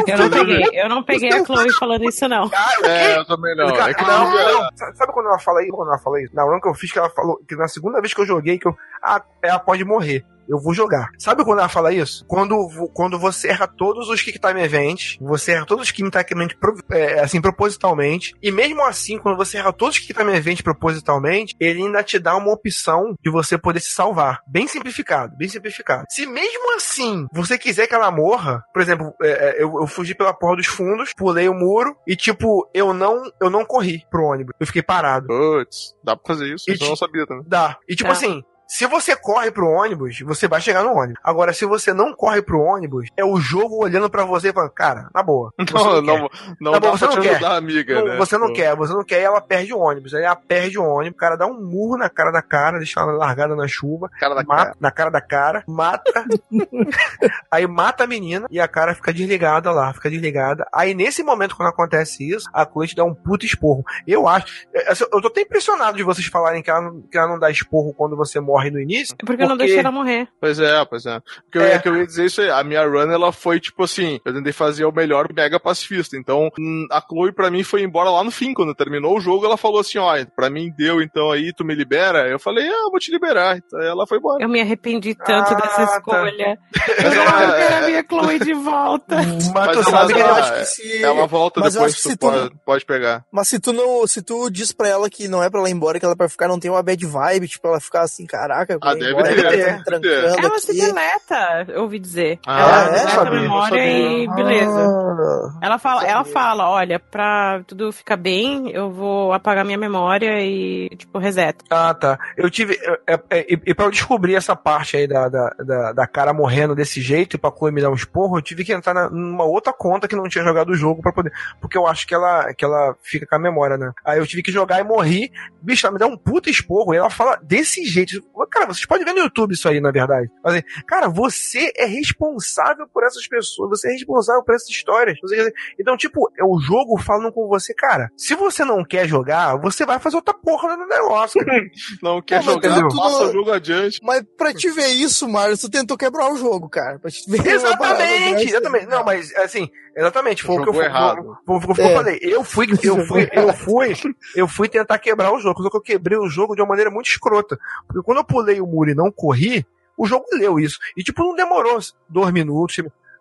É um Eu não peguei, eu não peguei é a Chloe falando isso, não. É, eu também não. Cara, É que não, não, não. Sa- Sabe quando ela fala isso? Quando ela fala isso? Na hora que eu fiz que ela falou, que na segunda vez que eu joguei, que eu. Ah, ela pode morrer. Eu vou jogar. Sabe quando ela fala isso? Quando, quando você erra todos os Kick Time Events, você erra todos os Kick Time Events pro- é, assim, propositalmente, e mesmo assim, quando você erra todos os Kick Time Events propositalmente, ele ainda te dá uma opção de você poder se salvar. Bem simplificado, bem simplificado. Se mesmo assim você quiser que ela morra, por exemplo, é, é, eu, eu fugi pela porra dos fundos, pulei o muro e, tipo, eu não, eu não corri pro ônibus. Eu fiquei parado. Putz, dá pra fazer isso? E Isso eu não sabia também. Dá. E tipo É. assim, se você corre pro ônibus, você vai chegar no ônibus. Agora, se você não corre pro ônibus, é o jogo olhando pra você e falando, cara, na boa. Não, não, não Tá dá bom, pra você te não quer. ajudar, amiga, Não, né? Você não Pô. quer, você não quer e ela perde o ônibus. Aí ela perde o ônibus, o cara dá um murro na cara da cara, deixa ela largada na chuva. Cara da mata, cara. Na cara da cara, mata. aí mata a menina e a cara fica desligada lá, fica desligada. Aí nesse momento, quando acontece isso, a Chloe te dá um puta esporro. Eu acho. assim, Eu tô até impressionado de vocês falarem que ela, não- que ela não dá esporro quando você morre no início. Porque eu não deixei ela morrer. Pois é, pois é. O que eu, É. ia- que eu ia dizer isso aí, a minha run, ela foi tipo assim, eu tentei fazer o melhor mega pacifista. Então, hum, a Chloe pra mim foi embora lá no fim, quando terminou o jogo, ela falou assim, ó, pra mim deu, então aí tu me libera? Eu falei, ah, eu vou te liberar. Então ela foi embora. Eu me arrependi tanto Ah, dessa tá. escolha. Mas Eu ela- quero a minha Chloe de volta. Mas, Mas tu sabe que eu acho que se- Ela volta mas depois, tu se tu- pode, pode pegar. Mas se tu não, se tu diz pra ela que não é pra ela ir embora, que ela é pra ficar, não tem uma bad vibe, tipo, ela ficar assim, caraca, eu vou Ah, ir deve embora, ter, ela tá deve se deleta, eu ouvi dizer. Ah, ela é? deleta a memória e beleza. Ah, Ela fala, ela fala, olha, pra tudo ficar bem, eu vou apagar minha memória e, tipo, reseta. Ah, tá. Eu tive. é, é, é, e, e pra eu descobrir essa parte aí da, da, da, da cara morrendo desse jeito e pra Chloe me dar um esporro, eu tive que entrar na- numa outra conta que não tinha jogado o jogo pra poder. Porque eu acho que ela, que ela fica com a memória, né? Aí eu tive que jogar e morri. Bicho, ela me dá um puta esporro e ela fala desse jeito. Cara, vocês podem ver no YouTube isso aí, na verdade. Mas, assim, cara, você é responsável por essas pessoas, você é responsável por essas histórias. Você- então, tipo, é o jogo falando com você, cara, se você não quer jogar, você vai fazer outra porra no negócio. Não quer Pô, jogar, tu- passa o jogo adiante. Mas pra te ver isso, Mário, tu tentou quebrar o jogo, cara. Pra te ver Exatamente, exatamente. Não, mas assim, exatamente, foi o que eu, errado. foi- foi o que eu É. falei. Eu fui, eu fui, eu fui, eu fui tentar quebrar o jogo, só que eu quebrei o jogo de uma maneira muito escrota. Porque quando eu pulei o muro e não corri, o jogo leu isso. E tipo, não demorou dois minutos.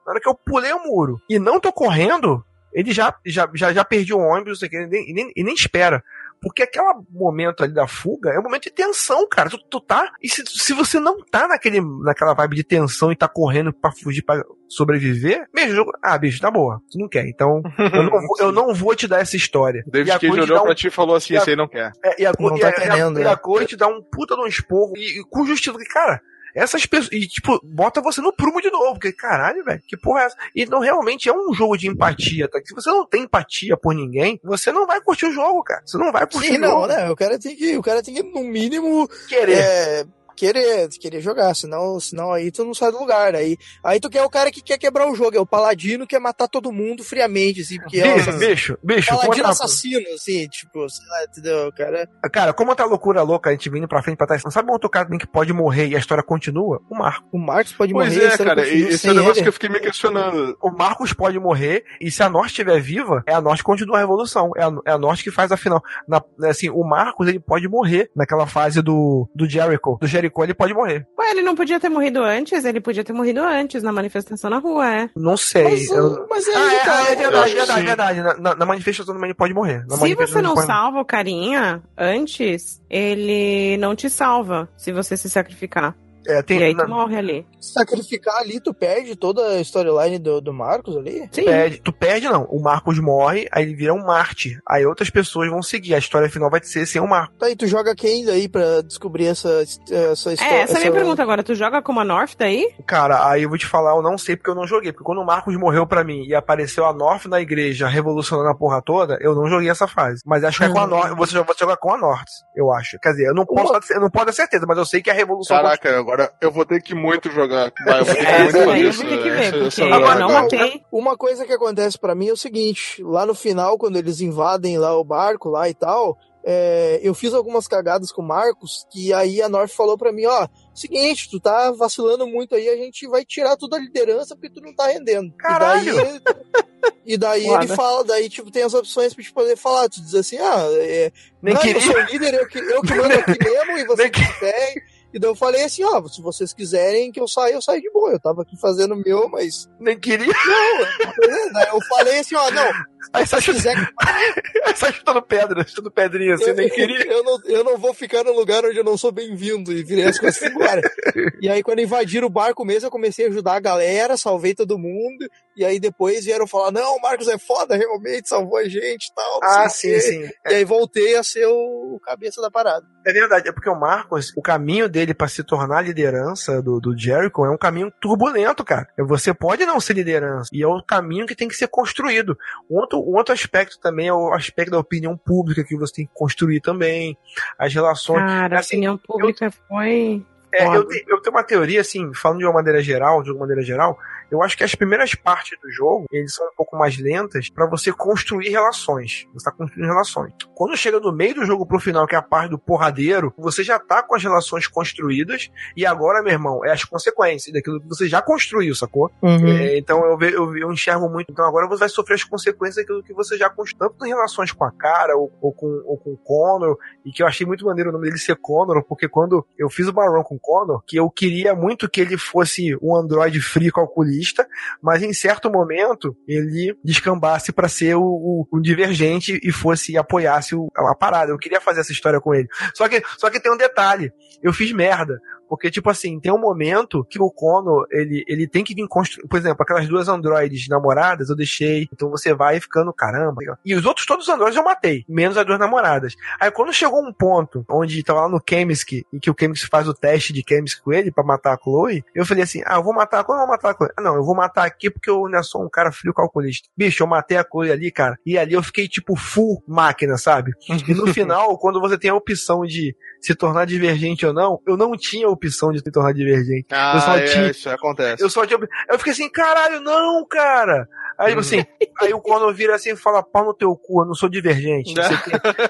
Na hora que eu pulei o muro e não tô correndo, ele já, já, já, já perdi o ônibus, não sei o que, e nem, e nem, e nem espera. Porque aquele momento ali da fuga é um momento de tensão, cara. Tu, tu tá. E se, se você não tá naquele, naquela vibe de tensão e tá correndo pra fugir, pra sobreviver, mesmo jogo. Ah, bicho, tá boa. Tu não quer. Então, eu não vou, eu não vou te dar essa história. O David E a Cage olhou um- pra ti e falou assim, e a- esse aí não quer. é, e a, Não e tá a, querendo, e né? a Chloe te dá um puta de um esporro e, e com justiça. Cara, essas pessoas. E, tipo, bota você no prumo de novo. Porque, caralho, velho, que porra é essa? Então, realmente é um jogo de empatia, tá? Se você não tem empatia por ninguém, você não vai curtir o jogo, cara. Você não vai curtir Sim, o não, jogo. né? O cara tem que, o cara tem que, no mínimo, Querer. é, querer, querer jogar, senão, senão aí tu não sai do lugar. Aí, aí tu quer o cara que quer quebrar o jogo, é o paladino que quer matar todo mundo friamente, assim, porque é bicho, o bicho, bicho, como paladino tá- assassino, assim, tipo, sei lá, entendeu, cara? Cara, como tá loucura louca, a gente vindo pra frente pra trás, não sabe um outro cara que pode morrer e a história continua? O Marco. O Marcos pode Pois morrer, a é, história cara, continua esse é o negócio ele. que eu fiquei me questionando. O Marcos pode morrer, e se a Norte estiver viva, é a Norte que continua a revolução. É a, é a Norte que faz a final. Na, assim, o Marcos, ele pode morrer naquela fase do, do Jericho. Do Jericho, ele pode morrer. Ué, ele não podia ter morrido antes? Ele podia ter morrido antes, na manifestação na rua, é. Não sei. Mas, eu- mas aí Ah, é, tá, ah, é eu verdade, verdade, sim. verdade. Na, na- na manifestação também ele pode morrer. Na Se você não pode- salva o carinha antes, ele não te salva se você se sacrificar. É, tem, e aí na- tu morre ali. sacrificar ali, tu perde toda a storyline do, do Marcos ali? Sim. perde, tu perde, não. O Marcos morre, aí ele vira um Marte. Aí outras pessoas vão seguir. A história final vai ser sem o Marcos. Tá, e tu joga quem daí pra descobrir essa, essa história? É, essa é a minha pergunta agora. Tu joga como a North daí? Cara, aí eu vou te falar, eu não sei porque eu não joguei. Porque quando o Marcos morreu pra mim e apareceu a North na igreja revolucionando a porra toda, eu não joguei essa fase. Mas acho que é com a North. Você vai jogar com a North, eu acho. Quer dizer, eu não posso, eu não posso ter certeza, mas eu sei que a revolução. Caraca, agora eu vou ter que muito jogar. Vai, eu vou ter que É, muito isso aí ver, essa eu run, não matei. Uma coisa que acontece pra mim é o seguinte, lá no final, quando eles invadem lá o barco lá e tal, é, eu fiz algumas cagadas com o Marcos, que aí a North falou pra mim, ó, seguinte, tu tá vacilando muito aí, a gente vai tirar toda a liderança porque tu não tá rendendo. Caralho! E daí, e daí ele fala, daí tipo, tem as opções pra te poder falar, tu diz assim, ah, é, Nem não, queria. eu sou líder, eu que, eu que mando aqui mesmo, e vocês Nem que querem. E daí eu falei assim, ó, se vocês quiserem que eu saia, eu saio de boa. Eu tava aqui fazendo o meu, mas Nem queria. não, é, daí eu falei assim, ó, não, Aí só Se quiser, Só chutando pedra, chutando pedrinha assim, eu, nem queria. eu não, eu não vou ficar num lugar onde eu não sou bem-vindo e virei as coisas embora. E aí, quando invadiram o barco mesmo, eu comecei a ajudar a galera, salvei todo mundo. E aí depois vieram falar: não, o Marcos é foda, realmente, salvou a gente e tal. Ah, sim, quê. sim. E aí voltei a ser o cabeça da parada. É verdade, é porque o Marcos, o caminho dele pra se tornar liderança do, do Jericho é um caminho turbulento, cara. Você pode não ser liderança, e é o caminho que tem que ser construído. Um outro, um outro aspecto também é o aspecto da opinião pública que você tem que construir também, as relações. Cara, a Assim, opinião pública foi. É, eu, eu tenho uma teoria, assim, falando de uma maneira geral, de uma maneira geral, eu acho que as primeiras partes do jogo, eles são um pouco mais lentas pra você construir relações. Você tá construindo relações. Quando chega no meio do jogo pro final, que é a parte do porradeiro, você já tá com as relações construídas, e agora, meu irmão, é as consequências daquilo que você já construiu, sacou? É, então eu, ve- eu, eu enxergo muito. Então agora você vai sofrer as consequências daquilo que você já construiu, tanto em relações com a cara ou, ou com, ou com o Connor, e que eu achei muito maneiro o nome dele ser Connor, porque quando eu fiz o Baron com o Connor, que eu queria muito que ele fosse um androide free calculista, mas em certo momento ele descambasse pra ser o, o, o divergente e fosse apoiasse o- a parada. Eu queria fazer essa história com ele. Só que, só que tem um detalhe. Eu fiz merda. Porque, tipo assim, tem um momento que o Kono, ele, ele tem que vir construir. Por exemplo, aquelas duas androides namoradas eu deixei. Então você vai ficando, caramba. E os outros todos os androides eu matei. Menos as duas namoradas. Aí quando chegou um ponto onde tava lá no Chemisk, e que o Chemisk faz o teste de Chemisk com ele pra matar a Chloe, eu falei assim: ah, eu vou matar a Chloe, eu vou matar a Chloe. Ah, não, eu vou matar aqui porque eu não sou um cara frio calculista. Bicho, eu matei a Chloe ali, cara. E ali eu fiquei tipo full máquina, sabe? E no final, quando você tem a opção de se tornar divergente ou não, eu não tinha a opção de se tornar divergente. Ah, eu só é, tinha. isso acontece. Eu só tinha. Eu fiquei assim, caralho, não, cara. Aí, tipo assim, aí o Conor vira assim e fala, pau no teu cu, eu não sou divergente. não sei o quê.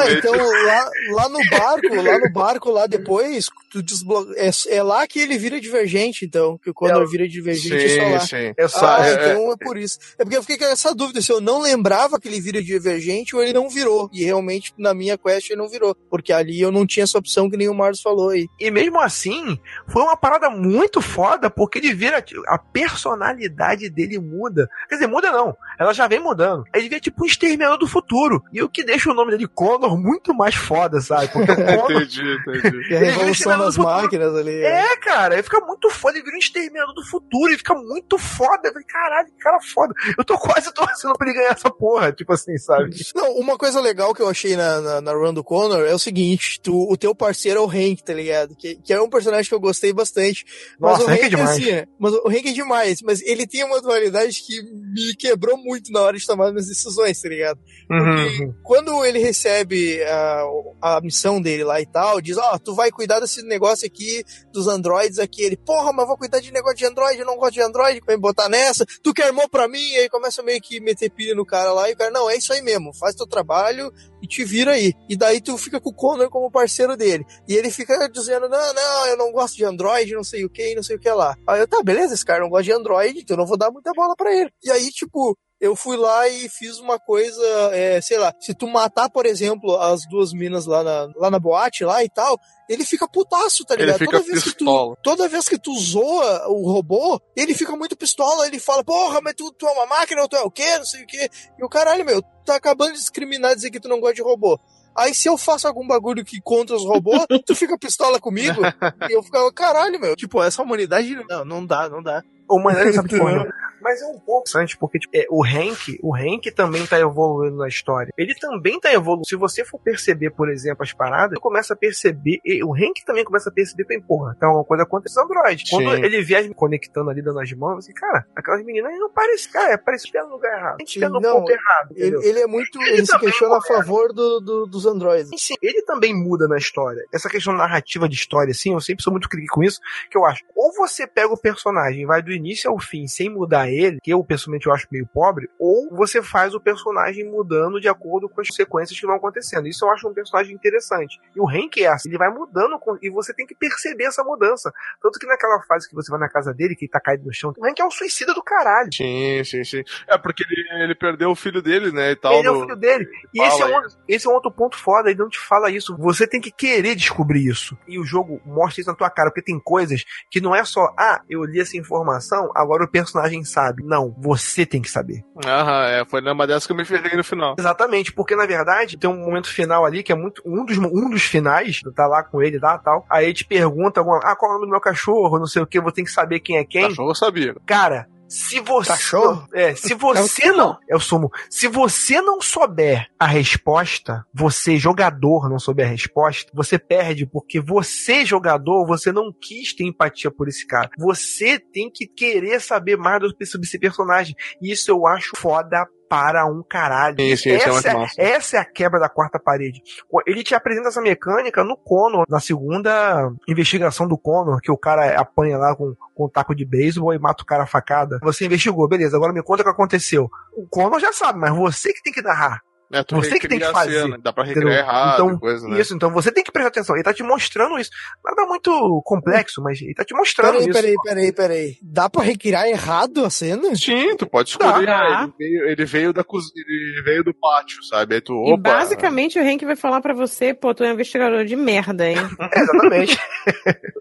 Ah, então lá, lá no barco, lá no barco, lá depois, tu desbloqueia. É, é lá que ele vira divergente, então. Que quando É, vira divergente sim, é só lá. sim. É só- ah, é- então é por isso. É porque eu fiquei com essa dúvida se eu não lembrava que ele vira divergente ou ele não virou. E realmente na minha quest ele não virou. Porque ali eu não tinha essa opção que nem o Marcos falou aí. E mesmo assim, foi uma parada muito foda, porque ele vira. A personalidade dele muda. Quer dizer, muda não. Ela já vem mudando. Ele vira tipo um exterminador do futuro. E o que deixa o nome dele Connor muito mais foda, sabe? Porque o Connor. entendi, entendi. E a Ele vira revolução das do futuro. máquinas ali. É, cara, ele fica muito foda, ele vira um exterminador do futuro, ele fica muito foda. Eu falei, caralho, que cara foda. Eu tô quase torcendo pra ele ganhar essa porra, tipo assim, sabe? Não, uma coisa legal que eu achei na, na, na run do Connor é o seguinte: tu, o teu parceiro é o Hank, tá ligado? Que, que é um personagem que eu gostei bastante. Mas Nossa, o Hank é demais. assim? Mas o Hank é demais. Mas ele tem uma dualidade que me quebrou muito na hora de tomar minhas decisões, tá ligado? Uhum. Quando ele recebe a, a missão dele lá e tal, diz: Ó, tu vai cuidar desse negócio aqui dos androides aqui. Ele, porra, mas vou cuidar de negócio de android, eu não gosto de android, vai me botar nessa. Tu quer irmão pra mim? E aí começa meio que meter pilha no cara lá e o cara, não, é isso aí mesmo, faz teu trabalho te vira aí. E daí tu fica com o Connor como parceiro dele. E ele fica dizendo: não, não, eu não gosto de android, não sei o que, não sei o que lá. Aí eu, tá, beleza, esse cara não gosta de android, então eu não vou dar muita bola pra ele. E aí, tipo, eu fui lá e fiz uma coisa, é, sei lá, se tu matar, por exemplo, as duas minas lá na, lá na boate lá e tal, ele fica putaço, tá Ele ligado? fica toda, vez que tu, pistola. toda vez que tu zoa o robô, ele fica muito pistola, ele fala, porra, mas tu, tu é uma máquina ou tu é o quê, não sei o quê. E o caralho, meu, tu tá acabando de discriminar dizer que tu não gosta de robô. Aí se eu faço algum bagulho que contra os robôs, tu fica pistola comigo? E eu ficava, caralho, meu. Tipo, essa humanidade. Não, não dá, não dá. Manelli sabe porra. Mas é um pouco interessante, porque tipo, é, o Hank, o Hank também tá evoluindo na história. Ele também tá evoluindo. Se você for perceber, por exemplo, as paradas, você começa a perceber, e o Hank também começa a perceber, tem porra, tá alguma coisa contra esses androides. Quando Sim. ele viaja conectando ali, dando as mãos, assim, cara, aquelas meninas não parecem, cara, parece que no lugar errado. A gente tá no ponto errado. Ele, ele é muito. Ele Ele, se questiona a favor do, do- dos androides. Sim, ele também muda na história. Essa questão narrativa de história, assim, eu sempre sou muito crítico com isso, que eu acho, ou você pega o personagem vai do início ao fim sem mudar ele, que eu pessoalmente eu acho meio pobre, ou você faz o personagem mudando de acordo com as sequências que vão acontecendo. Isso eu acho um personagem interessante. E o Hank é assim, ele vai mudando e você tem que perceber essa mudança. Tanto que naquela fase que você vai na casa dele, que ele tá caído no chão, o Hank é um suicida do caralho. Sim, sim, sim. É porque ele, ele perdeu o filho dele, né? E tal. Ele é o no- filho dele. E esse é, um, esse é um outro ponto foda, ele não te fala isso. Você tem que querer descobrir isso. E o jogo mostra isso na tua cara, porque tem coisas que não é só, ah, eu li essa informação, agora o personagem sabe sabe. Não, você tem que saber. Aham, é, foi numa dessas que eu me ferrei no final. Exatamente, porque na verdade tem um momento final ali que é muito um dos, um dos finais, tu tá lá com ele lá tal. Aí ele te pergunta alguma, ah, qual é o nome do meu cachorro, não sei o que, vou ter que saber quem é quem. Cachorro eu sabia. Cara, se você. Cachorro? É, se você não. É o sumo. Se você não souber a resposta, você, jogador, não souber a resposta, você perde, porque você, jogador, você não quis ter empatia por esse cara. Você tem que querer saber mais sobre esse personagem. E isso eu acho foda para um caralho. Isso é muito essa, massa. essa é a quebra da quarta parede. Ele te apresenta essa mecânica no Conor, na segunda investigação do Conor, que o cara apanha lá com, com um taco de beisebol e mata o cara a facada. Você investigou, beleza, agora me conta o que aconteceu. O Conor já sabe, mas você que tem que narrar. É, tu Você que tem que fazer. cena, Dá pra recriar entendeu? errado, então, coisa, né? Isso, então você tem que prestar atenção. Ele tá te mostrando isso. Nada muito complexo, mas ele tá te mostrando Peraí, isso. peraí, peraí, peraí. Dá pra recriar errado a cena? Sim, tu pode escolher. Dá. Ele, veio, ele veio da cozinha, ele veio do pátio, sabe? Aí tu, E opa. basicamente o Hank vai falar pra você, pô, tu é um investigador de merda, hein? É, exatamente.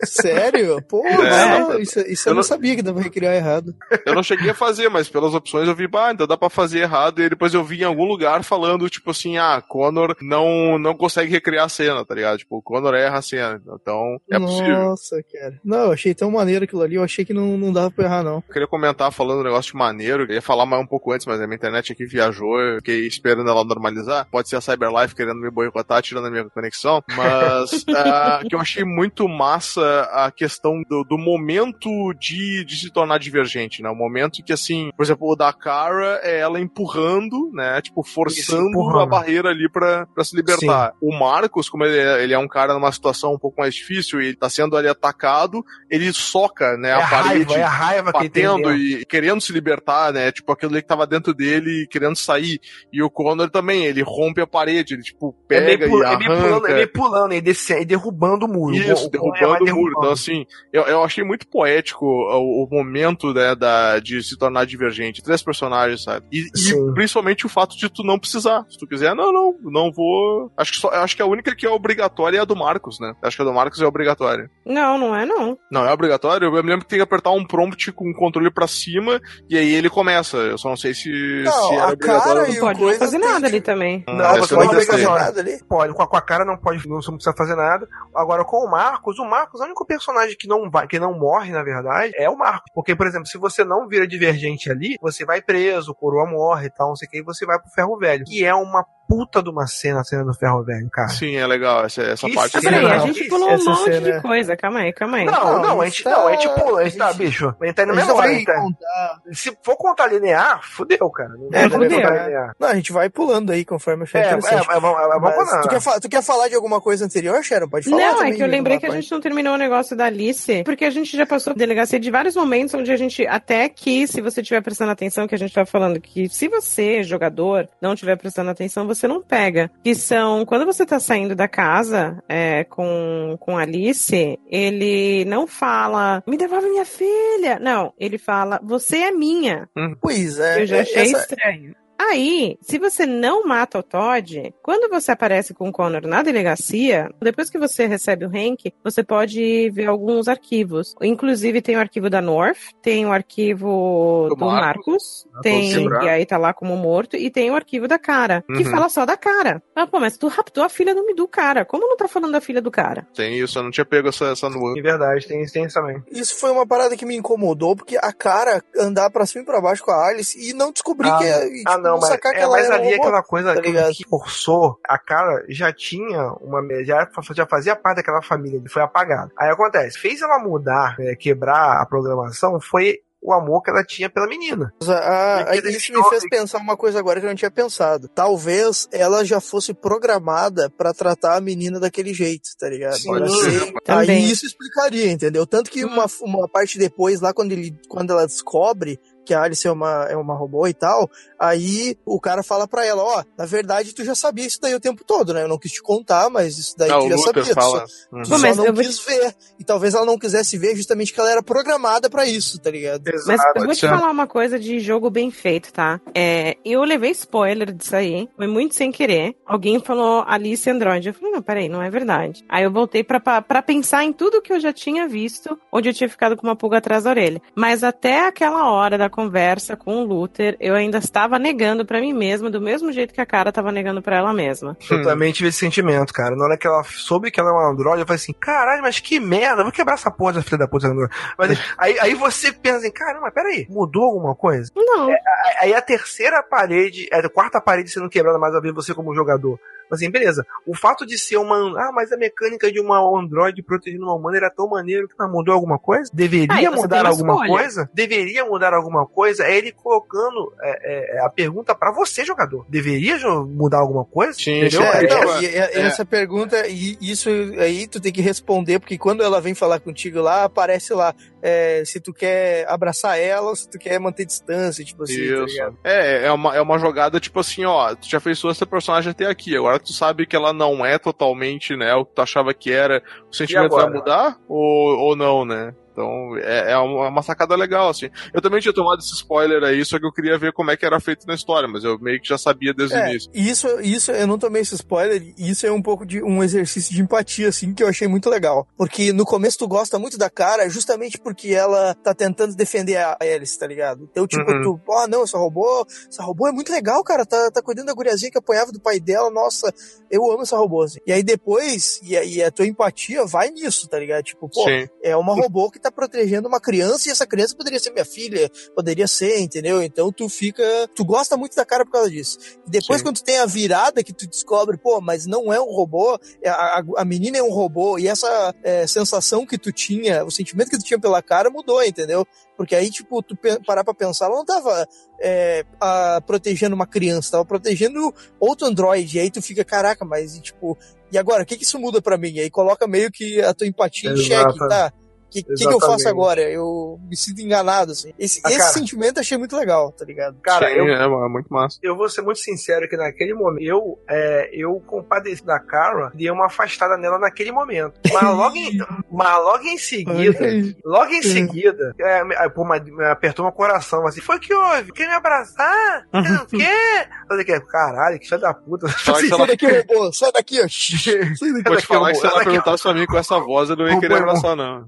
Sério? Pô, É. não, isso, isso eu, Eu não não- sabia que dá pra recriar errado. Eu não cheguei a fazer, mas pelas opções eu vi, bah, então dá pra fazer errado. E depois eu vi em algum lugar falando, tipo assim, ah, Connor não, não consegue recriar a cena, tá ligado? Tipo, o Connor erra a cena. Então, é possível. Nossa, cara. Não, eu achei tão maneiro aquilo ali, eu achei que não, não dava pra errar, não. Eu queria comentar falando um negócio de maneiro. Eu ia falar mais um pouco antes, mas a minha internet aqui viajou. Eu fiquei esperando ela normalizar. Pode ser a Cyberlife querendo me boicotar, tirando a minha conexão. Mas ah, que eu achei muito massa a questão do, do momento de, de se tornar divergente, né? O momento que, assim, por exemplo, o da Kara é ela empurrando, né? Tipo, forçando empurrando. a barreira ali pra, pra se libertar. O Marcos, como ele é, ele é um cara numa situação um pouco mais difícil e ele tá sendo ali atacado, ele soca, né? É a a parede raiva, é a raiva batendo e querendo se libertar, né? Tipo, aquilo ali que tava dentro dele querendo sair. E o Connor também, ele rompe a parede, ele, tipo, É meio, pega pu- e é meio pulando, arranca. é meio pulando, e, derrubando o muro. Isso, O- o- derrubando é, o muro. Então, assim, eu, eu achei muito poético o, o momento, né, da, de se tornar divergente. Três personagens, sabe? E, e Sim. principalmente o fato de tu não precisar. Se tu quiser, não, não, não vou. Acho que, só, acho que a única que é obrigatória é a do Marcos, né? Acho que a do Marcos é obrigatória. Não, não é não. Não, é obrigatório. Eu me lembro que tem que apertar um prompt com o controle pra cima e aí ele começa. Eu só não sei se, Não, se era a obrigatório. cara Não pode não fazer nada que- ali também. não. Não, você não pode fazer nada ali. Pode, com a, com a cara não pode, não não precisa fazer nada. Agora, com o Marcos, o Marcos, é o único personagem que não vai, que não morre, na verdade, é o Marcos. Porque, por exemplo, se você não vira divergente ali, você vai preso, o coroa morre e tal, não sei o que, e você vai pro ferro velho. Que é uma puta de uma cena, a cena do ferro velho, cara. Sim, é legal. Essa, essa Que parte Ah, cena, peraí, a gente pulou um monte cena- de coisa. Calma aí, calma aí. Não, Não, não, a gente, tá- não, a gente pula, a gente tá, gente- bicho. A gente tá indo a gente tá- contar. Se for contar linear, fudeu, cara. Não É, fudeu, é. Não, a gente vai pulando aí conforme achar É, é, é, interessante. é, bom- é tu, quer tu quer falar de alguma coisa anterior, Sharon? Pode falar Não, é também que eu lembrei que a gente não terminou o negócio da Alice, porque a gente já passou por delegacia de vários momentos onde a gente, até que, se você estiver prestando atenção, que a gente tava falando, que se você, jogador, não estiver prestando atenção, você não pega. Que são, quando você tá saindo da casa é, com, com Alice, ele não fala, me devolve minha filha. Não, ele fala, você é minha. Pois é. Eu já é, achei essa- estranho. Aí, se você não mata o Todd, quando você aparece com o Connor na delegacia, depois que você recebe o Hank, você pode ver alguns arquivos. Inclusive, tem o arquivo da North, tem o arquivo Do do, Marcos. Marcos, Ah, tem, e aí tá lá como morto, e tem o arquivo da cara, que Uhum. fala só da cara. Ah, pô, mas tu raptou a filha do, do cara. Como não tá falando da filha do cara? Tem isso, eu não tinha pego essa, essa nuance. É verdade, tem, tem isso também. Isso foi uma parada que me incomodou, porque a cara andar pra cima e pra baixo com a Alice e não descobrir Ah, que é. e, ah, tipo, não, mas, sacar que é, ela mas era ali robô, aquela coisa tá que, forçou, a cara já tinha uma. Já, já fazia parte daquela família, ele foi apagado. Aí acontece, fez ela mudar, é, quebrar a programação, foi o amor que ela tinha pela menina. Ah, isso me fez pensar uma coisa agora que eu não tinha pensado. Talvez ela já fosse programada pra tratar a menina daquele jeito, tá ligado? Sim, também. Aí isso explicaria, entendeu? Tanto que uma, uma parte depois, lá quando, ele, quando ela descobre que a Alice é uma, é uma robô e tal, aí o cara fala pra ela, ó, na verdade tu já sabia isso daí o tempo todo, né? Eu não quis te contar, mas isso daí Ah, tu já Lucas sabia. tu fala. só- Uhum. Tu Pô, só mas não eu vou quis ver. E talvez ela não quisesse ver justamente que ela era programada pra isso, tá ligado? Mas eu vou te falar uma coisa de jogo bem feito, tá? É, eu levei spoiler disso aí, foi muito sem querer. Alguém falou Alice Android. Eu falei, não, peraí, não é verdade. Aí eu voltei pra, pra, pra pensar em tudo que eu já tinha visto, onde eu tinha ficado com uma pulga atrás da orelha. Mas até aquela hora da conversa com o Luther, eu ainda estava negando pra mim mesma, do mesmo jeito que a cara tava negando pra ela mesma. Eu também tive esse sentimento, cara. Na hora que ela soube que ela é uma Android, eu falei assim, caralho, mas que merda, vou quebrar essa porra da filha da puta da Android. Mas aí, aí você pensa assim, caramba, peraí, mudou alguma coisa? Não. É, aí a terceira parede, é, a quarta parede sendo quebrada mais uma vez você como jogador. Mas assim, beleza. O fato de ser uma. Ah, mas a mecânica de uma Android protegendo uma humana era tão maneiro que não mudou alguma coisa? Deveria você mudar alguma escolha. coisa? Deveria mudar alguma coisa? É ele colocando é, é, a pergunta pra você, jogador. Deveria jo- mudar alguma coisa? Entendeu? É, É, é- e, e- é. essa pergunta, e isso aí tu tem que responder, porque quando ela vem falar contigo lá, aparece lá é, se tu quer abraçar ela ou se tu quer manter distância, tipo assim, tá Isso. ligado? é, é uma, é uma jogada tipo assim, ó, tu já fez sua essa personagem até aqui, agora tu sabe que ela não é totalmente, né, o que tu achava que era, o sentimento vai mudar ou, ou não, né? Então é, é uma, é uma sacada legal, assim. Eu também tinha tomado esse spoiler aí, só que eu queria ver como é que era feito na história, mas eu meio que já sabia desde o É, início. isso, isso eu não tomei esse spoiler, e isso é um pouco de um exercício de empatia, assim, que eu achei muito legal. Porque no começo tu gosta muito da cara, justamente porque ela tá tentando defender a Alice, tá ligado? Então, tipo, Uhum. tu, ah, não, essa robô, essa robô é muito legal, cara, tá, tá cuidando da guriazinha que apoiava do pai dela, nossa, eu amo essa robô, assim. E aí depois, e, a- e a tua empatia vai nisso, tá ligado? Tipo, pô, Sim. é uma robô que tá protegendo uma criança e essa criança poderia ser minha filha, poderia ser, entendeu? Então tu fica, tu gosta muito da cara por causa disso. E depois Sim. quando tu tem a virada que tu descobre, pô, mas não é um robô, a, a, a menina é um robô e essa é, sensação que tu tinha, o sentimento que tu tinha pela cara mudou, entendeu? Porque aí, tipo, tu parar pra pensar, ela não tava é, a- protegendo uma criança, tava protegendo outro androide. E aí tu fica, caraca, mas e, tipo, e agora, o que que isso muda pra mim? E aí coloca meio que a tua empatia em xeque, tá? O que, que, que eu faço agora? Eu me sinto enganado, assim. Esse, Ah, esse cara. sentimento eu achei muito legal, tá ligado? Cara, Sim, eu, é, é muito massa. eu vou ser muito sincero que naquele momento eu, é, eu compadeci da Cara dei uma afastada nela naquele momento. Mas logo em, mas logo em seguida, logo em seguida, é, me- aí, pô, me apertou meu coração assim. Foi que houve? Quer me abraçar? Não quê? Eu falei que caralho, que filho da puta. Sai ela, daqui, robô, sai daqui, ó. Sai daqui. vou te falar que se ela perguntasse pra mim com essa voz, eu não ia querer é abraçar, não.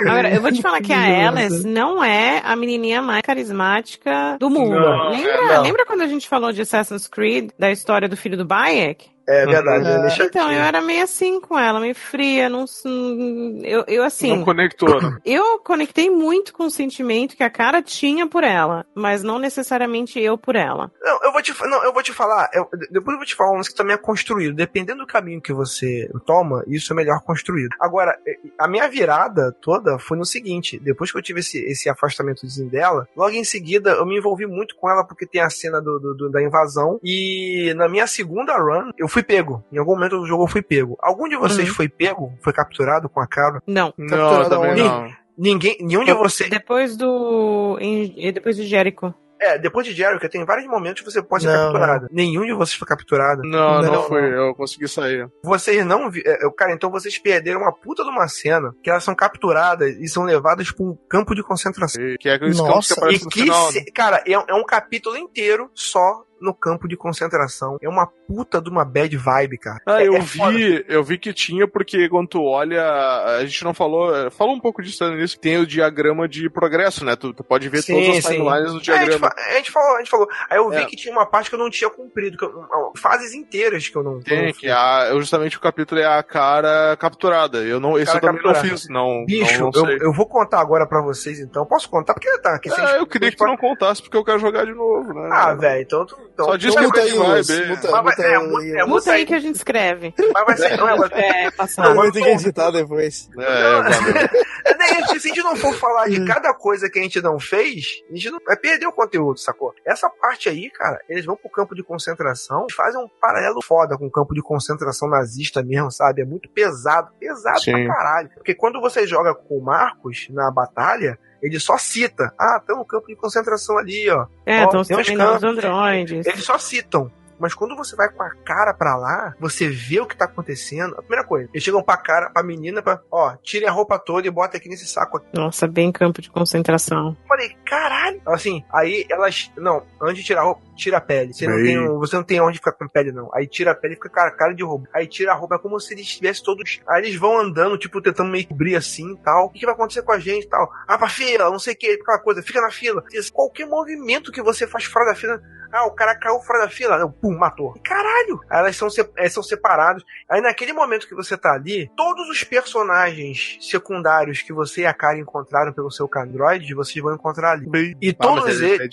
Agora, eu vou te falar que a Alice não é a menininha mais carismática do mundo. Não, lembra, não. lembra quando a gente falou de Assassin's Creed, da história do filho do Bayek? É verdade, Uhum. eu deixa Então, eu era meio assim com ela, meio fria, não. Eu, eu assim. Não conectou, né? Eu conectei muito com o sentimento que a cara tinha por ela, mas não necessariamente eu por ela. Não, eu vou te, não, eu vou te falar. eu- depois eu vou te falar um lance que também é construído. Dependendo do caminho que você toma, isso é melhor construído. Agora, a minha virada toda foi no seguinte: depois que eu tive esse, esse afastamentozinho dela, logo em seguida eu me envolvi muito com ela porque tem a cena do, do- do- da invasão. E na minha segunda run, eu fui pego. Em algum momento do jogo eu fui pego. Algum de vocês Uhum. foi pego? Foi capturado com a cara? Não. Não, Capturada também onde? não. Ninguém, nenhum de vocês. Depois do. em- depois do Jericho. É, depois de Jericho, tem vários momentos que você pode ser Não, capturado. Nenhum de vocês foi capturado. Não, não, Não, foi. não. Eu consegui sair. Vocês não vi... é, Cara, então vocês perderam uma puta de uma cena que elas são capturadas e são levadas pra um campo de concentração. Que é aqueles Nossa. campos que E aparecem no que, final. se- né? cara, é, é um capítulo inteiro só no campo de concentração. É uma puta de uma bad vibe, cara. Ah, É- eu é foda. vi, eu vi que tinha, porque quando tu olha, a gente não falou, falou um pouco disso início, que tem o diagrama de progresso, né? Tu, tu pode ver Sim, todas as timelines no É, a, gente diagrama. a gente falou, a gente falou. Aí eu vi É. que tinha uma parte que eu não tinha cumprido, que eu- fases inteiras que eu não. que eu Tem, não que é a, justamente o capítulo é a cara capturada. Eu não, esse eu também capturada. não fiz, não. Bicho, não, não eu, eu vou contar agora pra vocês então. Posso contar? Porque tá aqui. É, eu queria que tu não contasse, porque eu quero jogar de novo, né? Ah, velho, então tu. Então, Só diz então- que Muta é muta, Mas vai- muta é, é, muta aí que a gente escreve. Mas vai ser. Não, É. Não, vai mas ter não- que editar depois. É, valeu. É, se a gente não for falar de cada coisa que a gente não fez, a gente não vai perder o conteúdo, sacou? Essa parte aí, cara, eles vão pro campo de concentração, fazem um paralelo foda com o campo de concentração nazista mesmo, sabe? É muito pesado, pesado Sim. pra caralho. Porque quando você joga com o Marcos na batalha, ele só cita, ah, tem um campo de concentração ali, ó. É, estão os campos. androides. Eles só citam. Mas quando você vai com a cara pra lá, você vê o que tá acontecendo. A primeira coisa, eles chegam pra cara, pra menina, pra, ó, tirem a roupa toda e bota aqui nesse saco aqui. Nossa, bem campo de concentração. Eu falei, caralho. Assim, aí elas. Não, antes de tirar a roupa, tira a pele. Você não, tem, você não tem onde ficar com pele, não. Aí tira a pele e fica cara, cara de roubo. Aí tira a roupa, é como se eles estivessem todos. Aí eles vão andando, tipo, tentando meio cobrir assim e tal. O que, que vai acontecer com a gente e tal? Ah, pra fila, não sei o que, aquela coisa, fica na fila. Qualquer movimento que você faz fora da fila. Ah, o cara caiu fora da fila. Não, pum, matou. E caralho! Aí elas são, se- eh, são separados. Aí naquele momento que você tá ali, todos os personagens secundários que você e a Kara encontraram pelo seu Android, vocês vão encontrar ali. E todos eles. é.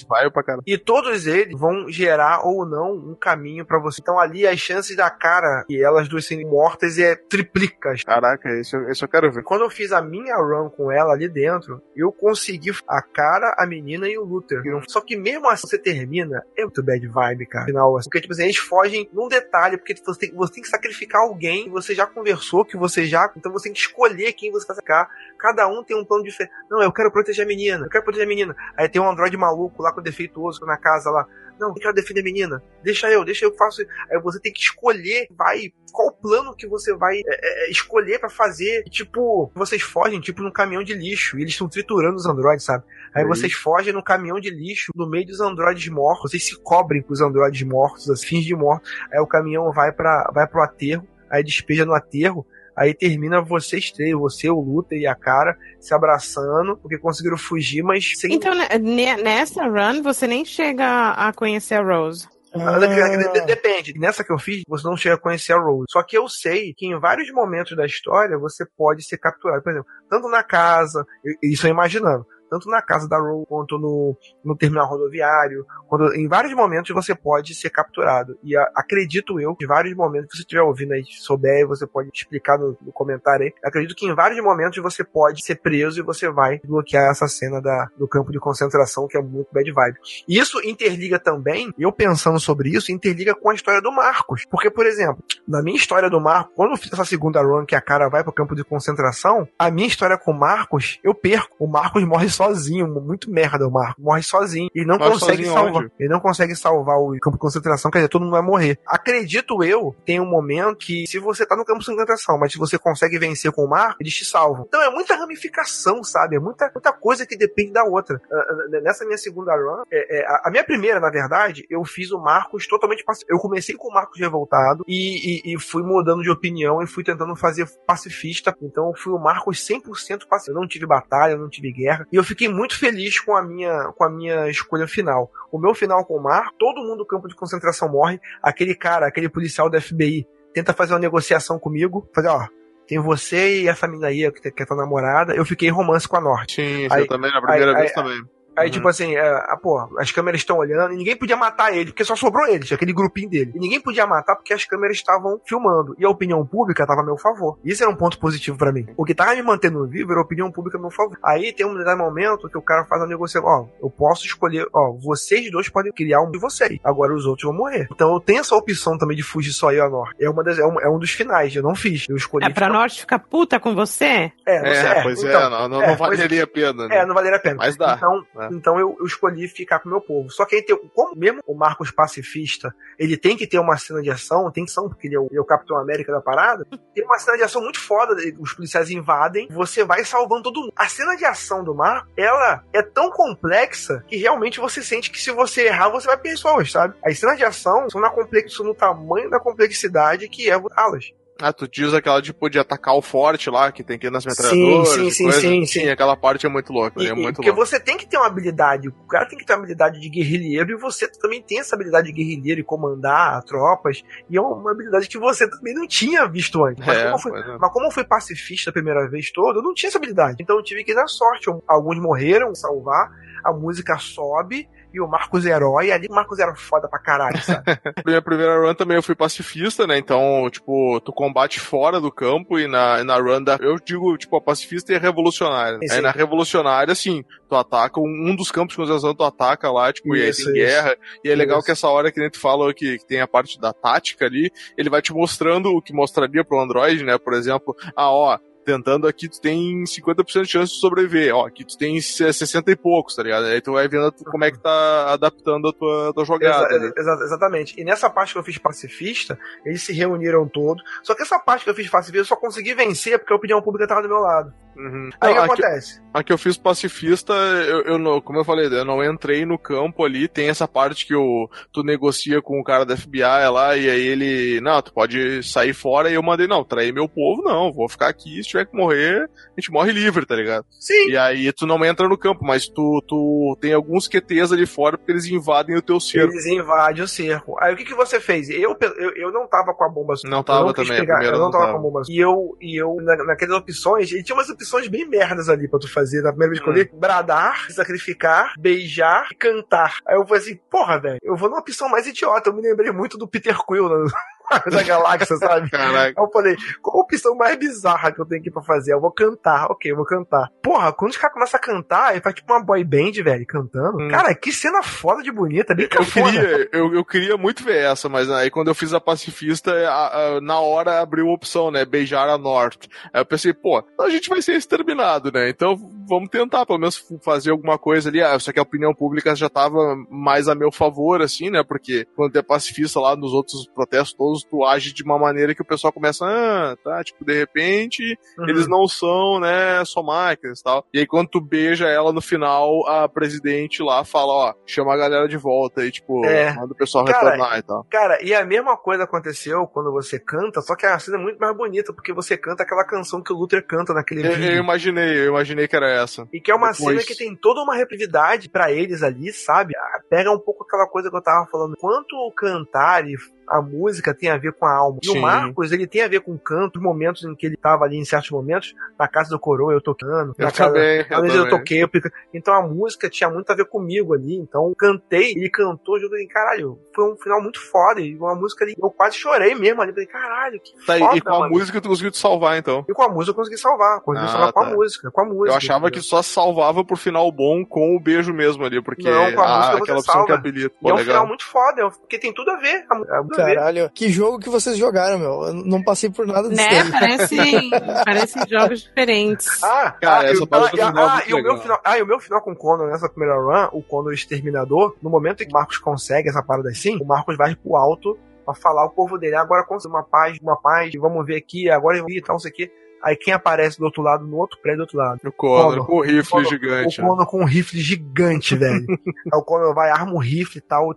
E todos eles vão gerar ou não um caminho pra você. Então ali as chances da cara e elas duas serem mortas é triplicas. Caraca, eu- esse eu quero ver. Quando eu fiz a minha run com ela ali dentro, eu consegui a cara, a menina e o Luther. Só que mesmo assim você termina, é muito bad vibe, cara. Final, assim. Porque, tipo assim, eles fogem num detalhe, porque você tem, você tem que sacrificar alguém que você já conversou, que você já. Então você tem que escolher quem você vai sacrificar. Cada um tem um plano diferente. Não, eu quero proteger a menina, eu quero proteger a menina. Aí tem um androide maluco lá com defeituoso na casa lá. Não, eu quero defender a menina. Deixa eu, deixa eu que faço. Aí você tem que escolher, vai, qual o plano que você vai é, é, escolher pra fazer. Tipo, vocês fogem, tipo, num caminhão de lixo. E eles estão triturando os androides, sabe? Aí Aí. vocês fogem no caminhão de lixo, no meio dos androides mortos. Vocês se cobrem com os androides mortos, assim, fins de mortos. Aí o caminhão vai, pra, vai pro aterro, aí despeja no aterro. Aí termina vocês três, você, o Luther e a cara, se abraçando, porque conseguiram fugir, mas sem. Então, né, ne- nessa run, você nem chega a conhecer a Rose. Ah, de- Depende. Nessa que eu fiz, você não chega a conhecer a Rose. Só que eu sei que em vários momentos da história você pode ser capturado. Por exemplo, tanto na casa, isso eu imaginando, tanto na casa da Rose quanto no, no terminal rodoviário, quando, em vários momentos você pode ser capturado. E a- acredito eu, que em vários momentos, se você estiver ouvindo aí, souber, você pode explicar no, no comentário aí. Acredito que em vários momentos você pode ser preso e você vai bloquear essa cena da, do campo de concentração, que é muito bad vibe. E isso interliga também, eu pensando sobre isso, interliga com a história do Marcos. Porque, por exemplo, na minha história do Marcos, quando eu fiz essa segunda run que a cara vai pro campo de concentração, a minha história com o Marcos, eu perco. O Marcos morre sozinho, muito merda o Marcos. Morre sozinho. Ele não Morre consegue salvar. onde? Ele não consegue salvar o campo de concentração, quer dizer, todo mundo vai morrer. Acredito eu, tem um momento que se você tá no campo de concentração, mas se você consegue vencer com o Marcos, eles te salvam. Então é muita ramificação, sabe? É muita, muita coisa que depende da outra. Ah, ah, Nessa minha segunda run, é, é, a, minha primeira, na verdade, eu fiz o Marcos totalmente pacífico. Eu comecei com o Marcos revoltado e, e, e fui mudando de opinião e fui tentando fazer pacifista. Então eu fui o Marcos 100% pacifista. Eu não tive batalha, eu não tive guerra. E eu fiquei muito feliz com a minha, com a minha escolha final. O meu final com o Marcos, todo mundo do campo de concentração morre. Aquele cara, aquele policial da FBI, tenta fazer uma negociação comigo. Fazer, ó, tem você e essa menina aí que, que é tua namorada. Eu fiquei em romance com a Norte. Sim, Aí- eu também, na primeira aí- vez aí- também. Aí, Uhum. tipo assim, é, ah, pô, as câmeras estão olhando e ninguém podia matar ele, porque só sobrou ele, tinha aquele grupinho dele. E ninguém podia matar porque as câmeras estavam filmando. E a opinião pública tava a meu favor. Isso era um ponto positivo pra mim. O que tava me mantendo vivo era a opinião pública a meu favor. Aí tem um determinado momento que o cara faz uma negociação, ó, eu posso escolher, ó, vocês dois podem criar um de vocês. Agora os outros vão morrer. Então eu tenho essa opção também de fugir só eu a Norte. É, uma das, é, um, é um dos finais, eu não fiz. Eu escolhi. É pra Norte ficar puta com você? É, não sei, É, pois é, então, não, não, é, não pois- valeria a pena, né? é, não valeria a pena. Mas dá. Então, né? então eu, eu escolhi ficar com o meu povo. Só que aí tem, como mesmo o Marcos pacifista, ele tem que ter uma cena de ação, tem que ser, porque ele é, o, ele é o Capitão América da parada. Tem uma cena de ação muito foda, os policiais invadem, você vai salvando todo mundo. A cena de ação do Marcos, ela é tão complexa que realmente você sente que se você errar, você vai perder pessoas, sabe? As cenas de ação são na complex, são no tamanho da complexidade que é alas. Ah, tu diz aquela tipo de atacar o forte lá, que tem que ir nas metralhadoras. sim, sim, coisa. sim, sim. aquela parte é muito louca. E- é muito porque você tem que ter uma habilidade, o cara tem que ter uma habilidade de guerrilheiro e você também tem essa habilidade de guerrilheiro e comandar tropas. E é uma habilidade que você também não tinha visto antes. Mas, É, como, eu fui, é. mas como eu fui pacifista a primeira vez toda, eu não tinha essa habilidade. Então eu tive que dar sorte. Alguns morreram, salvar, a música sobe. E o Marcos Herói, ali o Marcos era foda pra caralho, sabe? Minha primeira run também eu fui pacifista, né? Então, tipo, tu combate fora do campo e na, na run da. Eu digo, tipo, a pacifista e a revolucionária. Sim. Aí na revolucionária, assim, tu ataca um, um dos campos de concentração, tu ataca lá, tipo, e aí Isso, tem isso. guerra. E é legal Isso. que essa hora que nem tu fala que, que tem a parte da tática ali, ele vai te mostrando o que mostraria pro Android, né? Por exemplo, ah, ó. Tentando aqui, tu tem 50% de chance de sobreviver. Ó, aqui tu tem 60 e poucos, tá ligado? Aí tu vai vendo como é que tá adaptando a tua, a tua jogada. Exa- né? exa- exatamente. E nessa parte que eu fiz pacifista, eles se reuniram todos. Só que essa parte que eu fiz pacifista, eu só consegui vencer porque a opinião pública tava do meu lado. Uhum. Aí Não, que acontece? A que eu fiz pacifista, eu, eu não, como eu falei, eu não entrei no campo ali, tem essa parte que o, tu negocia com o cara da FBI lá, e aí ele, não, tu pode sair fora, e eu mandei, não, trair meu povo, não, vou ficar aqui, tiver que morrer, a gente morre livre, tá ligado? Sim. E aí tu não entra no campo, mas tu, tu tem alguns QTs ali fora, porque eles invadem o teu cerco. Eles invadem o cerco. Aí o que, que você fez? Eu, eu, eu não tava com a bomba Não eu tava quis também, pegar- eu não não tava tava. com a bomba E eu, e eu na, naquelas opções, e tinha umas opções bem merdas ali pra tu fazer. Na primeira vez que eu Hum. escolhi, bradar, sacrificar, beijar e cantar. Aí eu falei assim, porra, velho, eu vou numa opção mais idiota. Eu me lembrei muito do Peter Quill na- da galáxia, sabe? Caraca. Aí eu falei, qual a opção mais bizarra que eu tenho aqui pra fazer? Eu vou cantar, ok, eu vou cantar. Porra, quando os caras começam a cantar, ele faz tipo uma boy band, velho, cantando. Cara, que cena foda de bonita, bem Hum. Eu cafona. queria, eu, eu queria muito ver essa, mas aí quando eu fiz a pacifista, a- a- na hora abriu a opção, né? Beijar a Norte. Aí eu pensei, pô, a gente vai ser exterminado, né? Então vamos tentar, pelo menos, fazer alguma coisa ali. Ah, só que a opinião pública já tava mais a meu favor, assim, né? Porque quando é pacifista lá nos outros protestos todos, tu age de uma maneira que o pessoal começa, ah, tá, tipo, de repente, Uhum. eles não são, né, só máquinas e tal. E aí quando tu beija ela no final, a presidente lá fala, ó, chama a galera de volta e, tipo, É. manda o pessoal Cara, retornar e tal. Cara, e a mesma coisa aconteceu quando você canta, só que a cena é muito mais bonita, porque você canta aquela canção que o Luther canta naquele Eu, vídeo. eu imaginei, eu imaginei que era essa. E que é uma Depois- cena que tem toda uma represividade pra eles ali, sabe? Ah, Pega um pouco aquela coisa que eu tava falando. Quanto o cantar e a música tem a ver com a alma. E Sim. o Marcos, ele tem a ver com o canto, os momentos em que ele tava ali, em certos momentos, na casa do coroa eu tocando. Eu na casa, também, eu às vezes eu toquei, eu então a música tinha muito a ver comigo ali. Então eu cantei, ele cantou junto e caralho, foi um final muito foda. E uma música ali, eu quase chorei mesmo ali. Falei, caralho, que Tá, e- foda, e com a mano. música tu conseguiu te salvar, então. E com a música eu consegui salvar. Consegui Ah, salvar com a tá. música, com a música. Eu achava que só salvava por final bom com o beijo mesmo ali, porque Não, com a a- música aquela opção salva. que habilita. E Pô, é um legal. final muito foda, é porque tem tudo a ver. a- a- tudo a ver. Caralho, que jogo que vocês jogaram, meu. Eu não passei por nada disso Né? daí. Parece, parece jogos diferentes. Ah, Cara, ah, essa e, parte ah, final é ah, muito e o meu final, ah, e o meu final com o Conor nessa primeira run, o Conor exterminador, no momento em que o Marcos consegue essa parada assim, o Marcos vai pro alto pra falar o povo dele, agora conseguiu uma paz, uma paz, vamos ver aqui, agora eu vi e tal, não sei o que. Aí quem aparece do outro lado, no outro prédio do outro lado? O Conor. com o rifle Conor- gigante. O Conor com um rifle gigante, velho. Aí o Conor vai, arma o rifle e tal,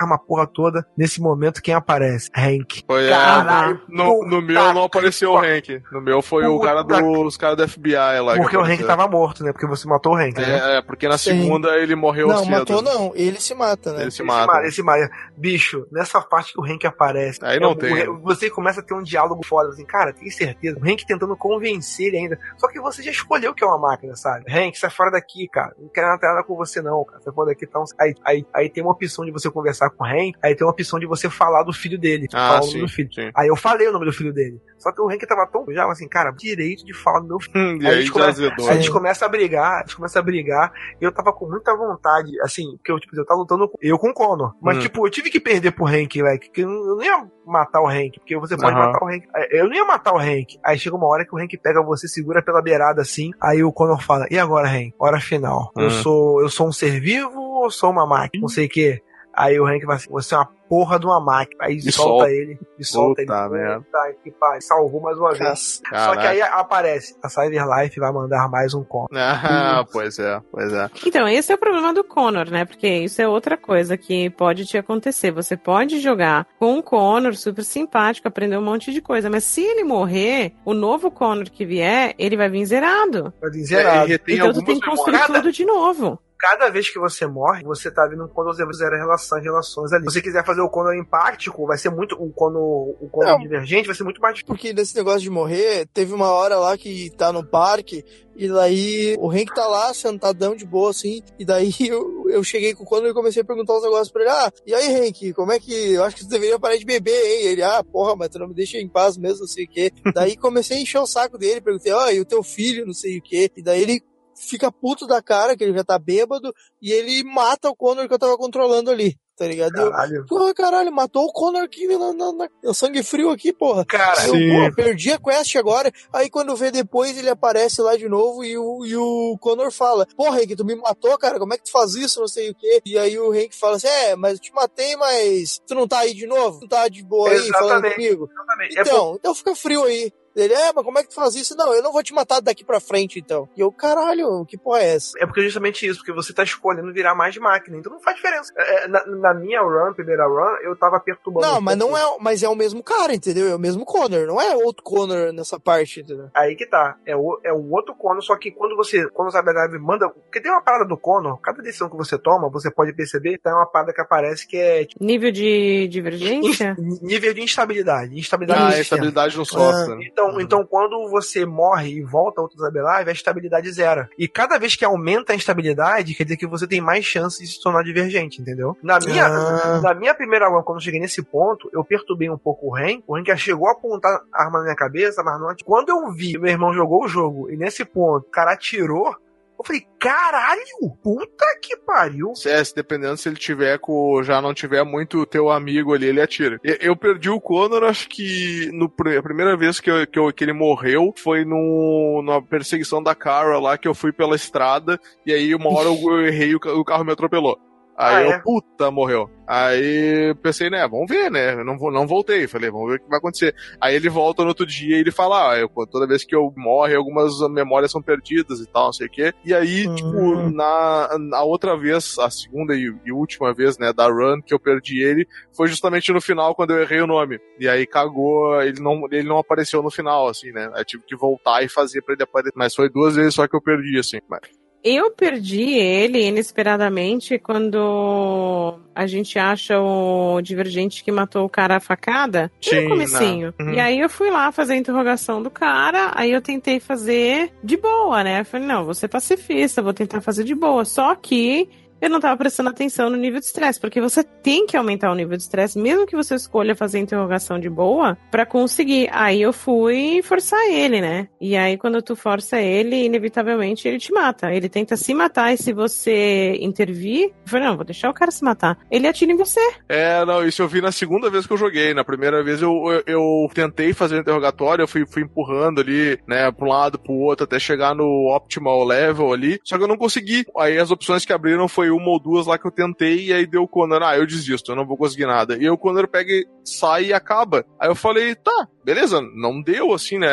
arma a porra toda. Nesse momento, quem aparece? Hank. Foi, é, Caralho, no, no meu não apareceu o Hank. No meu foi o cara dos caras da FBI lá. que Porque o Hank tava morto, né? Porque você matou o Hank, né? É, é, porque na Sim. segunda ele morreu Não, cedo. matou não. Ele se mata, né? Ele se mata. Mario, esse Mario. Bicho, nessa parte que o Hank aparece. Aí não é, tem. o- Você começa a ter um diálogo foda, assim, cara, tem certeza. O Hank tentando convencer ele ainda. Só que você já escolheu que é uma máquina, sabe? Hank, sai fora daqui, cara. Não quero nada nada com você, não, cara. Sai fora daqui, então. Aí, aí, aí tem uma opção de você conversar com o Hank, aí tem uma opção de você falar do filho dele. Ah, falar o sim, nome do filho. sim. Aí eu falei o nome do filho dele. Só que o Hank tava tão já assim, cara, direito de falar do meu filho. Hum, e Aí a gente começa-. Aí a gente começa a brigar, a gente começa a brigar, e eu tava com muita vontade, assim, porque eu, tipo, eu tava lutando com- eu com o Conor. Mas, Hum. tipo, eu tive que perder pro Hank, velho, porque eu não ia matar o Hank, porque você pode Aham. matar o Hank. É, Eu não ia matar o Hank. Aí chega uma hora que o Hank pega você, segura pela beirada assim, aí o Conor fala, e agora, Hank? Hora final. Eu Hum. sou eu sou um ser vivo ou sou uma máquina? Não sei o que. Aí o Hank vai assim, você é uma porra de uma máquina. Aí E solta solta. ele, e solta Puta ele. merda. Tá, que pariu. Salvou mais uma vez. Só que Caraca. aí aparece, a Cyberlife vai mandar mais um conto. Ah, pois é, pois é. Então, esse é o problema do Connor, né? Porque isso é outra coisa que pode te acontecer. Você pode jogar com um Connor super simpático, aprender um monte de coisa, mas se ele morrer, o novo Connor que vier, ele vai vir zerado. Vai vir zerado. É, e então tu tem que construir tudo de novo. Cada vez que você morre, você tá vendo quando você zera relações, relações ali. Se você quiser fazer o Conor empático, vai ser muito. O Conor, o Não. divergente vai ser muito mais difícil. Porque nesse negócio de morrer, teve uma hora lá que tá no parque, e daí o Hank tá lá, sentadão de boa, assim, e daí eu, eu cheguei com o Conor e comecei a perguntar uns negócios pra ele, ah, e aí, Hank, como é que, eu acho que você deveria parar de beber, hein? Ele, ah, porra, mas tu não me deixa em paz mesmo, não sei o quê. daí comecei a encher o saco dele, perguntei, ó, e o teu filho, não sei o quê, e daí ele fica puto da cara, que ele já tá bêbado, e ele mata o Conor que eu tava controlando ali. tá ligado? Eu, Caralho. porra, caralho, matou o Connor aqui na, na, na- na sangue frio aqui, porra. Cara, eu, Sim. pô, perdi a quest agora. Aí quando vê depois, ele aparece lá de novo e o, e o Connor fala: Porra, Hank, tu me matou, cara, como é que tu faz isso? Não sei o quê. E aí o Hank fala assim: É, mas eu te matei, mas tu não tá aí de novo? Tu tá de boa aí falando Exatamente. comigo? exatamente. É Então, então fica frio aí. Ele, é, mas como é que tu faz isso? Não, eu não vou te matar daqui pra frente, então. E eu, caralho, que porra é essa? É porque é justamente isso, porque você tá escolhendo virar mais máquina, então não faz diferença. É, é, Na, na minha run, primeira run, eu tava perturbando. Não, mas não é, mas é o mesmo cara, entendeu? É o mesmo Connor, não é outro Connor nessa parte, entendeu? Aí que tá. É o, é o outro Conor, só que quando você. Quando o Cyberdive manda. Porque tem uma parada do Conor, cada decisão que você toma, você pode perceber, tem uma parada que aparece que é tipo, Nível de divergência? nível de instabilidade. Instabilidade Ah, estabilidade no software. né? Então, então, quando você morre e volta a outro Cyberlife, a estabilidade zera. E cada vez que aumenta a instabilidade, quer dizer que você tem mais chances de se tornar divergente, entendeu? Na minha, Ah. na minha primeira run, quando eu cheguei nesse ponto, eu perturbei um pouco o Ren. O Ren já chegou a apontar a arma na minha cabeça, mas não. Quando eu vi que meu irmão jogou o jogo e nesse ponto o cara atirou, eu falei, caralho, puta que pariu. Se dependendo se ele tiver com. Já não tiver muito teu amigo ali, ele atira. Eu, eu perdi o Conor, acho que no, a primeira vez que, eu, que, eu- que ele morreu foi no, na perseguição da Cara lá, que eu fui pela estrada, e aí uma hora eu, errei e o, o carro me atropelou. Aí Ah, eu, é? puta, morreu. Aí pensei, né, vamos ver, né? Eu não, vou, não voltei. Falei, vamos ver o que vai acontecer. Aí ele volta no outro dia e ele fala, ah, eu, toda vez que eu morre, algumas memórias são perdidas e tal, não sei o quê. E aí, tipo, na, na outra vez, a segunda e, e última vez, né, da run que eu perdi ele, foi justamente no final quando eu errei o nome. E aí cagou, ele não, ele não apareceu no final, assim, né? Aí tive que voltar e fazer pra ele aparecer. Mas foi duas vezes só que eu perdi, assim. Mas... Eu perdi ele inesperadamente quando a gente acha o divergente que matou o cara a facada Sim, no comecinho. não. Uhum. E aí eu fui lá fazer a interrogação do cara, aí eu tentei fazer de boa, né? Eu falei, não, vou ser pacifista, vou tentar fazer de boa. Só que eu não tava prestando atenção no nível de estresse, porque você tem que aumentar o nível de estresse, mesmo que você escolha fazer interrogação de boa, pra conseguir. Aí eu fui forçar ele, né? E aí quando tu força ele, inevitavelmente ele te mata. Ele tenta se matar e se você intervir, eu falei, não, vou deixar o cara se matar. Ele atira em você. É, não, isso eu vi na segunda vez que eu joguei. Na primeira vez eu, eu, eu tentei fazer o interrogatório, eu fui, fui empurrando ali, né, pra um lado, pro outro, até chegar no optimal level ali. Só que eu não consegui. Aí as opções que abriram foi uma ou duas lá que eu tentei, e aí deu o Conor, ah, eu desisto, eu não vou conseguir nada. E aí o Conor pega, e sai e acaba. Aí eu falei, tá, beleza, não deu assim, né?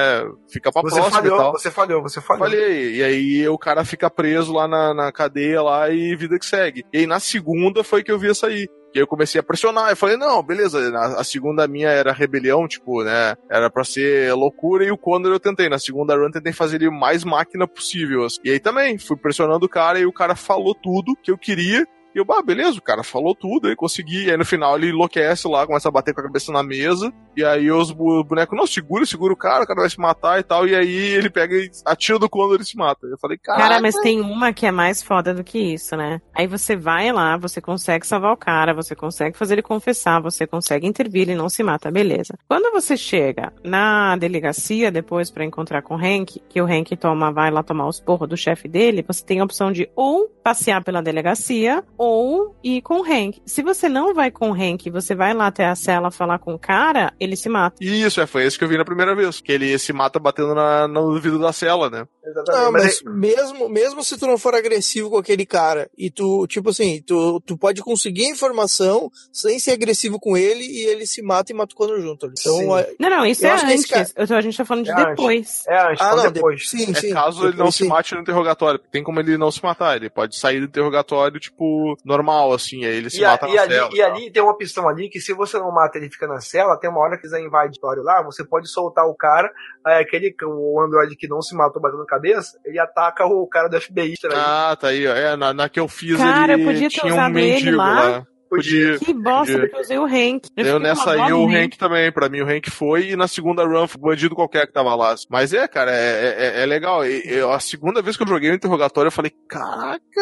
Fica pra Você próxima e falhou, tal. você falhou, você falhou. Falei, e aí o cara fica preso lá na, na cadeia lá e vida que segue. E aí na segunda foi que eu vi essa aí. E eu comecei a pressionar, eu falei, não, beleza, a, segunda minha era rebelião, tipo, né, era pra ser loucura, e o Condor eu tentei, na segunda run tentei fazer ele o mais máquina possível, assim. E aí também, fui pressionando o cara, e o cara falou tudo que eu queria, e eu, ah, beleza, o cara falou tudo, aí consegui. E aí no final ele enlouquece lá, começa a bater com a cabeça na mesa. E aí os bonecos, não, segura, segura o cara, o cara vai se matar e tal. E aí ele pega e atira do Condor e se mata. Eu falei, cara. Cara, mas tem uma que é mais foda do que isso, né? Aí você vai lá, você consegue salvar o cara, você consegue fazer ele confessar, você consegue intervir, ele não se mata, beleza. Quando você chega na delegacia depois pra encontrar com o Hank, que o Hank toma, vai lá tomar os porros do chefe dele, você tem a opção de ou passear pela delegacia ou ir com o Hank. Se você não vai com o Hank, você vai lá até a cela falar com o cara, ele se mata. Isso, é, foi esse que eu vi na primeira vez. Que ele se mata batendo na, no vidro da cela, né? Não, mas mesmo, mesmo se tu não for agressivo com aquele cara e tu, tipo assim, tu, tu pode conseguir informação sem ser agressivo com ele e ele se mata e mata o Conor junto. Então, Sim. a- Não, não, isso eu é acho que esse antes. cara- Eu tô- a gente tá falando de É antes. depois. É, antes, Ah, não, depois. de- sim, É sim. caso ele não depois se sim. mate no interrogatório. Tem como ele não se matar. Ele pode sair do interrogatório, tipo, normal, assim. Aí ele se E, a- mata e na ali, cela. e ali tem uma opção ali que se você não mata ele fica na cela, tem uma hora que quiser invadir o lá, você pode soltar o cara, aí aquele o Android que não se matou batendo cabeça, ele ataca o cara do FBI. Tá aí. Ah, tá aí, ó. É, na, na que eu fiz Cara, ele eu podia ter tinha um usado ele mendigo lá. lá. Podia. Que bosta, podia. porque eu usei o Hank. Eu fiquei nessa aí, o Hank também. Pra mim, o Hank foi. E na segunda run, foi bandido qualquer que tava lá. Mas é, cara, é, é, é legal. E- eu- a segunda vez que eu joguei o interrogatório, eu falei, caraca,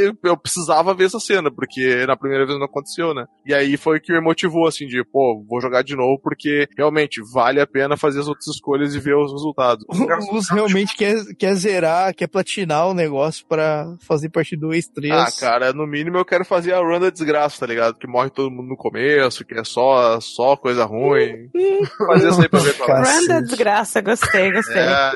eu, eu precisava ver essa cena, porque na primeira vez não aconteceu, né? E aí foi que me motivou, assim, de, pô, vou jogar de novo, porque realmente vale a pena fazer as outras escolhas e ver os resultados. O Luz realmente quer, quer zerar, quer platinar o negócio pra fazer parte 2, 3. Ah, cara, no mínimo eu quero fazer a run da desgraça tá ligado? Que morre todo mundo no começo, que é só, só coisa ruim. Fazer isso aí pra ver qual é. Run da desgraça, gostei, gostei. É,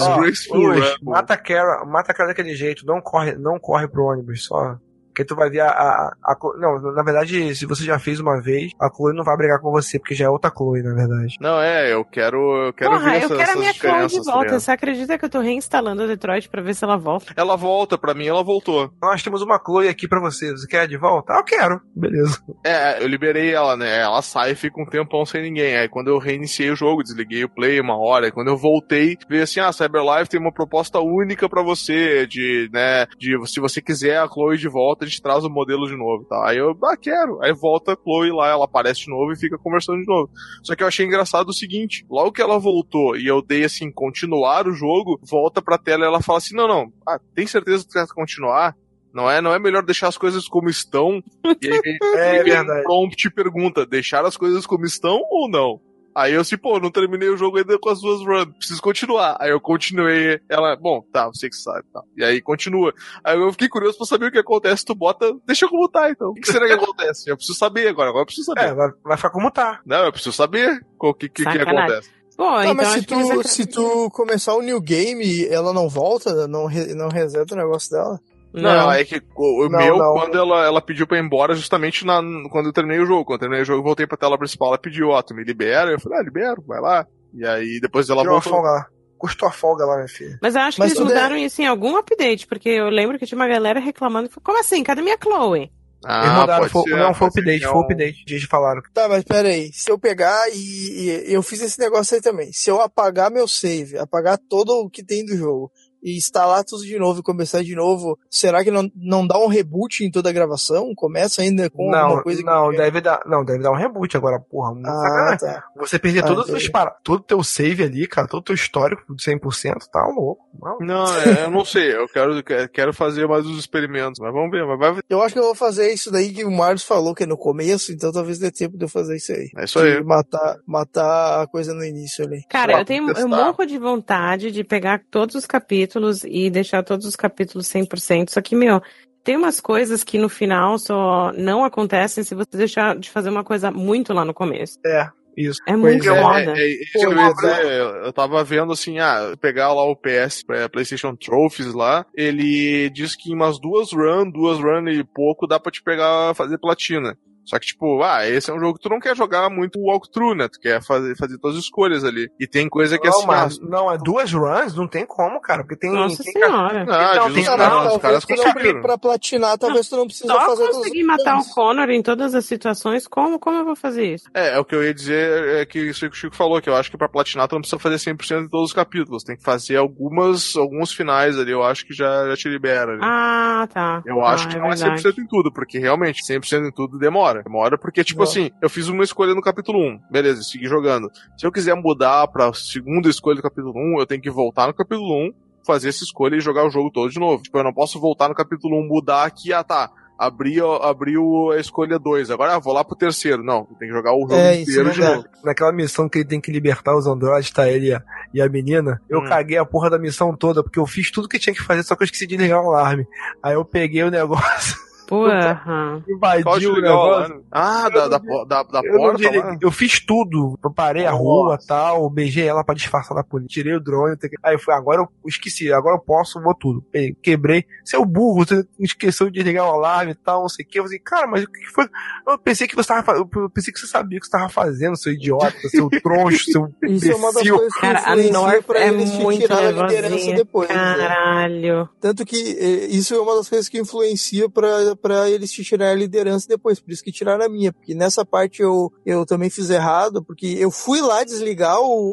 Ó, Rumble. mata a Carol, mata a Carol daquele jeito, não corre, não corre pro ônibus, só. Porque tu vai ver a, a, a Não, na verdade, se você já fez uma vez, a Chloe não vai brigar com você, porque já é outra Chloe, na verdade. Não, é, eu quero, eu quero Porra, ver eu essas, quero a minha Chloe de volta. Você acredita que eu tô reinstalando a Detroit pra ver se ela volta? Ela volta, pra mim ela voltou. Nós temos uma Chloe aqui pra você. Você quer de volta? Ah, eu quero. Beleza. É, eu liberei ela, né? Ela sai e fica um tempão sem ninguém. Aí quando eu reiniciei o jogo, desliguei o play uma hora. Aí quando eu voltei, veio assim: ah, CyberLife tem uma proposta única pra você. De, né? De se você quiser a Chloe de volta, gente traz o modelo de novo, tá? Aí eu, ah, quero. Aí volta a Chloe lá, ela aparece de novo e fica conversando de novo. Só que eu achei engraçado o seguinte: logo que ela voltou e eu dei assim, continuar o jogo, volta pra tela e ela fala assim: não, não, ah, tem certeza que quer continuar? Não é, não é melhor deixar as coisas como estão? E aí vem, É vem verdade. um prompt pergunta: deixar as coisas como estão ou não? Aí eu assim, pô, não terminei o jogo ainda com as duas runs, preciso continuar. Aí eu continuei, ela, bom, tá, você que sabe, tá. E aí continua. Aí eu fiquei curioso pra saber o que acontece, tu bota, deixa como tá, então. O que será que acontece? Eu preciso saber agora, agora eu preciso saber. É, vai, vai ficar como tá. Não, eu preciso saber o que, que, que acontece. Bom, Tá, então mas se tu, se tu começar o new game, ela não volta, não, re- não reseta o negócio dela? Não, é que o, o Não, meu, não. quando ela, ela pediu pra ir embora, justamente na, quando eu terminei o jogo. Quando eu terminei o jogo, eu voltei pra tela principal, ela pediu, ó, tu me libera? Eu falei, ah, libero, vai lá. E aí depois ela Tirou uma voltou. folga lá. Custou a folga lá, minha filha. Mas eu acho que Mas eles é- mudaram isso em algum update, porque eu lembro que tinha uma galera reclamando. Como assim? Cadê minha Chloe? Ah, Eles mandaram, pode foi- ser, não, foi update, é foi update. Eles falaram. Tá, mas pera aí. Se eu pegar e, e eu fiz esse negócio aí também. Se eu apagar meu save, apagar todo o que tem do jogo e instalar tudo de novo e começar de novo, será que não, não dá um reboot em toda a gravação? Começa ainda com Não, alguma coisa não, que... deve dar, não, deve dar um reboot agora, porra. Ah, tá. Você perder Ah, todo o teu save ali, cara, todo o teu histórico de 100%, tá louco. maluco. Não, é, eu não sei, eu quero, quero fazer mais os experimentos, mas vamos ver, mas vai Eu acho que eu vou fazer isso daí que o Marcos falou, que é no começo, então talvez dê tempo de eu fazer isso aí. É isso aí. De Matar, matar a coisa no início ali. Cara, eu tenho testar. eu morro de vontade de pegar todos os capítulos e deixar todos os capítulos 100%. Só que, meu, tem umas coisas que no final só não acontecem se você deixar de fazer uma coisa muito lá no começo. É, isso. É muito é, foda. é, é, isso que eu ia dizer, eu tava vendo assim, ah, pegar lá o PS, é, PlayStation Trophies lá, ele diz que em umas duas runs, duas runs e pouco dá pra te pegar, fazer platina. Só que, tipo, ah, esse é um jogo que tu não quer jogar muito walkthrough, né? Tu quer fazer, fazer todas as escolhas ali. E tem coisa que não, assim, mas, ah, não, é duas runs, não tem como, cara, porque tem... Nossa tem senhora. ah, Então, tem- Não, mas os caras não, conseguiram. pra platinar, talvez tu não precisa Só fazer todas conseguir as matar o. Connor em todas as situações, como, como eu vou fazer isso? É, é o que eu ia dizer é que isso aí que o Chico falou, que eu acho que pra platinar tu não precisa fazer 100% de todos os capítulos, tem que fazer algumas, alguns finais ali, eu acho que já, já te libera. ali. Ah, tá. Eu Ah, acho que é não verdade. é 100% em tudo, porque realmente 100% em tudo demora. Demora porque, tipo assim, eu fiz uma escolha no capítulo 1, beleza, segui jogando. Se eu quiser mudar pra segunda escolha do capítulo 1, eu tenho que voltar no capítulo 1, fazer essa escolha e jogar o jogo todo de novo. Tipo, eu não posso voltar no capítulo 1, mudar aqui, ah tá, abri, abriu a escolha 2, agora ah, vou lá pro terceiro. Não, tenho que jogar o jogo É, inteiro de novo. Naquela missão que ele tem que libertar os androides, tá ele e a, e a menina, eu Hum. caguei a porra da missão toda, porque eu fiz tudo que tinha que fazer, só que eu esqueci de ligar o alarme. Aí eu peguei o negócio, Porra. Qual invadi o negócio. né? Ah, da, da, da, da Eu, porta lá. eu fiz tudo. Eu parei a Nossa. rua tal, beijei ela pra disfarçar da polícia, tirei o drone. Aí eu falei, agora eu esqueci, agora eu posso, vou tudo. Quebrei. Seu burro, você esqueceu de desligar o alarme e tal, não sei o que. Eu falei, cara, mas o que foi? Eu pensei que você tava fa- Eu pensei que você sabia o que você tava fazendo, seu idiota, seu troncho, seu Isso é uma das coisas que Cara, a influencia pra é eles te tirar a liderança depois. né? Caralho. Tanto que eh, isso é uma das coisas que influencia pra pra eles te tirar a liderança depois. Por isso que tiraram a minha. Porque nessa parte eu, eu também fiz errado. Porque eu fui lá desligar o,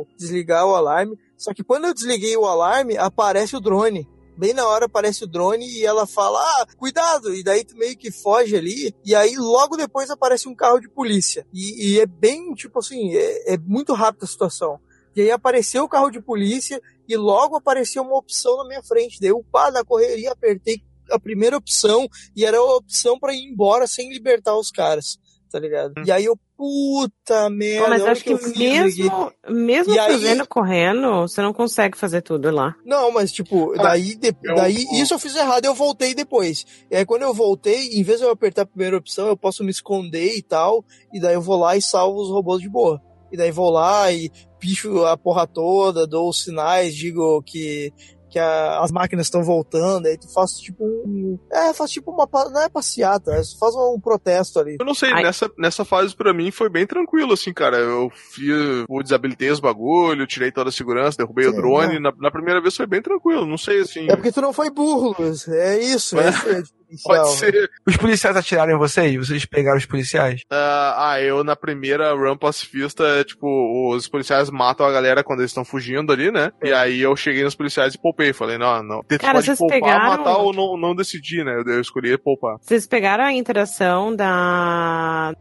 o- desligar o alarme. Só que quando eu desliguei o alarme, aparece o drone. Bem na hora aparece o drone e ela fala, ah, cuidado! E daí tu meio que foge ali. E aí logo depois aparece um carro de polícia. E, e é bem, tipo assim, é, é muito rápida a situação. E aí apareceu o carro de polícia e logo apareceu uma opção na minha frente. Daí eu, pá, na correria, apertei a primeira opção e era a opção pra ir embora sem libertar os caras, tá ligado? E aí eu, puta merda. Pô, mas acho que eu fiz mesmo, mesmo E aí- fazendo correndo, você não consegue fazer tudo lá. Não, mas tipo, Ah, daí, de- eu- daí isso eu fiz errado, eu voltei depois. E aí quando eu voltei, em vez de eu apertar a primeira opção, eu posso me esconder e tal, e daí eu vou lá e salvo os robôs de boa. E daí vou lá e picho a porra toda, dou os sinais, digo que que a- as máquinas estão voltando, aí tu faz tipo um, é, faz tipo uma, não é passeata, é, faz um protesto ali. Eu não sei, Ai. nessa, nessa fase pra mim foi bem tranquilo, assim, cara. Eu fiz, eu desabilitei os bagulho, tirei toda a segurança, derrubei o Sim, drone. não. Na, na primeira vez foi bem tranquilo, não sei, assim. É porque tu não foi burro, Luiz. É isso, É. é o Pode ser. Os policiais atiraram em você e vocês pegaram os policiais? Ah, ah, eu na primeira run pacifista, tipo, os policiais matam a galera quando eles estão fugindo ali, né? E aí eu cheguei nos policiais e poupei. Falei, não, não. Tu Cara, vocês poupar, pegaram- matar ou não, não decidir, né? Eu, eu escolhi poupar. Vocês pegaram a interação da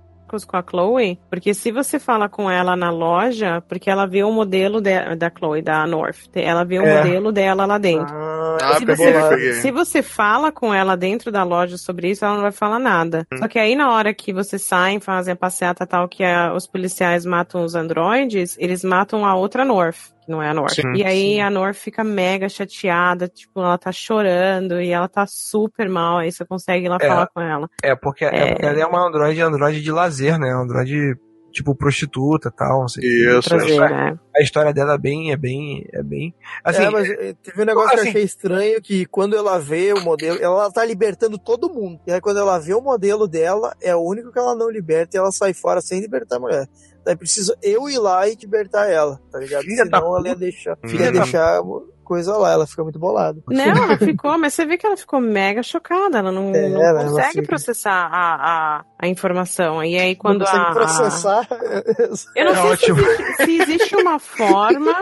com a Chloe? Porque se você fala com ela na loja, porque ela vê o modelo de- da Chloe, da North, ela vê o É. modelo dela lá dentro. Ah, se, peguei, você, se você fala com ela dentro da loja sobre isso, ela não vai falar nada. Hum. Só que aí na hora que vocês saem, fazem a passeata tal, que a- os policiais matam os androides, eles matam a outra North, que não é a North. Sim, e aí sim. a North fica mega chateada, tipo, ela tá chorando e ela tá super mal, aí você consegue ir lá É. falar com ela. É, porque é. porque ela é uma androide, androide de lazer, né? Androide tipo prostituta e tal. não sei. Isso, Prazer, isso. né? A história dela é bem, é bem, é bem. Assim, é, mas eh, teve um negócio que assim- eu achei estranho, que quando ela vê o modelo, ela tá libertando todo mundo. E aí quando ela vê o modelo dela, é o único que ela não liberta e ela sai fora sem libertar a mulher. Daí precisa eu ir lá e libertar ela, tá ligado? Filha da Senão ela ia deixar, Filha ia da- deixar coisa lá, ela fica muito bolada. Não, ela ficou, mas você vê que ela ficou mega chocada, ela não, É, não ela consegue fica- processar a, a, a informação. E aí quando não consegue a, a- processar. Eu não É sei se ótimo. existe, se existe uma forma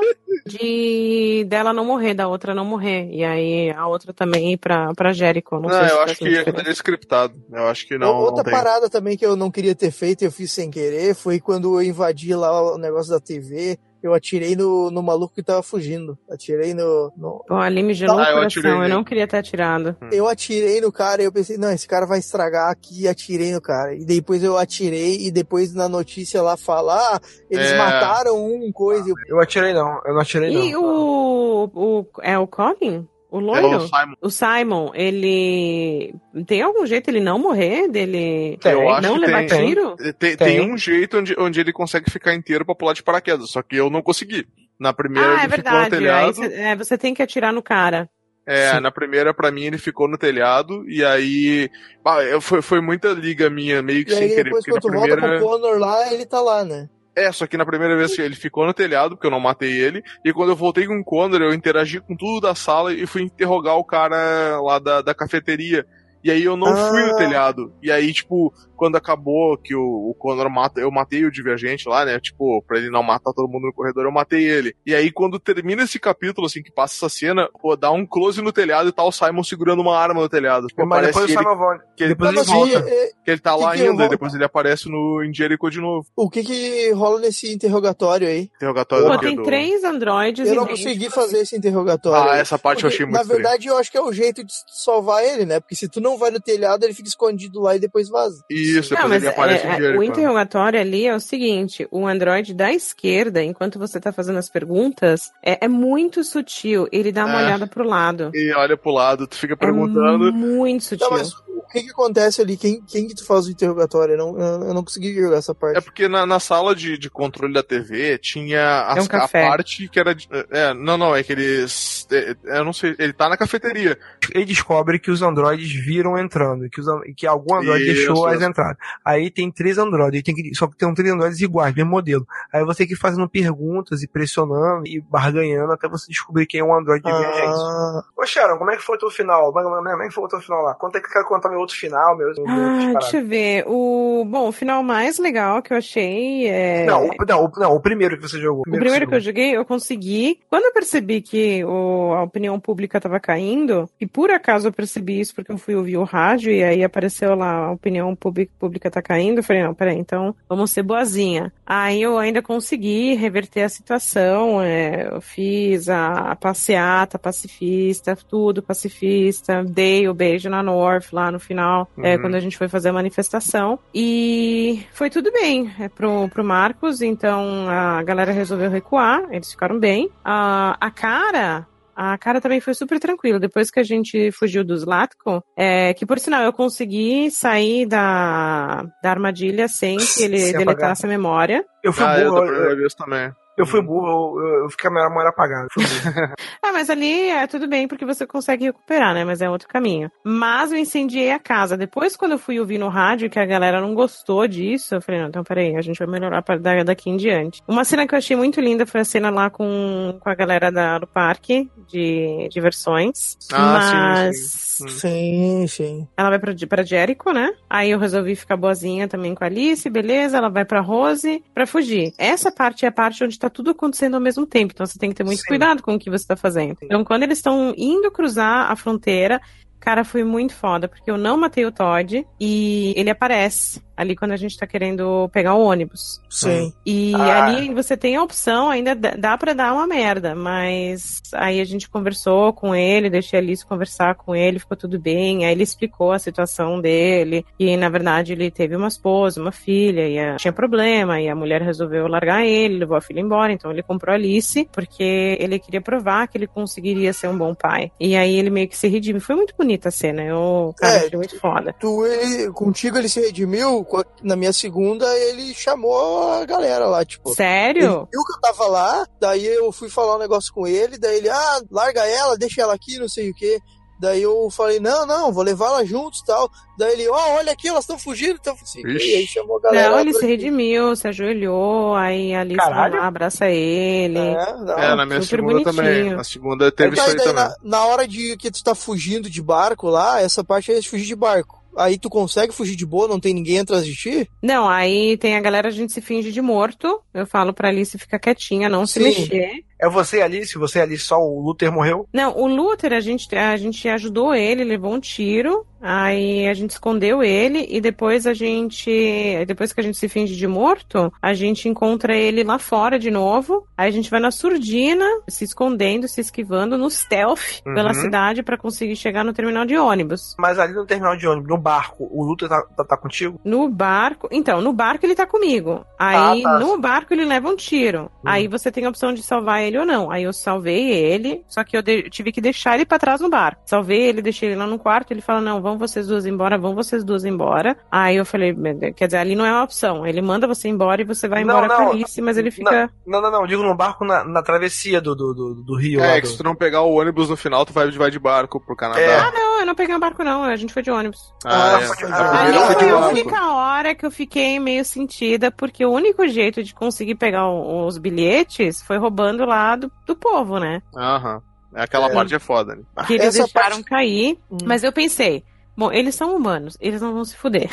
de dela não morrer, da outra não morrer. E aí a outra também ir pra, pra Jericho. Não, Não, eu acho que aquilo é scriptado. Eu acho que não. Outra não parada também que eu não queria ter feito e eu fiz sem querer foi quando eu invadi lá o negócio da TV. Eu atirei no, no maluco que tava fugindo. Atirei no. no- Bom, ali me gelou Ah, o eu coração. Eu nele. não queria ter atirado. Eu atirei no cara e eu pensei, não, esse cara vai estragar aqui e atirei no cara. E depois eu atirei e depois na notícia lá fala, ah, eles É. mataram um coisa. e eu- eu atirei não, eu não atirei E não. o, o. É o Colin? O É loiro? o Simon. O Simon, ele. Tem algum jeito ele não morrer? Dele Tem, eu acho não que levar tem. tiro? Tem, tem Tem. um jeito onde, onde ele consegue ficar inteiro pra pular de paraquedas, só que eu não consegui. Na primeira Ah, ele é ficou no verdade. Aí telhado. você, é, você tem que atirar no cara. É, Sim. na primeira, pra mim, ele ficou no telhado, e aí. Ah, eu- foi, foi muita liga minha, meio que E sem aí querer, depois porque na quando tu volta primeira. pro Connor lá, ele tá lá, né? É, só que na primeira vez que ele ficou no telhado, porque eu não matei ele, e quando eu voltei com o Condor, eu interagi com tudo da sala e fui interrogar o cara lá da, da cafeteria. E aí eu não Ah. fui no telhado. E aí, tipo, quando acabou que o, o Connor mata, eu matei o divergente lá, né? Tipo, pra ele não matar todo mundo no corredor, eu matei ele. E aí, quando termina esse capítulo, assim, que passa essa cena, pô, dá um close no telhado e tá o Simon segurando uma arma no telhado. Tipo, Mas parece depois o ele, Simon volta. que ele, depois Não, ele mas volta. e- e- que ele tá que lá que ainda, e depois ele aparece no em Jericho de novo. o que que rola nesse interrogatório aí? Interrogatório Pô, do tem Do- três androides Eu não consegui fazer esse interrogatório. Ah, aí. essa parte eu achei Porque, muito Na verdade, eu acho que é o jeito de salvar ele, né? Porque se tu não vai no telhado, ele fica escondido lá e depois vaza. Isso, Não, depois ele aparece é, em é, Jericho. o interrogatório ali é o seguinte: o Android da esquerda, enquanto você tá fazendo as perguntas, é, é muito sutil. Ele dá uma É. olhada pro lado. E olha pro lado, tu fica É perguntando. muito sutil. Tá, mas que que acontece ali? Quem, quem que tu faz o interrogatório? Eu não, eu, não consegui jogar essa parte. É porque na, na sala de, de controle da TV tinha as, É um a parte que era. de- É, não, não, é que eles. é, eu não sei, ele tá na cafeteria. Ele descobre que os androides viram entrando, que, os, que algum android Isso, deixou as entradas. Aí tem três androides, tem que, só que tem três androides iguais, mesmo modelo. Aí você tem que ir fazendo perguntas e pressionando e barganhando até você descobrir quem é um androide divergente. Ah, Ô Sharon, como é que foi o teu final? Como é como é que foi o teu final lá? Conta aí que eu quero contar meu outro final, meu. meu Ah, deixa eu ver. O, bom, o final mais legal que eu achei é. Não, o, não, o, não, o primeiro que você jogou. O primeiro que eu joguei, eu consegui. Quando eu percebi que o- a opinião pública tava caindo, e por acaso eu percebi isso porque eu fui ouvir o rádio e aí apareceu lá a opinião pública, pública tá caindo, eu falei, não, peraí, então vamos ser boazinha. Aí eu ainda consegui reverter a situação, é, eu fiz a, a passeata pacifista, tudo pacifista, dei o beijo na North lá no final, é, Uhum. quando a gente foi fazer a manifestação. E foi tudo bem é, pro, pro Marcos, então a galera resolveu recuar, eles ficaram bem. A, a cara. A cara também foi super tranquila. Depois que a gente fugiu dos Latco, é, que por sinal eu consegui sair da, da armadilha sem que ele apagar. deletasse a memória. Eu fui Ah, eu da eu, primeira vez também. Eu fui burro, eu, eu fiquei a minha memória apagada. Ah, mas ali é tudo bem porque você consegue recuperar, né? Mas é outro caminho. Mas eu incendiei a casa. Depois, quando eu fui ouvir no rádio que a galera não gostou disso, eu falei, não, então peraí, a gente vai melhorar daqui em diante. Uma cena que eu achei muito linda foi a cena lá com, com a galera da, do parque de diversões. Ah, mas... sim, sim. Sim, sim. Ela vai pra, pra Jericho, né? Aí eu resolvi ficar boazinha também com a Alice, beleza. Ela vai pra Rose pra fugir. Essa parte é a parte onde tá tudo acontecendo ao mesmo tempo. Então você tem que ter muito Sim. cuidado com o que você tá fazendo. Então quando eles estão indo cruzar a fronteira, cara, foi muito foda, porque eu não matei o Todd e ele aparece ali quando a gente tá querendo pegar o ônibus. Sim. E Ah. ali você tem a opção, ainda dá- pra dar uma merda, mas aí a gente conversou com ele, deixei a Alice conversar com ele, ficou tudo bem. Aí ele explicou a situação dele, e na verdade ele teve uma esposa, uma filha, e a- tinha problema, e a mulher resolveu largar ele, levou a filha embora, então ele comprou a Alice, porque ele queria provar que ele conseguiria ser um bom pai. E aí ele meio que se redime. Foi muito bonita a cena, eu, cara, É, achei muito foda. Tu, ele, contigo ele se redimiu, na minha segunda ele chamou a galera lá, tipo. Ele Sério? viu que eu tava lá, daí eu fui falar um negócio com ele, daí ele, ah, larga ela, deixa ela aqui, não sei o que. Daí eu falei, não, não, vou levar ela juntos e tal. Daí ele, ó, olha aqui, elas estão fugindo. Ixi. E aí chamou a galera. Não, ele se redimiu, se ajoelhou, aí a Alice lá, abraça ele. É, não. É, na minha super segunda também. bonitinho. Na segunda teve Daí- isso aí daí também. na, na hora de que tu tá fugindo de barco lá, essa parte é de fugir de barco. Aí tu consegue fugir de boa, não tem ninguém atrás de ti? Não, aí tem a galera, a gente se finge de morto. Eu falo pra Alice ficar quietinha, não se Sim. mexer. É você e Alice, você e Alice, só o Luther morreu. Não, o Luther, a gente, a gente ajudou ele, levou um tiro, aí a gente escondeu ele e depois a gente, depois que a gente se finge de morto, a gente encontra ele lá fora de novo. Aí a gente vai na surdina, se escondendo, se esquivando no stealth Uhum. pela cidade pra conseguir chegar no terminal de ônibus. Mas ali no terminal de ônibus, no barco, o Luther tá, tá, tá contigo? No barco. Então, no barco ele tá comigo. Aí, Ah, tá. no barco ele leva um tiro. Aí você tem a opção de salvar ele ou não. Aí eu salvei ele, só que eu tive que deixar ele pra trás no barco. Salvei ele, deixei ele lá no quarto. Ele fala: Não, vão vocês duas embora, vão vocês duas embora. Aí eu falei: Quer dizer, ali não é uma opção. Ele manda você embora e você vai Não, embora não. com a Alice, mas ele fica. Não, não, não, digo no barco na, na travessia do, do, do, do rio lá. É, que do- se tu não pegar o ônibus no final, tu vai, vai de barco pro Canadá. É. Ah, não, eu não peguei o barco, não. A gente foi de ônibus. Ah, Ah, é. ah, Ali foi a única hora que eu fiquei meio sentida, porque o único jeito de conseguir pegar o- os bilhetes foi roubando lá do, do povo, né? Aham. É, Aquela É. parte é foda, né? Que eles Essa deixaram parte- cair. Hum. Mas eu pensei, bom, eles são humanos, eles não vão se fuder.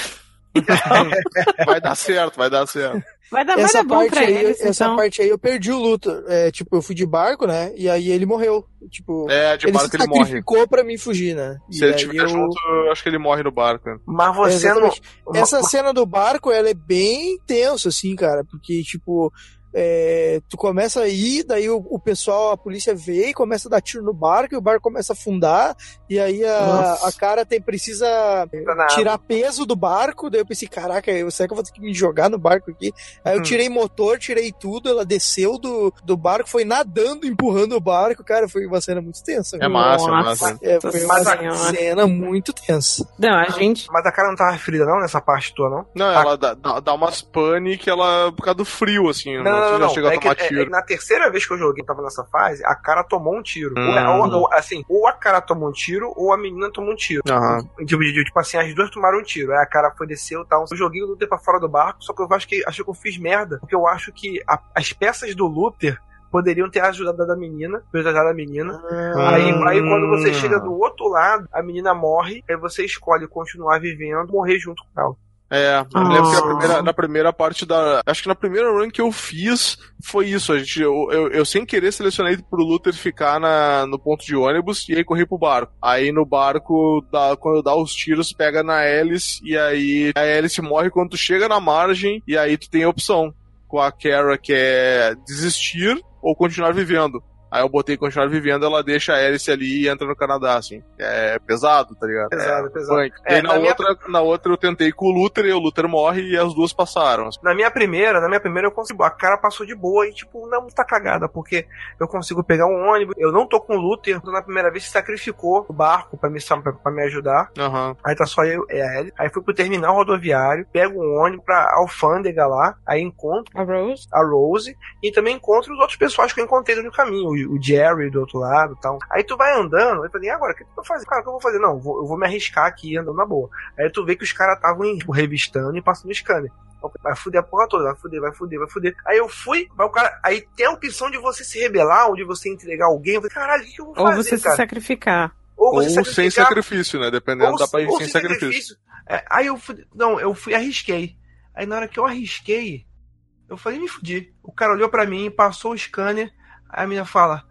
Vai dar certo, vai dar certo. Vai dar, vai essa dar bom parte pra aí, eles, essa então. parte aí eu perdi o luto. É, tipo, eu fui de barco, né? E aí ele morreu. Tipo, É, de ele barco se ele morre. sacrificou pra mim fugir, né? Se E ele aí estiver eu- junto, eu acho que ele morre no barco. né? Mas você não. Exatamente. Essa cena do barco, ela é bem tensa, assim, cara, porque, tipo, é, tu começa a ir, daí o, o pessoal, a polícia vê e começa a dar tiro no barco, e o barco começa a afundar, e aí a, a cara tem, precisa Tá tirar peso do barco, daí eu pensei, caraca, eu, será que eu vou ter que me jogar no barco aqui? Aí eu Hum. tirei motor, tirei tudo, ela desceu do, do barco, foi nadando, empurrando o barco, cara, foi uma cena muito tensa. É massa, é massa. É, foi uma Mas a- cena muito tensa. Não, a gente. Mas a cara não tava ferida, não, nessa parte tua, não? Não, Ah. ela dá, dá, dá umas pane que ela. por causa do frio, assim. Não, não, não. não. chega É a que, tomar é- é tiro. na terceira vez que eu joguei, tava nessa fase, a cara tomou um tiro. Ou- Hum. Ou, ou- assim, ou a cara tomou um tiro, ou a menina tomou um tiro. Aham. Tipo, tipo assim, as duas tomaram um tiro. Aí a cara foi desceu e tal. Eu joguei o Luther pra fora do barco, só que eu acho que, acho que eu fiz merda. Porque eu acho que a- as peças do Luther poderiam ter ajudado a da menina, ajudado a menina. Aí, Hum. aí quando você chega do outro lado, a menina morre, aí você escolhe continuar vivendo, morrer junto com ela. É, eu me lembro que na Ah. primeira, na primeira parte da. Acho que na primeira run que eu fiz foi isso. A gente, eu, eu, eu sem querer selecionei pro Luther ficar na, no ponto de ônibus e aí corri pro barco. Aí no barco, dá, quando dá os tiros, pega na hélice e aí a hélice morre quando tu chega na margem e aí tu tem a opção com a Kara que é desistir ou continuar vivendo. Aí eu botei continuar vivendo, ela deixa a hélice ali e entra no Canadá, assim. É pesado, tá ligado? Pesado, é, pesado. punk. É, e na, na minha- outra, na outra eu tentei com o Luther e o Luther morre e as duas passaram. Na minha primeira, na minha primeira eu consigo. A cara passou de boa e, tipo, não tá cagada, porque eu consigo pegar um ônibus. Eu não tô com o Luther, na primeira vez se sacrificou o barco pra me, pra, pra me ajudar. Aham. Aí tá só eu e a Ellie. Aí fui pro terminal rodoviário, pego um ônibus pra alfândega lá, aí encontro A Rose. a Rose e também encontro os outros pessoas que eu encontrei no caminho, o, o Jerry do outro lado e tal. Aí tu vai andando, eu falei, e agora, o que tu vai fazer? Cara, o que eu vou fazer? Não, eu vou, eu vou me arriscar aqui andando na boa. Aí tu vê que os caras estavam revistando e passando scanner. Vai fuder a porra toda, vai fuder, vai fuder, vai fuder. Aí eu fui, vai o cara. Aí tem a opção de você se rebelar ou de você entregar alguém. Eu falei, caralho, o que eu vou Ou fazer? você se cara? sacrificar. Ou Ou você sem sacrificar, sacrifício, né? Dependendo, ou- dá pra ir ou sem sacrifício. É, aí eu fui. Não, eu fui arrisquei. Aí na hora que eu arrisquei, eu falei, me fudi. O cara olhou pra mim, passou o scanner. Aí a menina fala: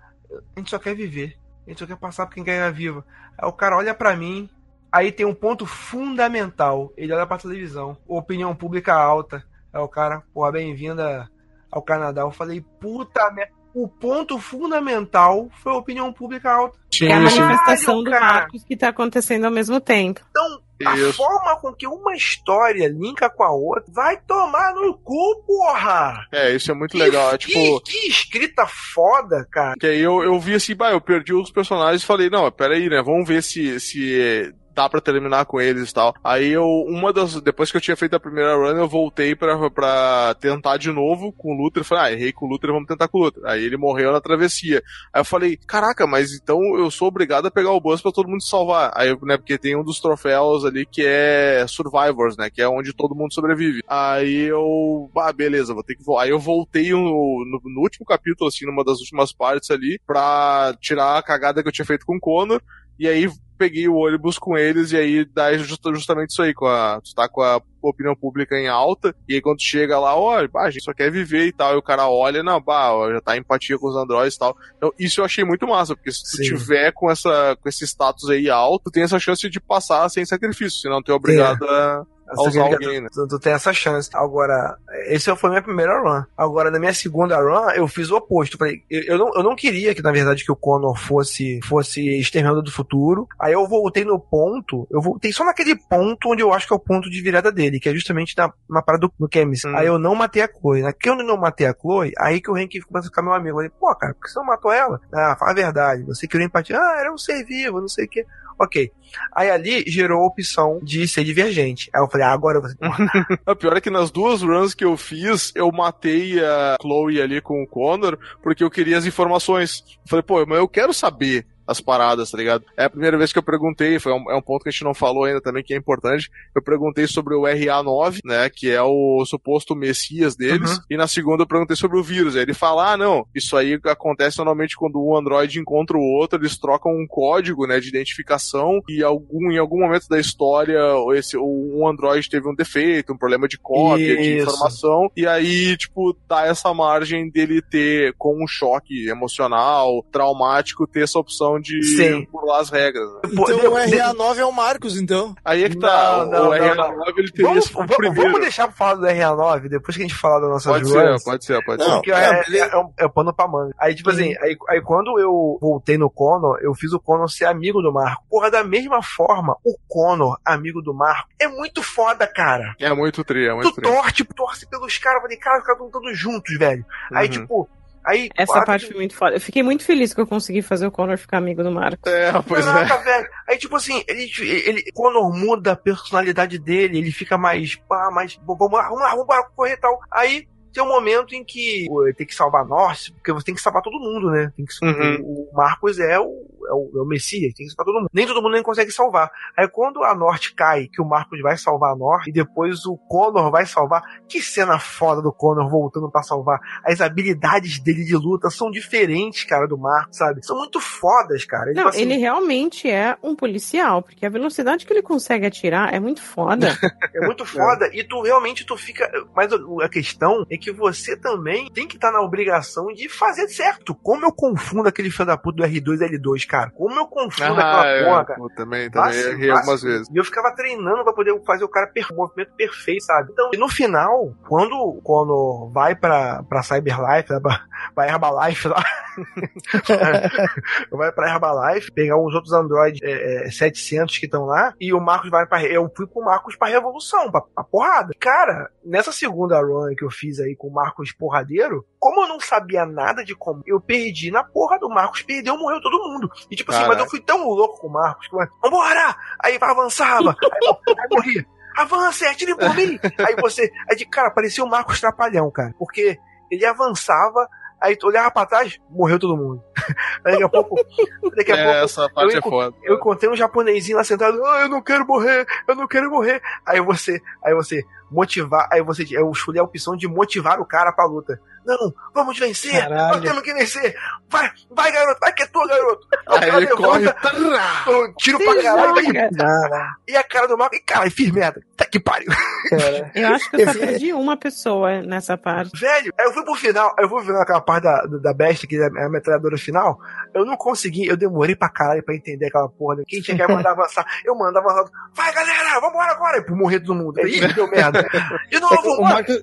A gente só quer viver. A gente só quer passar por quem quer viva. Aí o cara olha pra mim. Aí tem um ponto fundamental. Ele olha pra televisão. Opinião pública alta. Aí o cara, porra, bem-vinda ao Canadá. Eu falei, puta merda. O ponto fundamental foi a opinião pública alta. Que é a manifestação do cara. Marcos que tá acontecendo ao mesmo tempo. Então, a Isso. forma com que uma história linka com a outra vai tomar no cu, porra! É, isso é muito legal. É Que, tipo. que escrita foda, cara. Que aí eu, eu vi assim, bah, eu perdi os personagens e falei, não, peraí, né? Vamos ver se, se dá pra terminar com eles e tal. Aí eu, uma das. Depois que eu tinha feito a primeira run, eu voltei pra, pra tentar de novo com o Luther. Falei, ah, errei com o Luther, vamos tentar com o Luther. Aí ele morreu na travessia. Aí eu falei, caraca, mas então eu sou obrigado a pegar o bus pra todo mundo salvar. Aí, né, porque tem um dos troféus ali que é Survivors, né? Que é onde todo mundo sobrevive. Aí eu, ah, beleza, vou ter que voltar. Aí eu voltei no, no, no último capítulo, assim, numa das últimas partes ali, pra tirar a cagada que eu tinha feito com o Connor. E aí peguei o ônibus com eles e aí dá justa- justamente isso aí, com a, tu tá com a opinião pública em alta, e aí quando chega lá, olha, a gente só quer viver e tal, e o cara olha, não, bah, ó, já tá em empatia com os androides e tal. Então, isso eu achei muito massa, porque se tu Sim. tiver com, essa, com esse status aí alto, tu tem essa chance de passar sem sacrifício, senão tu é obrigado a, a Usar que- alguém, né? tu, tu tem essa chance. Agora, esse foi a minha primeira run. Agora, na minha segunda run, eu fiz o oposto. Falei, eu, eu não, eu não queria que, na verdade, que o Connor fosse, fosse Exterminador do Futuro. Aí eu voltei no ponto, eu voltei só naquele ponto onde eu acho que é o ponto de virada dele, que é justamente na, na parada do, do Kemis. Hum. Aí eu não matei a Chloe. Naquele onde eu não matei a Chloe, aí que o Hank começa a ficar meu amigo. Eu falei, pô, cara, por que você não matou ela? Ah, fala a verdade. Você criou empatia. Ah, era um ser vivo, não sei o quê. Ok. Aí ali gerou a opção de ser divergente. Aí eu falei, ah, agora eu vou ser A pior é que nas duas runs que eu fiz, eu matei a Chloe ali com o Connor, porque eu queria as informações. Eu falei, pô, mas eu quero saber as paradas, tá ligado? É a primeira vez que eu perguntei, foi um, é um ponto que a gente não falou ainda também, que é importante. Eu perguntei sobre o RA9, né, que é o suposto messias deles, Uhum. e na segunda eu perguntei sobre o vírus. Aí ele fala, ah, não, isso aí acontece normalmente quando um Android encontra o outro, eles trocam um código, né, de identificação, e algum, em algum momento da história, esse, um Android teve um defeito, um problema de cópia, de Isso. informação, e aí, tipo, dá essa margem dele ter, com um choque emocional, traumático, ter essa opção de Sim. burlar as regras. né? Então o RA9 é o Marcos, então. Aí é que tá, Não, não, o não, RA9 ele teria Vamos, vamos- primeiro. vamos deixar pra falar do RA9 depois que a gente falar da nossa Pode ser, pode ser, pode ser. Não, Porque é, é, beleza. é, um- é o pano pra manga. Aí, tipo assim, aí, aí quando eu voltei no Conor, eu fiz o Conor ser amigo do Marco. Porra, da mesma forma, o Conor, amigo do Marco, é muito foda, cara. É muito tri, é muito Tu tri. torce, torce pelos caras, eu falei, cara, os caras estão todos juntos, velho. Aí, Uhum. tipo, aí. Essa a- parte foi muito foda. Eu fiquei muito feliz que eu consegui fazer o Connor ficar amigo do Marcos. É, pois é. Caraca, velho. Aí, tipo assim, ele, ele, Conor muda a personalidade dele, ele fica mais, pá, mais, vamos lá, vamos lá, vamos lá, correr e tal. Aí, tem um momento em que ele tem que salvar nós, porque você tem que salvar todo mundo, né? Tem que, Uhum. o, o Marcos é o, é, o, é o Messias, tem que salvar todo mundo. Nem todo mundo nem consegue salvar. Aí quando a Norte cai, que o Marcos vai salvar a Norte, e depois o Conor vai salvar, que cena foda do Conor voltando pra salvar. As habilidades dele de luta são diferentes, cara, do Marcos, sabe? São muito fodas, cara. Não, Tipo assim, ele realmente é um policial, porque a velocidade que ele consegue atirar é muito foda. É muito foda. E tu realmente tu fica. Mas a questão é que que você também tem que estar na obrigação de fazer certo. Como eu confundo aquele filho da puta do R2 e L2, cara? Como eu confundo aquela é, porra, cara? pô, também, também Nossa, errei algumas vezes. E eu ficava treinando pra poder fazer o cara per o movimento perfeito, sabe? Então, e no final, quando, quando vai pra, pra Cyberlife, né, pra, pra Herbalife lá, vai pra Herbalife, pegar os outros Android é, é, 700 que estão lá, e o Marcos vai pra. Eu fui com o Marcos pra Revolução, pra, pra porrada. Cara, nessa segunda run que eu fiz aí com o Marcos Porradeiro, como eu não sabia nada de como, eu perdi na porra do Marcos, perdeu, morreu todo mundo. E tipo assim, mas eu fui tão louco com o Marcos que vambora! Aí avançava, aí, aí morria. Avança, atire por mim! Aí você. Aí de cara, parecia o Marcos Trapalhão, cara. Porque ele avançava, aí tu olhava pra trás, morreu todo mundo. Aí daqui a pouco. Daqui a É, pouco. essa parte eu, é foda. eu encontrei um japonesinho lá sentado, ah, eu não quero morrer, eu não quero morrer. Aí você, aí você motivar, aí você, eu escolhi a opção de motivar o cara pra luta. Não, vamos vencer, Caralho. nós temos que vencer. Vai, vai garoto, vai que é tua, garoto. O Aí cara ele corre. levanta, eu tiro pra caralho, e a cara do Marco, e cara, firmeza, tá que pariu. Cara. Eu acho que eu só perdi uma pessoa nessa parte. Velho, eu fui pro final, eu fui ver aquela parte da, da Best, que é a metralhadora final, eu não consegui, eu demorei pra caralho pra entender aquela porra. né? Quem tinha que mandar avançar, eu mandava avançar, vai galera, vambora agora, e por morrer todo mundo. Aí, Ih, deu merda. De É novo, que o. Marcos,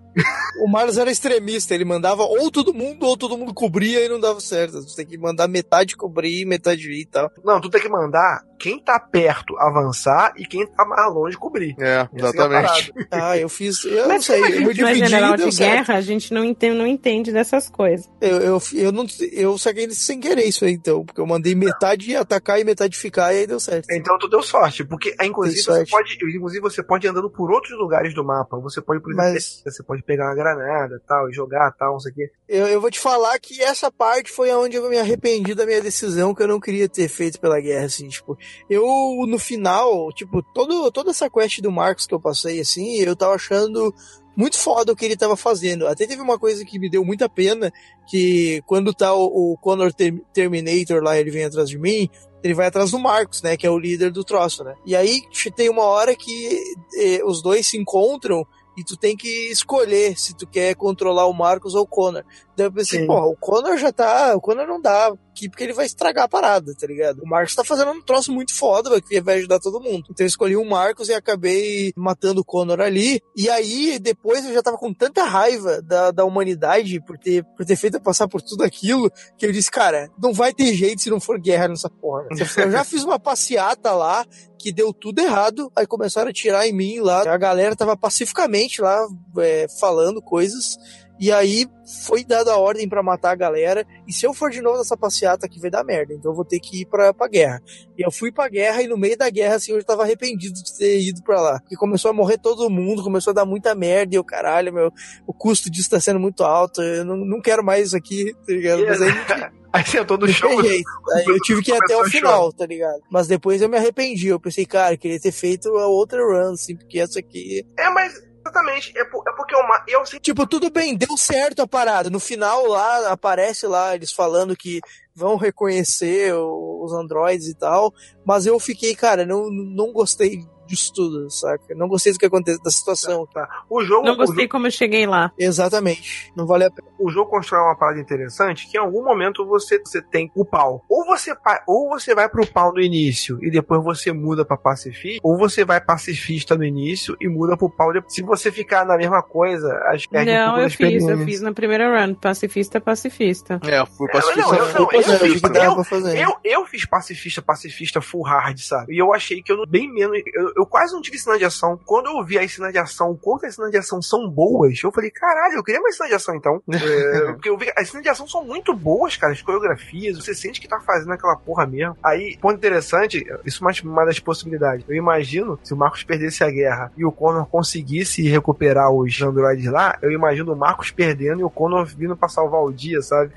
o Marcos era extremista, ele mandava ou todo mundo ou todo mundo cobria e não dava certo. Você tem que mandar metade cobrir, metade ir e tal. Não, tu tem que mandar quem tá perto avançar e quem tá mais longe cobrir. É, é exatamente. parada. Ah, eu fiz. Eu não Mas sei, como a eu me não é dividi general de certo. guerra, a gente não entende, não entende dessas coisas. Eu, eu, eu, não, eu saquei sem querer isso aí, então, porque eu mandei metade atacar e metade ficar e aí deu certo. Então tu deu sorte, porque ah, inclusive Dei você sorte. pode, inclusive você pode ir andando por outros lugares do mapa. Você pode, por exemplo, Mas- você pode pegar uma granada, tal, e jogar, tal, não sei o quê. Eu, eu vou te falar que essa parte foi onde eu me arrependi da minha decisão que eu não queria ter feito pela guerra, assim, tipo, eu no final, tipo, todo, toda essa quest do Marcos que eu passei, assim, eu tava achando muito foda o que ele tava fazendo. Até teve uma coisa que me deu muita pena, que quando tá o, o Connor Ter- Terminator lá, ele vem atrás de mim, ele vai atrás do Marcos, né, que é o líder do troço, né. E aí tem uma hora que eh, os dois se encontram e tu tem que escolher se tu quer controlar o Marcos ou o Connor. Daí eu pensei, Sim. porra, o Connor já tá. O Connor não dá aqui porque ele vai estragar a parada, tá ligado? O Marcos tá fazendo um troço muito foda, velho, que vai ajudar todo mundo. Então eu escolhi o Marcos e acabei matando o Connor ali. E aí, depois eu já tava com tanta raiva da, da humanidade por ter, por ter feito passar por tudo aquilo, que eu disse, cara, não vai ter jeito se não for guerra nessa porra. Eu já fiz uma passeata lá, que deu tudo errado, aí começaram a atirar em mim lá, a galera tava pacificamente lá, é, falando coisas, e aí foi dada a ordem pra matar a galera, e se eu for de novo nessa passeata aqui vai dar merda, então eu vou ter que ir pra, pra guerra. E eu fui pra guerra, e no meio da guerra, assim, eu já tava arrependido de ter ido pra lá, porque começou a morrer todo mundo, começou a dar muita merda, e eu, caralho, meu, o custo disso tá sendo muito alto, eu não, não quero mais isso aqui, tá ligado? Mas aí Aí sentou no chão. jeito. Aí eu tive que ir até o final, tá ligado? Mas depois eu me arrependi. Eu pensei, cara, eu queria ter feito a outra run, assim, porque essa aqui. É, mas exatamente. É, por- é porque o Ma- eu sei Tipo, tudo bem, deu certo a parada. No final lá, aparece lá eles falando que vão reconhecer os androides e tal. Mas eu fiquei, cara, não, não gostei disso tudo, saca? Não gostei do que aconteceu, da situação. Tá. O jogo, Não o gostei jogo, como eu cheguei lá. Exatamente. Não vale a pena. o jogo constrói uma parada interessante que em algum momento você, você tem o pau. Ou você, ou você vai pro pau no início e depois você muda pra pacifista, ou você vai pacifista no início e muda pro pau depois. Se você ficar na mesma coisa, acho que um Não, eu fiz, eu fiz na primeira run. Pacifista, pacifista. É, eu fui É, pacifista. não, eu, não, Pois eu é, eu fiz- eu-. Eu, eu fiz pacifista, pacifista full hard, sabe? E eu achei que eu não, bem menos. Eu, eu quase não tive cena de ação. Quando eu vi as cenas de ação, o quanto as cenas de ação são boas, eu falei, caralho, eu queria mais cenas de ação então. É, porque eu vi, as cenas de ação são muito boas, cara. As coreografias, você sente que tá fazendo aquela porra mesmo. Aí, ponto interessante, isso é uma das possibilidades. Eu imagino, se o Marcos perdesse a guerra e o Connor conseguisse recuperar os androides lá, eu imagino o Marcos perdendo e o Connor vindo pra salvar o dia, sabe?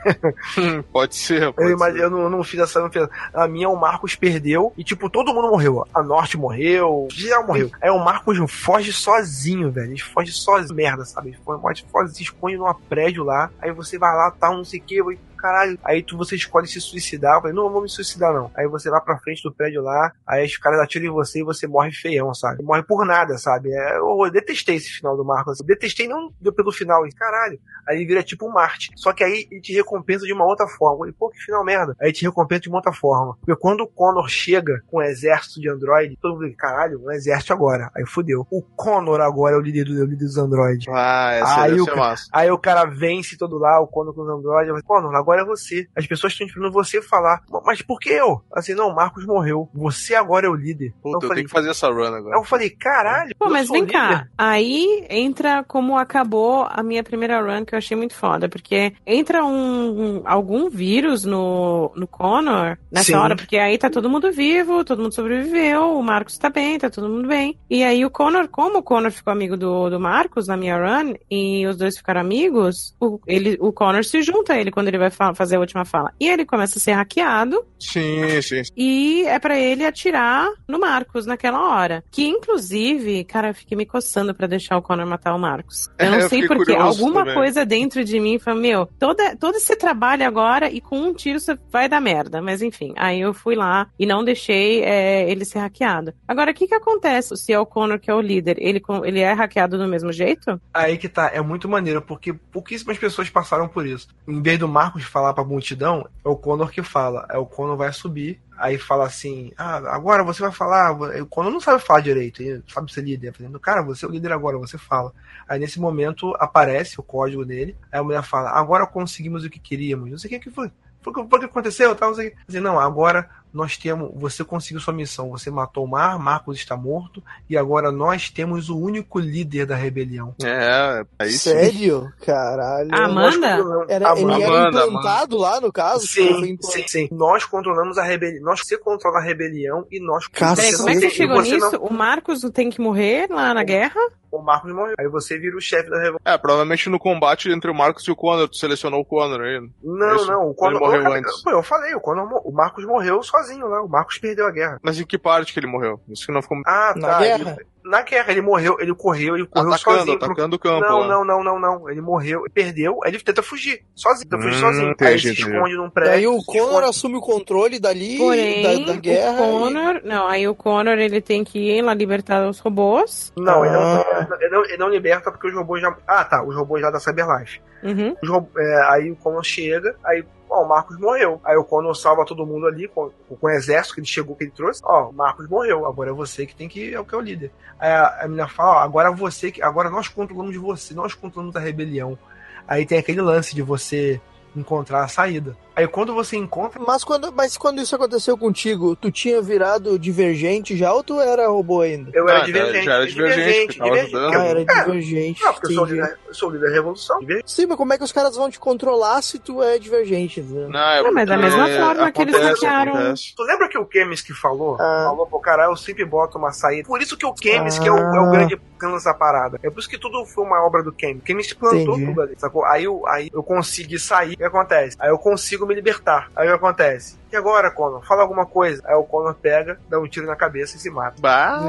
Pode ser, Eu, pode imagino, ser. eu não, não fiz essa. Não fiz. A minha, o Marcos perdeu e, tipo, todo mundo morreu. A Norte morreu, geral morreu. Aí o Marcos foge sozinho, velho. Ele foge sozinho, merda, sabe? Ele foge, sozinho, esconde numa prédio lá. Aí você vai lá, tá, não sei o que. Caralho. Aí tu, você escolhe se suicidar. Eu falei, não, não vou me suicidar não. Aí você vai pra frente do prédio lá, aí os caras atiram em você e você morre feião, sabe? Morre por nada, sabe? É, eu, eu detestei esse final do Marcos. Eu detestei não pelo final, caralho. Aí ele vira tipo um Marte. Só que aí ele te recompensa de uma outra forma. Eu falei, pô, que final merda. Aí te recompensa de uma outra forma. Porque quando o Connor chega com um exército de android, todo mundo fica, caralho, um exército agora. Aí fudeu. O Connor agora é o líder, do, é o líder dos androids. Ah, essa aí, deve o, aí o cara vence todo lá, o Connor com os androids. Eu falei, Connor, agora é você. As pessoas estão esperando você falar. Mas por que eu? Assim, não, o Marcos morreu. Você agora é o líder. Puta, eu, eu falei, tenho que fazer essa run agora. eu falei, caralho. Pô, eu mas sou vem líder? cá. Aí entra como acabou a minha primeira run, que eu achei muito foda. Porque entra um, um- algum vírus no, no Connor nessa Sim. hora, porque aí tá todo mundo vivo, todo mundo sobreviveu, o Marcos tá bem, tá todo mundo bem. E aí o Connor, como o Connor ficou amigo do, do Marcos na minha run, e os dois ficaram amigos, o, ele, o Connor se junta a ele quando ele vai fa- fazer a última fala. E ele começa a ser hackeado, Sim, sim. e é pra ele atirar no Marcos naquela hora. Que inclusive, cara, eu fiquei me coçando pra deixar o Connor matar o Marcos. Eu não É, eu sei fiquei porque alguma também. coisa dentro de mim falou, meu, toda, todo esse trabalho agora e com um tiro você vai dar merda. Mas enfim, aí eu fui lá e não deixei é, ele ser hackeado. Agora, o que que acontece se é o Connor que é o líder? Ele, ele é hackeado do mesmo jeito? Aí que tá, é muito maneiro, porque pouquíssimas pessoas passaram por isso. Em vez do Marcos falar pra multidão, é o Conor que fala. É o Conor vai subir, aí fala assim: Ah, agora você vai falar. O Conor não sabe falar direito, ele sabe ser líder. Falando, Cara, você é o líder agora, você fala. Aí nesse momento aparece o código dele, aí a mulher fala: Agora conseguimos o que queríamos. Não sei o que que foi. Foi o que, aconteceu? Tal, não sei. Assim, não, agora nós temos. Você conseguiu sua missão. Você matou o Mar, Marcos está morto. E agora nós temos o único líder da rebelião. É, aí sim. Sério? Caralho. Amanda? Nós Era, ele era Amanda, implantado lá, no caso? Tipo, Sim, implantado. sim, sim. Nós controlamos a rebelião. Nós você controla a rebelião e nós Cacete. Peraí, como é que você não chegou nisso? O Marcos tem que morrer lá na guerra? Não, o Marcos morreu. Aí você vira o chefe da revolução. É, provavelmente no combate entre o Marcos e o Connor, tu selecionou o Connor aí. Não, Isso. não. O Conor Ele morreu eu, antes. Pô, eu falei, o, Conor, mo- o Marcos morreu sozinho lá. O Marcos perdeu a guerra. Mas em que parte que ele morreu? Isso que não ficou Ah, Na tá. guerra? Ele- na guerra, ele morreu, ele correu, ele correu atacando, sozinho. pro- atacando o campo Não, lá. não, não, não, não. Ele morreu, perdeu, aí ele tenta fugir. Sozinho, tenta fugir Hum, sozinho. aí entendi, ele se entendi. esconde num prédio. Daí o Connor esconde- assume o controle dali, Porém, da, da guerra. o Connor... Não, aí o Connor, ele tem que ir lá libertar os robôs. Não, ele, não, Ah. ele, não, ele não liberta porque os robôs já. Ah, tá. Os robôs lá da Cyberlife. Uhum. Os é, aí o Conor chega, aí. Ó, o Marcos morreu. Aí o Conor salva todo mundo ali com, com o exército que ele chegou, que ele trouxe. Ó, o Marcos morreu. Agora é você que tem que. É o que é o líder. Aí a, a menina fala: Ó, agora você que. Agora nós controlamos você, nós controlamos a rebelião. Aí tem aquele lance de você encontrar a saída. Aí quando você encontra. Mas quando, mas quando isso aconteceu contigo, tu tinha virado divergente já ou tu era robô ainda? Eu era Ah, divergente. já era divergente, divergente. ajudando. Ah, era É, divergente. Não, porque eu sou, líder, eu sou líder da revolução. Divergente. Sim, mas como é que os caras vão te controlar se tu é divergente? entendeu? Não, é Ah, mas da mesma forma que eles acontece, hackearam- acontece. Tu lembra que o Kemis que falou? Ah. Falou, pô, cara, eu sempre boto uma saída. Por isso que o Kemis, que é o, é o Ah. grande cano dessa parada. É por isso que tudo foi uma obra do Kemis. O Kemis plantou Entendi. tudo ali, sacou? Aí eu, aí eu consegui sair. O que acontece? Aí eu consigo me libertar. Aí o que acontece? E agora, Conor? Fala alguma coisa. Aí o Conor pega, dá um tiro na cabeça e se mata. Bah,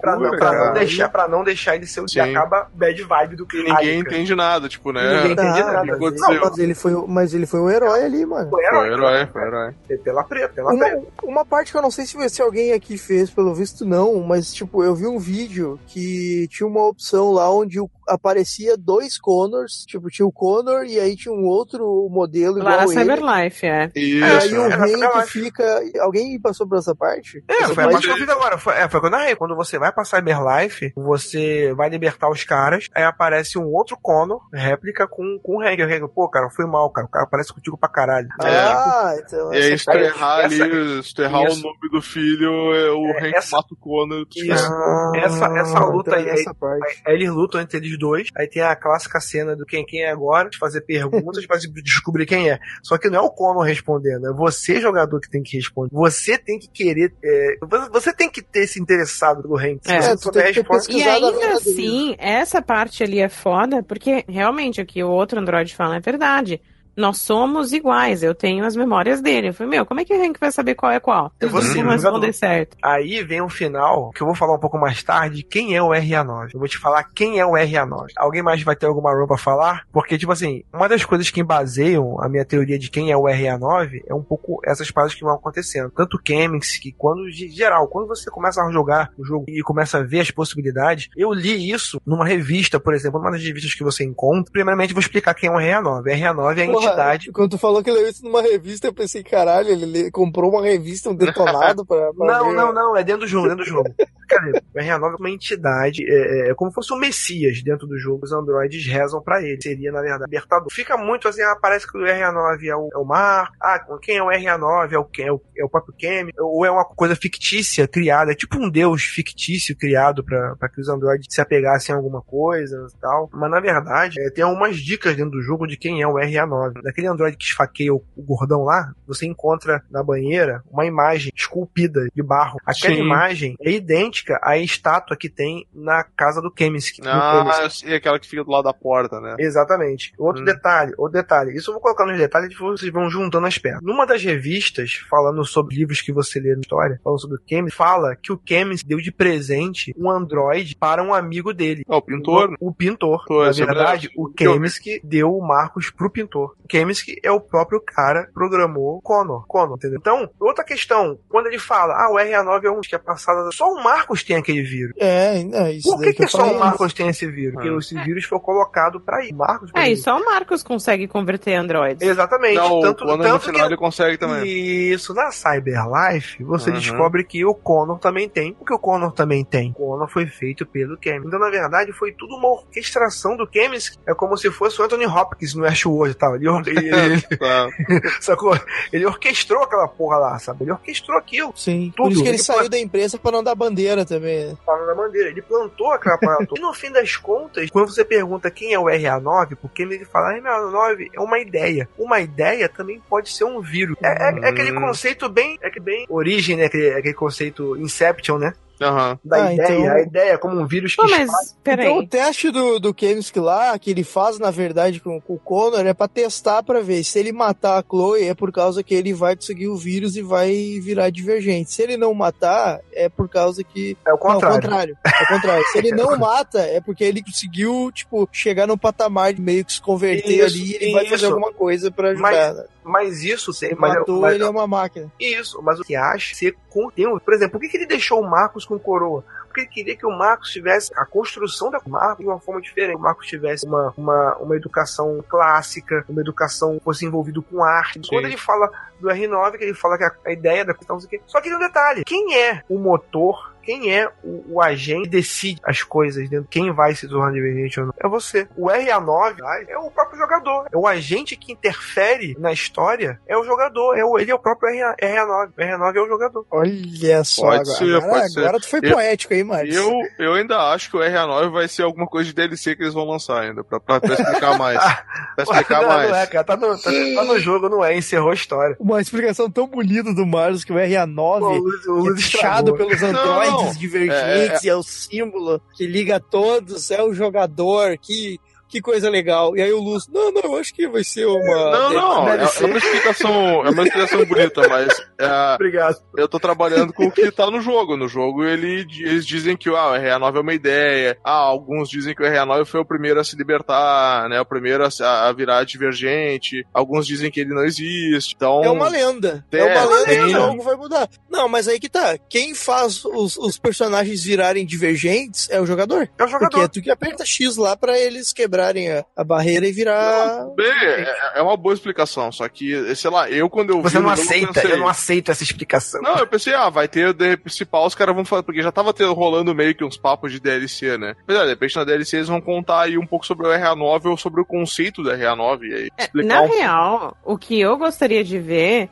Pra não, loucura, pra não deixar, pra não deixar ele ser o que acaba bad vibe do E ninguém entende nada, tipo, né? Ninguém entende Ah, nada. o que Não, aconteceu? Mas ele, foi, o- mas ele foi um herói ali, mano. Foi Foi herói. herói, foi herói. Pela preta, pela Uma, preta. uma parte que eu não sei se, se alguém aqui fez, pelo visto não, mas tipo, eu vi um vídeo que tinha uma opção lá onde o- aparecia dois Connors, tipo, tinha o Connor e aí tinha um outro modelo Lá na igual ele. Cyberlife, é. Isso. aí o é Hank Cyberlife. fica. Alguém passou por essa parte? É, Essa foi a parte- que eu fiz agora. Foi, é, foi quando eu narrei. Quando você vai pra Cyberlife, você vai libertar os caras, aí aparece um outro Conor, réplica com, com o Hank, pô, cara, foi mal, cara. O cara aparece contigo pra caralho. Ah, então. E aí, se tu errar ali, se tu errar o nome do filho, é, o É, Hank essa- mata o Connor. tu Isso. Ah, Essa- essa luta então aí- é essa parte. Aí, aí eles lutam entre eles dois. Aí tem a clássica cena do quem quem é agora, de fazer perguntas pra descobrir quem é. Só que não é o Conor respondendo, é você, jogador, que tem que responder. Você tem que querer. é, você- tem que ter se interessado pelo Hank. Se É, você tu não souber tem que ter responder. E ainda assim, essa parte ali é foda, porque realmente o que o outro Android fala é verdade. Nós somos iguais, eu tenho as memórias dele. Eu falei, meu, como é que o Hank vai saber qual é qual? Eu vou vão responder certo. Aí vem o final, que eu vou falar um pouco mais tarde, quem é o RA9. Eu vou te falar quem é o RA9. Alguém mais vai ter alguma roupa pra falar? Porque, tipo assim, uma das coisas que embaseiam a minha teoria de quem é o RA9 é um pouco essas paradas que vão acontecendo. Tanto o Chemix, que quando, de geral, quando você começa a jogar o jogo e começa a ver as possibilidades, eu li isso numa revista, por exemplo, numa das revistas que você encontra. Primeiramente, eu vou explicar quem é o RA9. RA9 é a Porra, entidade Quando tu falou que leu isso numa revista, eu pensei, caralho, ele le- comprou uma revista, um detonado pra. pra Não, ver. não, não, é dentro do jogo, dentro do jogo. Cara, o RA9 é uma entidade, é, é como se fosse um Messias dentro do jogo. Os androides rezam pra ele. Seria, na verdade, libertador. Fica muito assim, ah, parece que o RA9 é o, é o Mar. Ah, quem é o RA9? É o, é o, é o próprio Kemi. Ou é uma coisa fictícia criada, é tipo um deus fictício criado pra, pra que os androides se apegassem a alguma coisa e tal. Mas, na verdade, é, tem algumas dicas dentro do jogo de quem é o RA9. Daquele androide que esfaqueia o, o gordão lá, você encontra na banheira uma imagem esculpida de barro. Aquela Sim. imagem é idêntica à estátua que tem na casa do Kemisk. no Ah, Kemisk. eu sei, aquela que fica do lado da porta, né? Exatamente. Outro Hum. detalhe, outro detalhe. Isso eu vou colocar nos detalhes e vocês vão juntando as peças. Numa das revistas, falando sobre livros que você lê na história, falando sobre o Kemis, fala que o Kemis deu de presente um androide para um amigo dele. o pintor? O, pintor. Pô, na é verdade, o Kemisk deu o Marcos pro pintor. O Kemisk é o próprio cara que programou Connor. Connor, entendeu? Então, outra questão, quando ele fala, ah, o RA9 é um que é passado, só o Marcos tem aquele vírus. É, é isso. Por daí que, que eu só o Marcos tem esse vírus? Porque Ah. esse vírus foi colocado pra ir. Marcos É, e só o Marcos consegue converter androides. Exatamente. Não, tanto, o Connor no tanto final que... ele consegue também. Isso, na Cyberlife, você Uhum. descobre que o Connor também tem. O que o Connor também tem? O Connor foi feito pelo Kemis. Então, na verdade, foi tudo uma orquestração do Kemis. É como se fosse o Anthony Hopkins no Ashwood e tal. Ele, ele, ele, Tá. sacou? Ele orquestrou aquela porra lá, sabe? Ele orquestrou aquilo. Sim. Tudo. Por isso que ele Ele saiu da empresa pra não dar bandeira também. né? Da bandeira. Ele plantou aquela parada. E no fim das contas, quando você pergunta quem é o RA9, porque ele fala, "Ah, RA9 é uma ideia. Uma ideia também pode ser um vírus. É, é- é aquele Hum. conceito bem, é que bem origem, né? Aquele, aquele conceito Inception, né? Aham. Da Ah, ideia, então- a ideia como um vírus que Pô, mas. Então o teste do, do Kemsky lá, que ele faz, na verdade, com, com o Connor, é pra testar pra ver se ele matar a Chloe é por causa que ele vai conseguir o vírus e vai virar divergente. Se ele não matar, é por causa que. É o contrário. Não, o contrário. É o contrário. Se ele não mata, é porque ele conseguiu, tipo, chegar no patamar de meio que se converter Isso, ali e ele vai fazer alguma coisa pra ajudar. Mas- né? Mas isso, Se ele mas, matou, mas- ele é uma máquina. Isso, mas o que acha ser com tem, Por exemplo, por que, que ele deixou o Marcos com coroa? Porque ele queria que o Marcos tivesse a construção da Marcos de uma forma diferente. O Marcos tivesse uma, uma, uma educação clássica, uma educação que fosse envolvido com arte. Sim. Quando ele fala do R9, que ele fala que a, a ideia da questão, o. Só que tem um detalhe: quem é o motor? Quem é o, o agente que decide as coisas dentro? Quem vai se tornar divergente ou não? É você. O RA9 é o próprio jogador. É o agente que interfere na história. É o jogador. É o, ele é o próprio RA, RA9. O RA9 é o jogador. Olha só, Pode agora, ser, agora, pode ser. agora tu foi Eu- poético aí, Maris. Eu, eu ainda acho que o RA9 vai ser alguma coisa de DLC que eles vão lançar ainda, pra, pra, pra explicar mais. Pra explicar não, mais. não é, cara. Tá no, tá, tá no jogo, não é. Encerrou a história. Uma explicação tão bonita do Marius que o RA9 Pô, o o é estragou. pelos androides. Divergentes e é o símbolo que liga todos, é o jogador, que, que coisa legal. E aí o Luz, não, não, eu acho que vai ser uma. Não, não, é, é ser. uma explicação, é uma explicação bonita, mas é, Obrigado. eu tô trabalhando com o que tá no jogo. No jogo ele, eles dizem que ah, o RA9 é uma ideia. Ah, alguns dizem que o RA9 foi o primeiro a se libertar, né? O primeiro a, a virar divergente. Alguns dizem que ele não existe. Então, É uma lenda. É, É, uma lenda que o jogo vai mudar. Não, mas aí que tá. Quem faz os, os personagens virarem divergentes é o jogador. É o jogador. Porque é tu que aperta X lá pra eles quebrarem a, a barreira e virar. bem, é, é uma boa explicação. Só que, sei lá, eu quando eu Você vi não jogo, aceita, pensei, eu não aceito essa explicação. Não, eu pensei, ah, vai ter de principal, os caras vão falar, porque já tava tendo, rolando meio que uns papos de DLC, né? Mas, é, de repente na DLC eles vão contar aí um pouco sobre o RA9 ou sobre o conceito do RA9 e aí explicar Na um real, o que eu gostaria de ver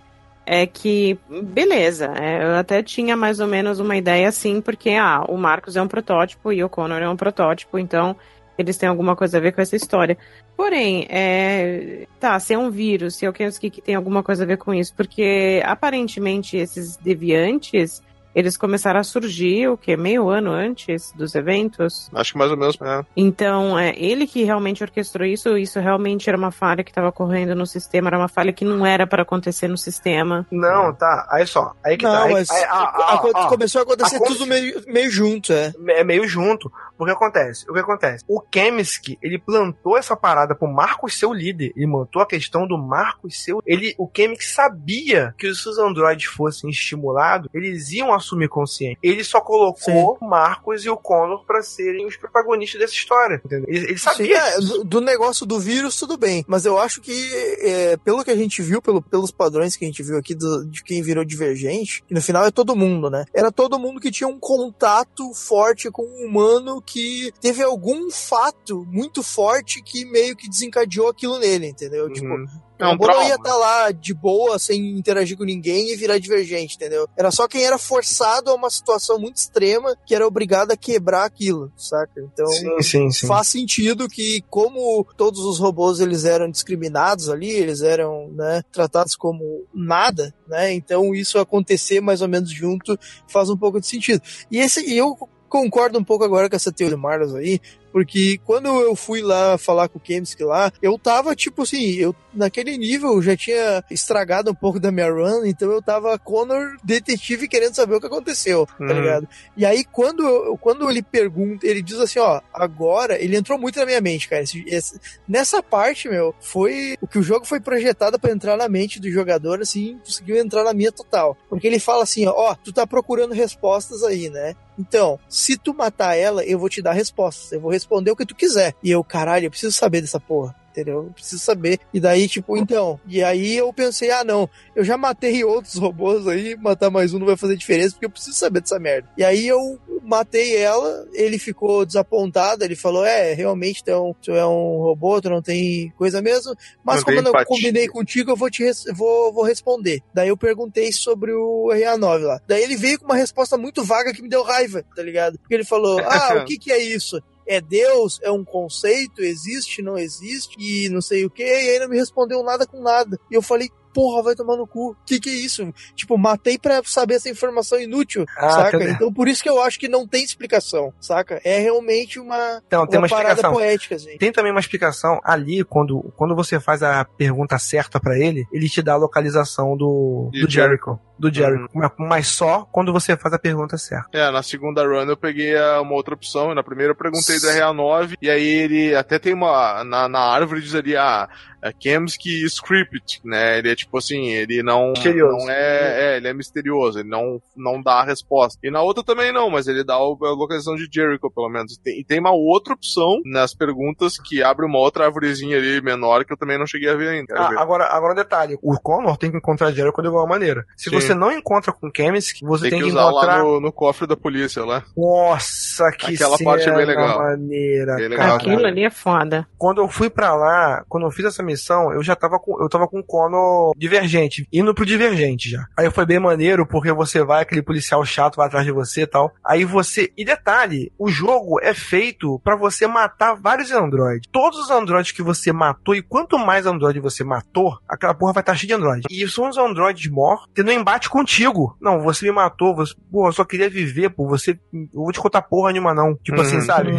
é que, beleza, é, eu até tinha mais ou menos uma ideia assim, porque ah, o Marcos é um protótipo e o Connor é um protótipo, então eles têm alguma coisa a ver com essa história. Porém, é, tá, se é um vírus, se é o que tem alguma coisa a ver com isso, porque aparentemente esses deviantes, eles começaram a surgir, o quê? Meio ano antes dos eventos? Acho que mais ou menos. É. Então, é ele que realmente orquestrou isso, isso realmente era uma falha que estava ocorrendo no sistema, era uma falha que não era para acontecer no sistema. Não, tá. Aí só. Aí que Não, tá. Aí- mas aí- ah, ah, ah, começou a acontecer aconte- tudo meio, meio junto, é. é meio junto. O que acontece? O que acontece? O Kemsky, ele plantou essa parada pro Marcos ser o líder. Ele montou a questão do Marcos ser o... Ele, o Kemsky sabia que se os androides fossem estimulados, eles iam assumir consciência. Ele só colocou o Marcos e o Connor pra serem os protagonistas dessa história. Entendeu? Ele, ele sabia. Sim, é, do, do negócio do vírus, tudo bem. Mas eu acho que, é, pelo que a gente viu, pelo, pelos padrões que a gente viu aqui do- de quem virou divergente, que no final é todo mundo, né? Era todo mundo que tinha um contato forte com um humano que teve algum fato muito forte que meio que desencadeou aquilo nele, entendeu? Tipo, É um o Bono trauma. ia estar lá de boa, sem interagir com ninguém e virar divergente, entendeu? Era só quem era forçado a uma situação muito extrema que era obrigado a quebrar aquilo, saca? Então Sim, sim, sim. faz sentido que como todos os robôs eles eram discriminados ali, eles eram né, tratados como nada, né? Então isso acontecer mais ou menos junto faz um pouco de sentido. E esse eu concordo um pouco agora com essa teoria do Marlos aí, porque quando eu fui lá falar com o Kemsky lá, eu tava tipo assim, eu naquele nível eu já tinha estragado um pouco da minha run, então eu tava Connor detetive querendo saber o que aconteceu, tá Uhum. ligado? E aí quando eu- quando ele pergunta, ele diz assim, ó, agora ele entrou muito na minha mente, cara. Esse- esse- nessa parte, meu, foi o que o jogo foi projetado pra entrar na mente do jogador, assim, conseguiu entrar na minha total. Porque ele fala assim, ó, ó, tu tá procurando respostas aí, né? Então, se tu matar ela, eu vou te dar respostas. Eu vou responder o que tu quiser. E eu, caralho, eu preciso saber dessa porra. Entendeu? Eu preciso saber. E daí, tipo, então. E aí eu pensei, ah, não, eu já matei outros robôs aí, matar mais um não vai fazer diferença, porque eu preciso saber dessa merda. E aí eu matei ela, ele ficou desapontado, ele falou, é, realmente tu é um, tu é um robô, tu não tem coisa mesmo, mas Não como eu não empatia. combinei contigo, eu vou te vou, vou responder. Daí eu perguntei sobre o RA9 lá. Daí ele veio com uma resposta muito vaga que me deu raiva, tá ligado? Porque ele falou, ah, o que que é isso? É Deus? É um conceito? Existe? Não existe? E não sei o que. E aí não me respondeu nada com nada. E eu falei, porra, vai tomar no cu. Que que é isso? Tipo, matei pra saber essa informação inútil, Ah, saca? tem- Então por isso que eu acho que não tem explicação, saca? É realmente uma, Então, tem uma parada explicação. poética, assim. Tem também uma explicação ali, quando, quando você faz a pergunta certa pra ele, ele te dá a localização do, do Jericho. Do Jericho. Mas- Mas só quando você faz a pergunta certa. É, na segunda run eu peguei a- uma outra opção, e na primeira eu perguntei do RA9, e aí ele até tem uma. Na, na árvore diz ali, ah, é Kemsky Script, né? Ele é tipo assim, ele não. Misterioso. Não é, é, ele é misterioso, ele não, não dá a resposta. E na outra também não, mas ele dá a localização de Jericho, pelo menos. E tem, e tem uma outra opção nas perguntas que abre uma outra árvorezinha ali menor que eu também não cheguei a ver ainda. Ah, ver. agora, agora um detalhe. O Connor tem que encontrar Jericho de alguma maneira. Se Sim. você não encontra com Kemsky, você tem tem, que que usar encontrar... lá no, no cofre da polícia lá. Nossa, que Aquela parte é bem cena legal. maneira, Bem cara. legal, Aquilo ali é foda. Quando eu fui pra lá, quando eu fiz essa missão, eu já tava com, eu tava com o Connor divergente, indo pro divergente já. Aí foi bem maneiro, porque você vai, aquele policial chato vai atrás de você e tal. Aí você, e detalhe, o jogo é feito pra você matar vários androides. Todos os androides que você matou, e quanto mais android você matou, aquela porra vai estar cheia de android. E são os androides mortos tendo um embate contigo. Não, você me matou, você, pô, eu só queria viver, pô, você, eu vou te contar porra nenhuma não. Tipo assim, Uhum. sabe?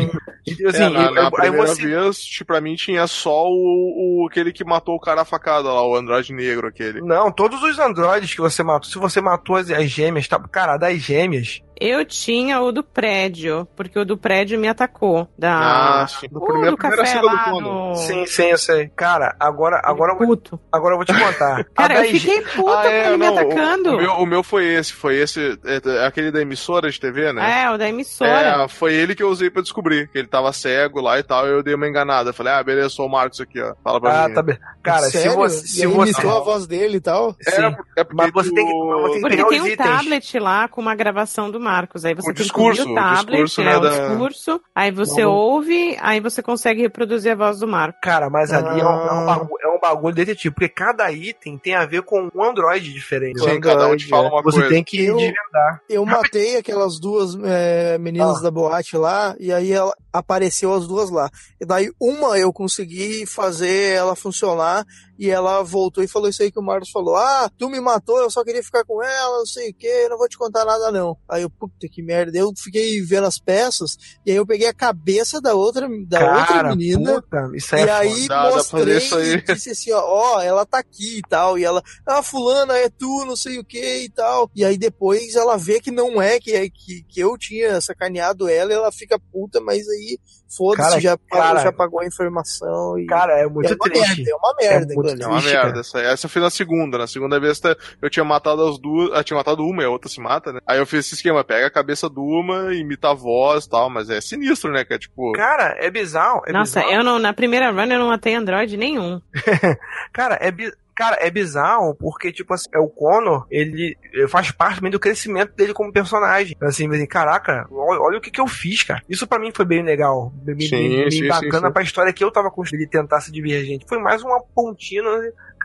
E, assim, É, na, eu- na eu- primeira você... vez, tipo, pra mim tinha só o, o- aquele que matou o cara a facada lá, o Andrade Negro aquele. Não, todos os androides que você matou, se você matou as, as gêmeas, tá? Cara, das gêmeas. Eu tinha o do prédio, porque o do prédio me atacou. Da... Ah, sim. Do Uh, primeiro- do primeira cena do no... Sim, sim, eu sei. Cara, agora, agora, eu vou, agora eu vou te contar. Cara, eu fiquei puta com ele me Ah, é, não, o- atacando. O, meu, o meu foi esse, foi esse, é, é aquele da emissora de TV, né? É, o da emissora. É, foi ele que eu usei pra descobrir, que ele tava cego lá e tal, e eu dei uma enganada. Falei, ah, beleza, sou o Marcos aqui, ó. Fala pra Ah, mim. tá bem. Cara, Sério? se você. Se você... imitou a voz dele e tal? É, Sim. é porque Mas você tem que- tu- você tem que Porque tem um itens. tablet lá com uma gravação do Marcos. Aí você O tem discurso, que o o tablet, discurso, é, né, o da- discurso, aí você Não. ouve, aí você consegue reproduzir a voz do Marcos. Cara, mas ali é, um, é, um Ah. bagulho, é um bagulho detetive, porque cada item tem a ver com um Android diferente. Sim, cada um te fala uma Você coisa. tem que Eu- desvendar. Eu matei aquelas duas é, meninas Ah. da boate lá, e aí ela apareceu as duas lá. E daí uma eu consegui fazer ela funcionar, e ela voltou e falou isso aí que o Marcos falou. Ah, tu me matou, eu só queria ficar com ela, não sei o que, não vou te contar nada não. Aí eu, puta que merda, eu fiquei vendo as peças, e aí eu peguei a cabeça da outra, da outra Cara, menina, puta, isso aí e é aí mostrei aí. e disse assim, ó, ó, ela tá aqui e tal. E ela, ah, fulana, é tu, não sei o que e tal. E aí depois ela vê que não é, que, é- que, que eu tinha sacaneado ela e ela fica puta, mas aí foda-se, já, cara. já pagou a informação. E... Cara, é muito é uma triste. merda, é uma merda. muito aquilo É uma Triste, merda. Essa, essa eu fiz na segunda. Na segunda vez eu tinha matado as duas. Eu tinha matado uma e a outra se mata, né? Aí eu fiz esse esquema: pega a cabeça de uma, imita a voz e tal. Mas é sinistro, né? Que é tipo. Cara, é bizarro. É Nossa, bizarro. eu não, na primeira run eu não matei Android nenhum. Cara, é bi- Cara, é bizarro porque, tipo assim, é o Connor, ele faz parte também do crescimento dele como personagem. Assim, assim caraca, olha, olha o que que eu fiz, cara. Isso pra mim foi bem legal. Bem, bem- Sim, bem sim, bacana sim, sim. pra história que eu tava construindo e tentar ser divergente. Foi mais uma pontinha.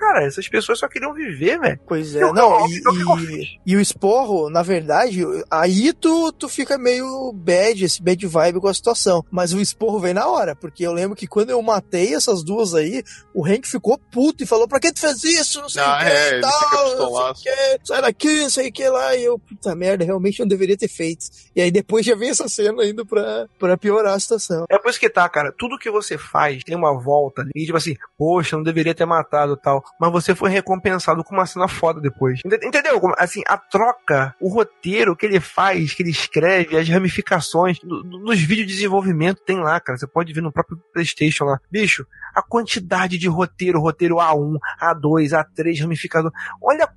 Cara, essas pessoas só queriam viver, velho. Pois é, Eu- não, eu- e, eu e- e o esporro, na verdade, aí tu, tu fica meio bad, esse bad vibe com a situação. Mas o esporro vem na hora, porque eu lembro que quando eu matei essas duas aí, o Hank ficou puto e falou: pra que tu fez isso? Não sei Ah, o que é, e tal, não sei que, sai daqui, não sei o que lá. E eu, puta merda, realmente não deveria ter feito. E aí depois já vem essa cena indo pra, pra piorar a situação. É por isso que tá, cara. Tudo que você faz tem uma volta ali. E tipo assim, poxa, não deveria ter matado e tal. Mas você foi recompensado com uma cena foda depois. Ente- Entendeu? Assim, a troca, o roteiro que ele faz, que ele escreve, as ramificações, no- no- nos vídeos de desenvolvimento tem lá, cara. Você pode ver no próprio PlayStation lá. Bicho, a quantidade de roteiro, roteiro A1, A2, A3, ramificador. Olha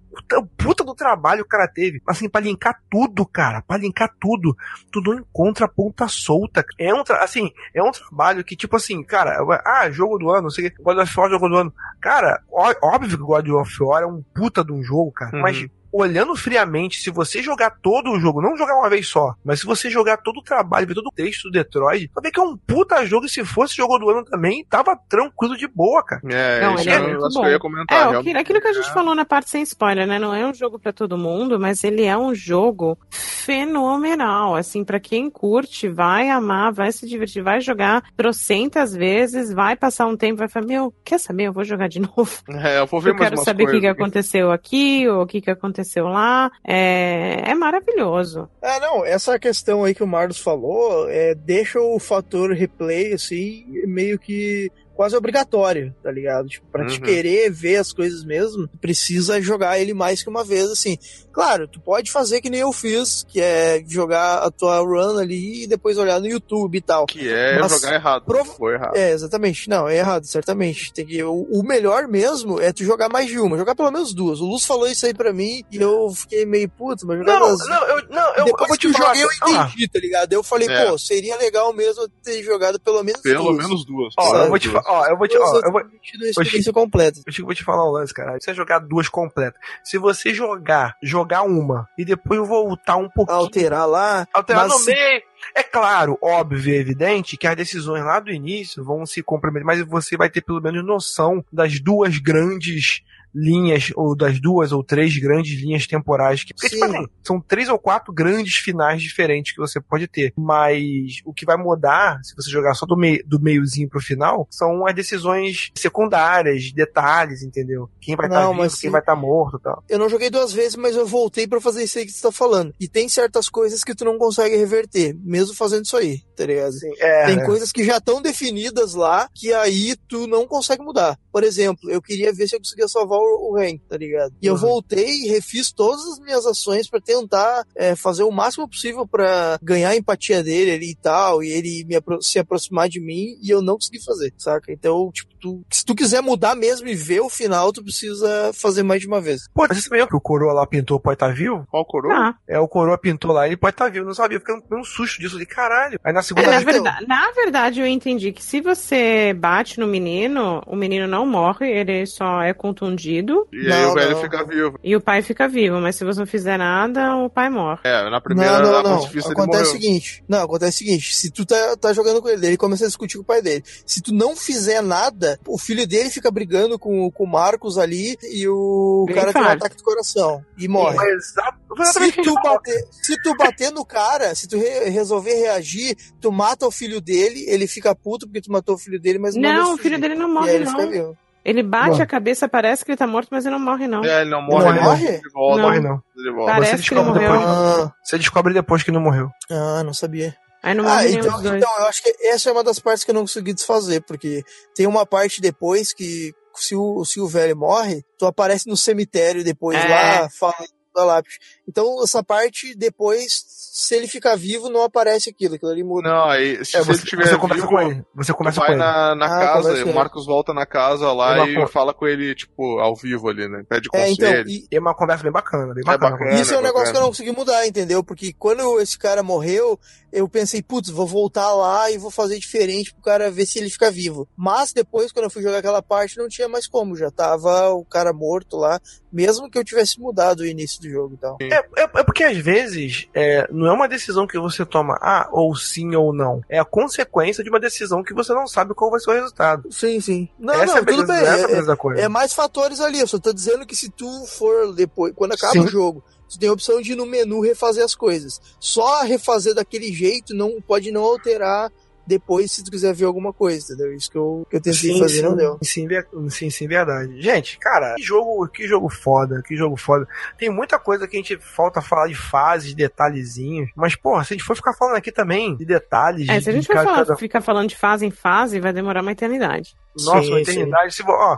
puta, do trabalho que o cara teve. Assim, pra linkar tudo, cara. Pra linkar tudo. Tu não encontra ponta solta. É um, assim, é um trabalho que, tipo assim, cara, ah, jogo do ano, não sei o que, God of War, jogo do ano. Cara, ó- óbvio que God of War é um puta de um jogo, cara. Uhum. Mas olhando friamente, se você jogar todo o jogo, não jogar uma vez só, mas se você jogar todo o trabalho, ver todo o texto do Detroit, vai ver que é um puta jogo e se fosse jogo do ano também, tava tranquilo de boa, cara. É, Não, isso ele é eu muito acho bom. que eu ia comentar. É, aquilo, aquilo que a gente falou na parte sem spoiler, né? Não é um jogo pra todo mundo, mas ele é um jogo fenomenal. Assim, pra quem curte, vai amar, vai se divertir, vai jogar trocentas vezes, vai passar um tempo, vai falar: Meu, quer saber? Eu vou jogar de novo. É, eu vou ver Eu mais quero umas saber o que, que aconteceu aqui, ou o que, que aconteceu lá. É, é maravilhoso. É, não, essa questão aí que o Marlos falou, é, deixa o fator replay, assim, meio que quase obrigatório, tá ligado? Tipo, pra te Uhum. querer ver as coisas mesmo, tu precisa jogar ele mais que uma vez, assim. Claro, tu pode fazer que nem eu fiz, que é jogar a tua run ali e depois olhar no YouTube e tal. Que é Mas jogar errado. prova- Foi errado. É, exatamente. Não, é errado, certamente. Tem que, o, melhor mesmo é tu jogar mais de uma, jogar pelo menos duas. O Luz falou isso aí pra mim e eu fiquei meio puto, mas jogar Não, das- não, eu, não, eu, eu depois vou que te eu falar. joguei, eu Ah, entendi, tá ligado? Eu falei, É. pô, seria legal mesmo ter jogado pelo menos Pelo duas. menos duas. Ó, Sabe? eu vou te falar, ó, eu vou te, ó, eu vou, eu experiência completa. Eu vou te falar um lance, cara. Você jogar duas completas. Se você jogar, jogar uma e depois voltar um pouquinho. Alterar lá. Alterar no se- meio. É claro, óbvio e evidente que as decisões lá do início vão se comprometer, mas você vai ter pelo menos noção das duas grandes linhas, ou das duas ou três grandes linhas temporais. Que, porque, tipo Sim. assim, são três ou quatro grandes finais diferentes que você pode ter. Mas o que vai mudar, se você jogar só do, meio, do meiozinho pro final, são as decisões secundárias, detalhes, entendeu? Quem vai estar Não, vivo, mas quem vai estar morto e tal. Eu não joguei duas vezes, mas eu voltei pra fazer isso aí que você tá falando. E tem certas coisas que tu não consegue reverter, mesmo fazendo isso aí, tá ligado? É, Tem né? coisas que já estão definidas lá que aí tu não consegue mudar. Por exemplo, eu queria ver se eu conseguia salvar o, o Hank, tá ligado? E eu Uhum. voltei e refiz todas as minhas ações pra tentar é, fazer o máximo possível pra ganhar a empatia dele ali e tal, e ele me apro- se aproximar de mim e eu não consegui fazer, saca? Então, tipo, tu- se tu quiser mudar mesmo e ver o final, tu precisa fazer mais de uma vez. Pô, você sabia que o coroa lá pintou pode estar vivo? Qual coroa? Ah, É, o coroa pintou lá, ele pode estar vivo, eu não sabia, fiquei um susto disso de caralho. Aí na É, segunda na, vez. verdade, na verdade, eu entendi que se você bate no menino, o menino não morre, ele só é contundido. E aí o velho fica vivo. E o pai fica vivo, mas se você não fizer nada, o pai morre. É, na primeira não, não, não. Acontece o seguinte. Não, acontece o seguinte. Se tu tá, tá jogando com ele, ele começa a discutir com o pai dele. Se tu não fizer nada, o filho dele fica brigando com, com o Marcos ali e o Ele cara tem um ataque do coração e morre. Se Exatamente o tu, bater, se tu bater no cara, se tu re- resolver reagir, tu mata o filho dele, ele fica puto porque tu matou o filho dele, mas manda Não, o fugir. filho dele não morre, ele não. vivo. Ele bate a cabeça, parece que ele tá morto, mas ele não morre, não. É, ele não Não morre, ele morre? morre de volta. Não. Morre não. Ele volta. Parece Você que ele descobre morreu. depois. Ah, Você descobre depois que não morreu. ah, não sabia. Aí não Ah, então, então, eu acho que essa é uma das partes que eu não consegui desfazer, porque tem uma parte depois que se o, se o velho morre, tu aparece no cemitério depois É. lá, falando da lápis. Então, essa parte depois, se ele ficar vivo, não aparece aquilo, aquilo ali muda. Não, aí se É, você, tiver você conversa vivo, com ele. Você tu conversa com vai ele. na, na Ah, casa, e o Marcos volta na casa lá e co- fala com ele, tipo, ao vivo ali, né? Pede É, então, conselho. e- E é uma conversa bem bacana, bem É bacana. bacana. Isso é um é negócio bacana. que eu não consegui mudar, entendeu? Porque quando esse cara morreu, eu pensei, putz, vou voltar lá e vou fazer diferente pro cara ver se ele fica vivo. Mas depois, quando eu fui jogar aquela parte, não tinha mais como, já tava o cara morto lá, mesmo que eu tivesse mudado o início do jogo e tal. É, é, é porque às vezes é, não é uma decisão que você toma, ah, ou sim ou não. É a consequência de uma decisão que você não sabe qual vai ser o resultado. Sim, sim. Não, essa não, é a tudo beleza, bem. essa é a É, coisa. é mais fatores ali, eu só tô dizendo que se tu for depois, quando acaba Sim. o jogo, tu tem a opção de ir no menu refazer as coisas. Só refazer daquele jeito não pode não alterar depois se tu quiser ver alguma coisa, entendeu? Isso que eu, que eu tentei fazer não deu. Sim, sim, sim, verdade. Gente, cara, que jogo, que jogo foda, que jogo foda. Tem muita coisa que a gente falta falar de fases, detalhezinhos. Mas, porra, se a gente for ficar falando aqui também de detalhes. É, se a de gente for cada- falar- cada- ficar falando de fase em fase, vai demorar uma eternidade. Nossa, Sim, uma eternidade. Se, ó,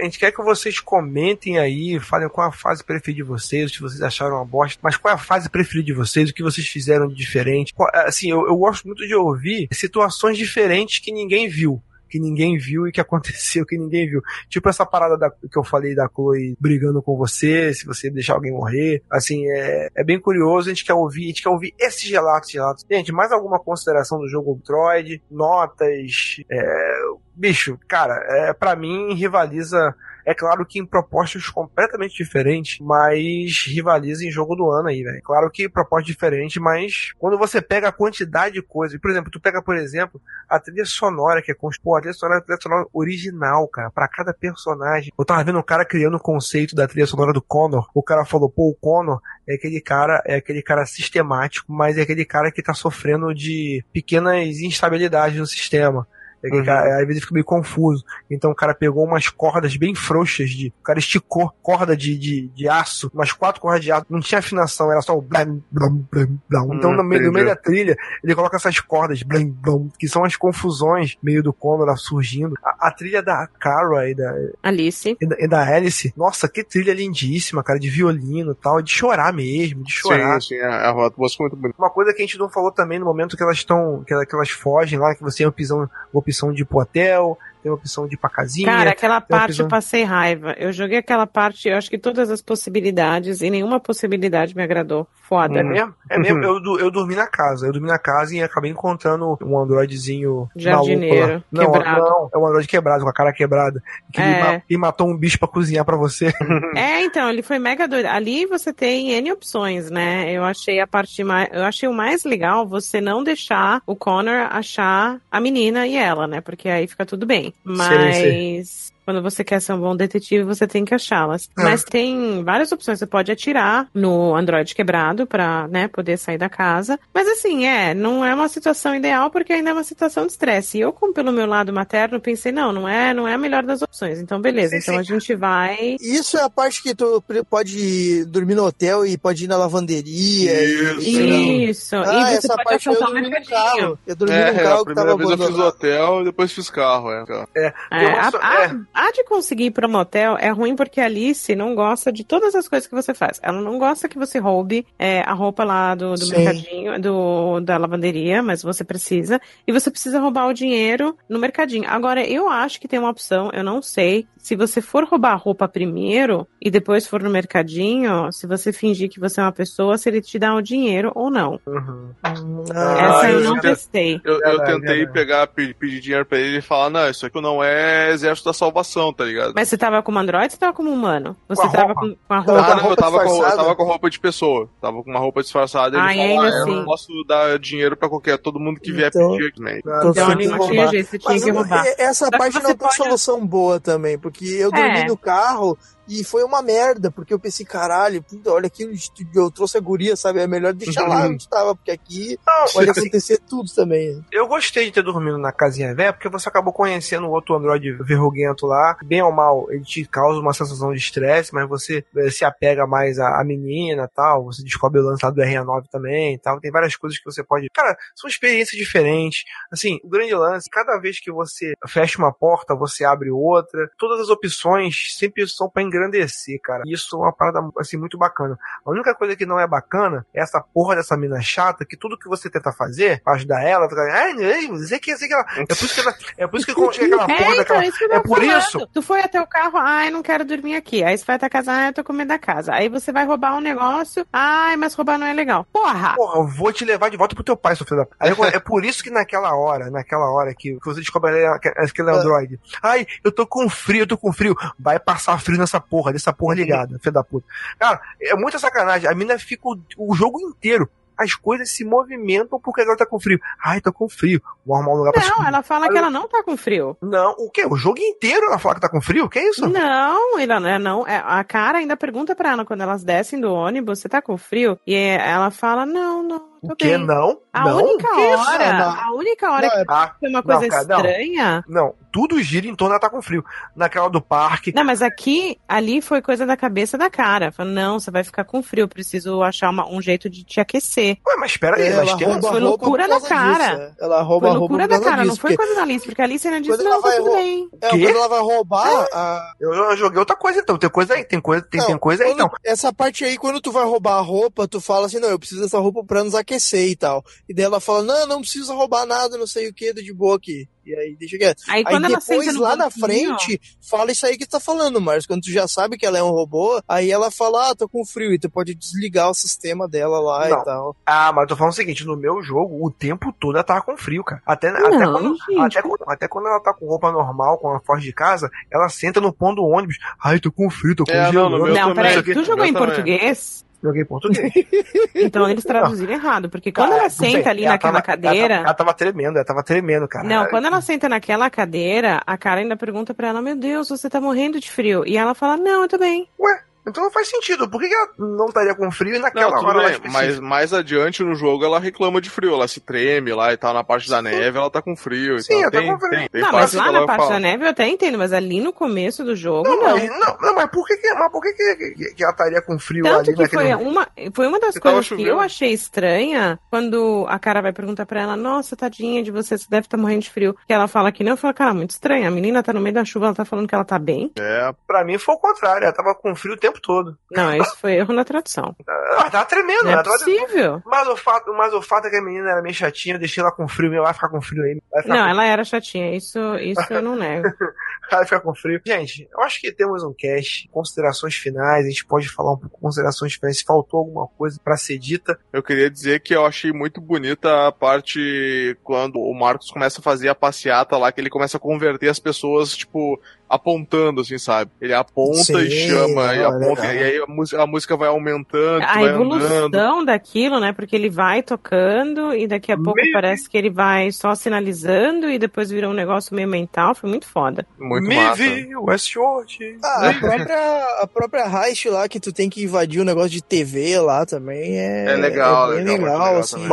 a gente quer que vocês comentem aí, falem qual a fase preferida de vocês, se vocês acharam uma bosta, mas qual é a fase preferida de vocês, o que vocês fizeram de diferente. Qual- Assim, eu, eu gosto muito de ouvir situações diferentes que ninguém viu. Que ninguém viu e que aconteceu que ninguém viu. Tipo essa parada da- que eu falei da Chloe brigando com você, se você deixar alguém morrer. Assim, é, é bem curioso. A gente quer ouvir, a gente quer ouvir esses relatos, relatos. Gente, mais alguma consideração do jogo Android? Notas? É, bicho, cara, é, para mim rivaliza. É claro que em propostas completamente diferentes, mas rivaliza em jogo do ano aí, velho. Claro que proposta diferente, mas quando você pega a quantidade de coisas, por exemplo, tu pega, por exemplo, a trilha sonora que é com a trilha sonora, a trilha sonora original, cara, pra cada personagem. Eu tava vendo um cara criando o conceito da trilha sonora do Connor. O cara falou, pô, o Connor é aquele cara, é aquele cara sistemático, mas é aquele cara que tá sofrendo de pequenas instabilidades no sistema. É Uhum. cara, às vezes fica meio confuso. Então o cara pegou umas cordas bem frouxas de. O cara esticou corda de, de, de aço, umas quatro cordas de aço. Não tinha afinação, era só o blam, blam, blam, blam. Então Hum, no, meio, no meio da trilha, ele coloca essas cordas, blam, blam, que são as confusões meio do Condor surgindo. A, a trilha da Cara e da, Alice. e da, e da Alice, nossa, que trilha lindíssima, cara, de violino e tal, de chorar mesmo, de chorar. Sim, sim, a, a rota música é muito bonita. Uma coisa que a gente não falou também no momento que elas estão. Que, elas- que elas fogem lá, que você tem a opção, a opção de hotel, tem a opção de ir pra casinha. Cara, aquela parte opção- eu passei raiva. Eu joguei aquela parte, eu acho que todas as possibilidades e nenhuma possibilidade me agradou. Foda. É mesmo? É mesmo? Eu, du- eu dormi na casa. Eu dormi na casa e acabei encontrando um androidezinho Jardineiro, maluco lá. Não, quebrado. não, é um androide quebrado, com a cara quebrada. Que ele É. ma- e matou um bicho pra cozinhar pra você. É, então, ele foi mega doido. Ali você tem N opções, né? Eu achei a parte mais. Eu achei o mais legal você não deixar o Connor achar a menina e ela, né? Porque aí fica tudo bem. Mas. Quando você quer ser um bom detetive, você tem que achá-las. É. Mas tem várias opções. Você pode atirar no Android quebrado pra, né, poder sair da casa. Mas assim, é, não é uma situação ideal porque ainda é uma situação de estresse. E eu, como pelo meu lado materno, pensei, não, não é, não é a melhor das opções. Então, beleza. Sim, então sim. a gente vai. Isso é a parte que tu pode dormir no hotel e pode ir na lavanderia. e- Isso. Ah, e você essa pode parte eu dormi no carro. Eu dormi É, num a carro que tava primeira vez eu fiz hotel e depois fiz carro, é. É, É, a, a- é. A de conseguir ir pra motel é ruim porque a Alice não gosta de todas as coisas que você faz. Ela não gosta que você roube é, a roupa lá do, do mercadinho, do, da lavanderia, mas você precisa. E você precisa roubar o dinheiro no mercadinho. Agora, eu acho que tem uma opção, eu não sei se você for roubar a roupa primeiro e depois for no mercadinho, se você fingir que você é uma pessoa, se ele te dá o dinheiro ou não. Essa eu não te- testei. Eu, eu tentei pegar, pe- pedir dinheiro pra ele e falar, não, isso aqui não é exército da salvação, tá ligado? Mas você tava como androide ou você tava como humano? Você Com a tava com, com a Ah, roupa. não, eu tava, com, eu disfarçada? tava com roupa de pessoa. Tava com uma roupa disfarçada. Ele Ah, e falou, ainda ah, eu assim. não posso dar dinheiro pra qualquer, todo mundo que vier Então- pedir aqui, man. Então, Então não tinha jeito, você tinha Mas que roubar. essa Só parte não tem pode- solução boa também, porque eu dormi É. no carro e foi uma merda, porque eu pensei, caralho, puta, olha aqui, eu trouxe a guria, sabe? É melhor deixar lá onde tava, porque aqui Não, pode acontecer tudo também. Eu gostei de ter dormido na casinha velha, porque você acabou conhecendo o outro androide verruguento lá. Bem ou mal, ele te causa uma sensação de estresse, mas você eh, se apega mais à, à menina tal. Você descobre o lance lá do RA9 também e tal. Tem várias coisas que você pode. Cara, são experiências diferentes. Assim, o grande lance, cada vez que você fecha uma porta, você abre outra. Todas as opções sempre são pra engrandecer, cara. Isso é uma parada, assim, muito bacana. A única coisa que não é bacana é essa porra dessa mina chata que tudo que você tenta fazer pra ajudar ela, fica, ai, ai, não sei o que, sei que ela. É por isso que ela, é por isso que quando chega aquela É, porra então, daquela. isso que eu É por falando. isso. Tu foi até o carro, ai, não quero dormir aqui. Aí você vai até casa, ai, eu tô com medo da casa. Aí você vai roubar um negócio, ai, mas roubar não é legal. Porra! Porra, eu vou te levar de volta pro teu pai, seu filho da. Aí, é por isso que naquela hora, naquela hora que, que você descobre aquele- aquele Android. Ai, eu tô com frio, eu tô com frio. Vai passar frio nessa porra, dessa porra ligada, filho da puta. Cara, é muita sacanagem. A mina fica o, o jogo inteiro. As coisas se movimentam porque agora tá com frio. Ai, tô com frio. Vou arrumar um lugar pra Não, ela fala que ela não tá com frio. Não, o quê? O jogo inteiro ela fala que tá com frio? Que isso? Não, ela não é não. É, A cara ainda pergunta pra ela quando elas descem do ônibus, você tá com frio? E ela fala, não, não, O quê? bem. Não? A não? única Que hora, Não. a única hora Não, é- que Ah, foi uma não, coisa cara, não. estranha. Não, tudo gira em torno dela tá com frio. Naquela do parque. Não, mas aqui, ali foi coisa da cabeça da cara. Falou, não, você vai ficar com frio, preciso achar uma- um jeito de te aquecer. Ué, mas espera aí, É, mas ela tem. rouba foi loucura da cara. disso, é. Ela rouba Foi a roupa loucura da cara, não disso, foi porque coisa da Alice, porque a Alice ainda disse, Quando não, ela tá tudo rou- bem. é, quando ela vai roubar a, Eu, eu joguei outra coisa então. Tem coisa aí, tem coisa, tem, Não, tem coisa aí então. Essa parte aí, quando tu vai roubar a roupa, tu fala assim, não, eu preciso dessa roupa pra nos aquecer e tal. E daí ela fala, não, não precisa roubar nada, não sei o que, de boa aqui. E aí, deixa quieto. Aí Aí quando depois, lá na frente, fala isso aí que tu tá falando, Marcos. Quando tu já sabe que ela é um robô, aí ela fala, ah, tô com frio, e tu pode desligar o sistema dela lá Não. e tal. Ah, mas eu tô falando o seguinte, no meu jogo, o tempo todo ela tava com frio, cara. Até, até, Não, quando, gente. até, quando, até quando ela tá com roupa normal, com a foge de casa, ela senta no pão do ônibus. Ai, tô com frio, tô É, congelando. não, Não, também. peraí, tu jogou em também. português? Joguei português. Então eles traduziram errado, porque quando Cara, ela não senta ali ela naquela tava- Ela cadeira. tava, ela tava tremendo, ela tava tremendo, cara. Não, quando ela senta naquela cadeira, a cara ainda pergunta pra ela: Meu Deus, você tá morrendo de frio. E ela fala: Não, eu tô bem. Ué, então não faz sentido. Por que, que ela não estaria com frio e naquela Não, hora bem, mas mais adiante no jogo ela reclama de frio, ela se treme lá e tal, na parte da neve ela tá com frio. Sim, então, ela tá tem, com frio. tem, tem não, mas lá na parte fala. da neve eu até entendo, mas ali no começo do jogo, Não, não. mas, não, não, mas por que, que, mas por que, que, que- que ela estaria com frio Tanto ali que naquele foi uma, foi uma das coisas que eu achei estranha quando a cara vai perguntar pra ela, nossa, tadinha de você, você deve estar morrendo de frio. Que ela fala que não, eu falo, cara, muito estranho. A menina tá no meio da chuva, ela tá falando que ela tá bem. É, Pra mim foi o contrário, ela tava com frio o tempo todo. Não, isso foi erro na tradução. Ela tava tremendo, Não é tava possível. Mas o, fato, mas o fato é que a menina era meio chatinha, eu deixei ela com frio, ela vai ficar com frio aí. Não, com... ela era chatinha, isso, isso eu não nego. Vai ficar com frio. Gente, eu acho que temos um cast, considerações finais, a gente pode falar um pouco de considerações finais, se faltou alguma coisa pra ser dita. eu queria dizer que eu achei muito bonita a parte quando o Marcos começa a fazer a passeata lá, que ele começa a converter as pessoas, tipo, apontando, assim, sabe? Ele aponta Sim, e chama, e, legal, aponta, legal. e aí a música, a música vai aumentando, A vai evolução andando. daquilo, né? Porque ele vai tocando e daqui a pouco Meio- parece que ele vai só sinalizando e depois vira um negócio meio mental. Foi muito foda. Muito Me massa. vi, Westworld. Ah, a própria, a própria heist lá, que tu tem que invadir o negócio de TV lá também é... É legal, é bem legal, legal, legal assim.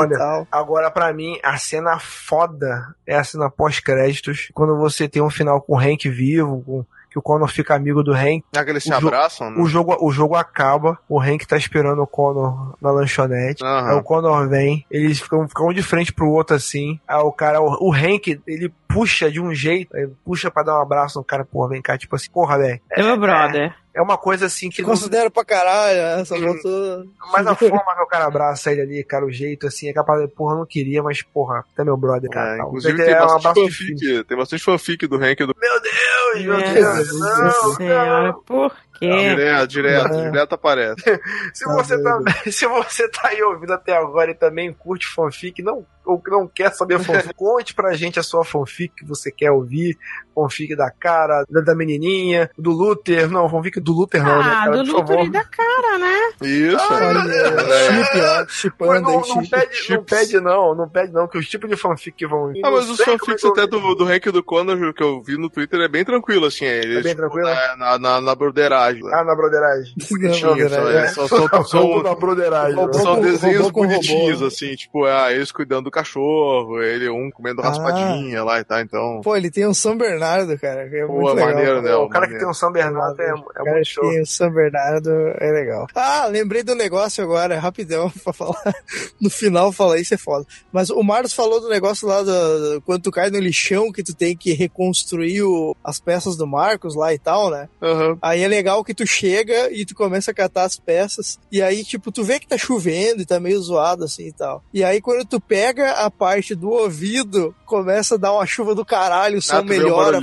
Agora, pra mim, a cena foda é a cena pós-créditos, quando você tem um final com o Hank vivo, com, que o Connor fica amigo do Hank. Ah, que eles se abraçam, né? O jogo, o jogo acaba, o Hank tá esperando o Connor na lanchonete. Aham. Aí o Connor vem, eles ficam, ficam um de frente pro outro assim. Aí o cara, o, o Hank, ele puxa de um jeito, ele puxa pra dar um abraço no cara, porra, vem cá, tipo assim, porra, velho. É meu brother. É uma coisa assim que. Que não- considero pra caralho, só Hum. faltou... Mas a forma que o cara abraça ele ali, cara, o jeito assim, é capaz de, porra, eu não queria, mas porra, tá meu brother, cara. É, tal. inclusive é tem um bastante, filho. fanfic, tem bastante fanfic do Hank do Meu Deus, Deus, meu Meu Deus. Deus Não, do céu, por quê? Direto, direto, É. direto aparece. Se você, tá, se você tá aí ouvindo até agora e também curte fanfic, não, ou não quer saber fanfic, conte pra gente a sua fanfic que você quer ouvir. Fanfic da cara, da, da menininha, do Luther. Não, fanfic do Luther não, né, Ah, cara? do Luther favor. e da cara, né? Isso. Chip, chipando não, aí, não, chip. pede, não pede não, não pede não, que os tipos de fanfic que vão vir. Ah, mas os fanfics é até do, do Hank e do Conor que eu vi no Twitter é bem tranquilo, assim. Eles, É bem tipo, tranquilo? Na, na, na, na broderagem. né? Ah, na broderagem. Bonitinho, só- é, na broderagem. São com- desenhos robô com bonitinhos, assim, tipo, ah, eles cuidando do cachorro, ele um comendo Ah. raspadinha lá e tal, então. Pô, ele tem um São Bernardo, cara. que É Pô, muito é legal. maneiro, né? O cara que maneiro. tem um São Bernardo é, é cara muito que show. tem o São Bernardo é legal. Ah, lembrei do negócio agora, rapidão, pra falar. No final falar isso é foda. Mas o Marcos falou do negócio lá do, quando tu cai no lixão que tu tem que reconstruir o- as peças do Marcos lá e tal, né? Aham. Aí é legal que tu chega e tu começa a catar as peças. E aí, tipo, tu vê que tá chovendo e tá meio zoado assim e tal. E aí, quando tu pega a parte do ouvido, começa a dar uma chuva do caralho, o som Ah, vê um melhora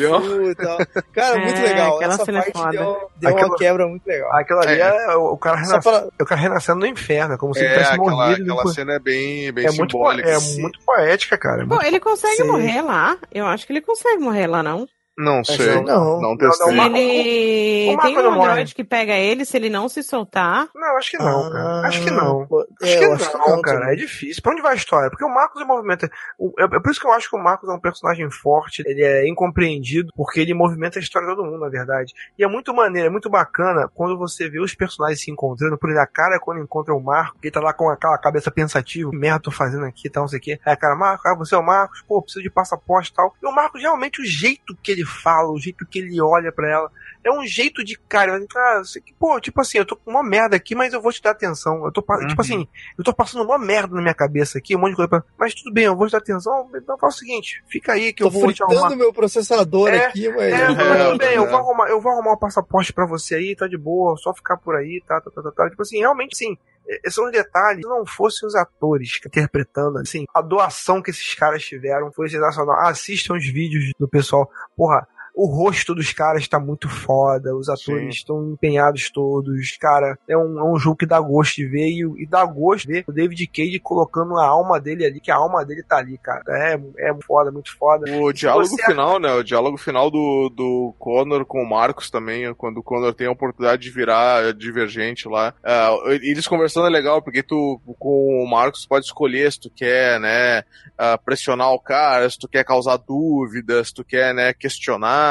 e tal. Cara, É, muito legal. aquela Essa cena é parte foda. deu, deu Aquela- uma quebra muito legal. Aquilo ali É. é, o cara Só renascendo, pra... o cara renascendo no inferno, é como se ele É, tivesse aquela, morrido. aquela depois- cena é bem, bem é, muito, simbólica. é Sim. muito poética, cara. é muito- ele consegue Sim. morrer lá. Eu acho que ele consegue morrer lá, não? Não sei. não. Não Não, testei. não, ele tem um androide que pega ele, se ele não se soltar. Não, acho que não, cara. Acho que não. Acho é, que eu não, acho que não, cara. também. É difícil. Pra onde vai a história? Porque o Marcos é movimenta. É, é por isso que eu acho que o Marcos é um personagem forte. Ele é incompreendido, porque ele movimenta a história de todo mundo, na verdade. E é muito maneiro, é muito bacana quando você vê os personagens se encontrando. Por exemplo, a cara quando encontra o Marcos, ele tá lá com aquela cabeça pensativa. Que merda tô fazendo aqui e tal, não sei o quê. Aí a cara, Marcos, ah, você é o Marcos, pô, preciso de passaporte e tal. E o Marcos, realmente, o jeito que ele fala, o jeito que ele olha pra ela, é um jeito de cara. Cara, pô, tipo assim, eu tô com uma merda aqui, mas eu vou te dar atenção. Eu tô, tipo Uhum. assim, eu tô passando uma merda na minha cabeça aqui, um monte de coisa pra... Mas tudo bem, eu vou te dar atenção. Então faz o seguinte, fica aí que Tô eu vou te arrumar. meu processador É, aqui, mas. É, mas É, tudo bem, eu é. vou, arrumar, eu vou arrumar o passaporte pra você aí, tá de boa, só ficar por aí, tá, tá, tá, tá, tá. Tipo assim, realmente, sim, eh, são os detalhes. Se não fossem os atores interpretando, assim, a doação que esses caras tiveram foi sensacional. Assistam os vídeos do pessoal. Porra, o rosto dos caras tá muito foda, os atores estão empenhados todos. Cara, é um, é um jogo que dá gosto de ver e, e dá gosto de ver o David Cage colocando a alma dele ali, que a alma dele tá ali, cara. É, é foda, muito foda. O diálogo você- final, né? O diálogo final do, do Connor com o Marcos também, quando o Connor tem a oportunidade de virar divergente lá. Ah, eles conversando é legal, porque tu, com o Marcos, pode escolher se tu quer, né, ah, pressionar o cara, se tu quer causar dúvidas, se tu quer, né, questionar.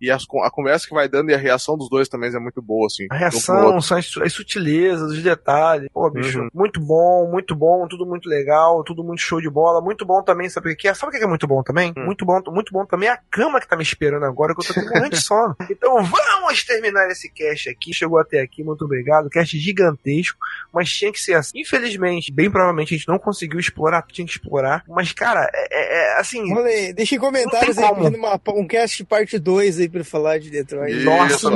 E as, a conversa que vai dando e a reação dos dois também é muito boa, assim. A um reação, outro. são as, as sutilezas, os detalhes. Pô, bicho, Uhum. muito bom, muito bom, tudo muito legal, tudo muito show de bola. Muito bom também, sabe o que é? Sabe o que é muito bom também? Hum. Muito bom, muito bom também a cama que tá me esperando agora, que eu tô aqui morrendo de sono. Então vamos terminar esse cast aqui. Chegou até aqui, muito obrigado. Cast gigantesco, mas tinha que ser assim. Infelizmente, bem provavelmente a gente não conseguiu explorar, tinha que explorar. Mas, cara, é, é- é assim. Deixa em comentários aí pedindo um cast parte 2 aí pra falar de Detroit. Isso, Nossa.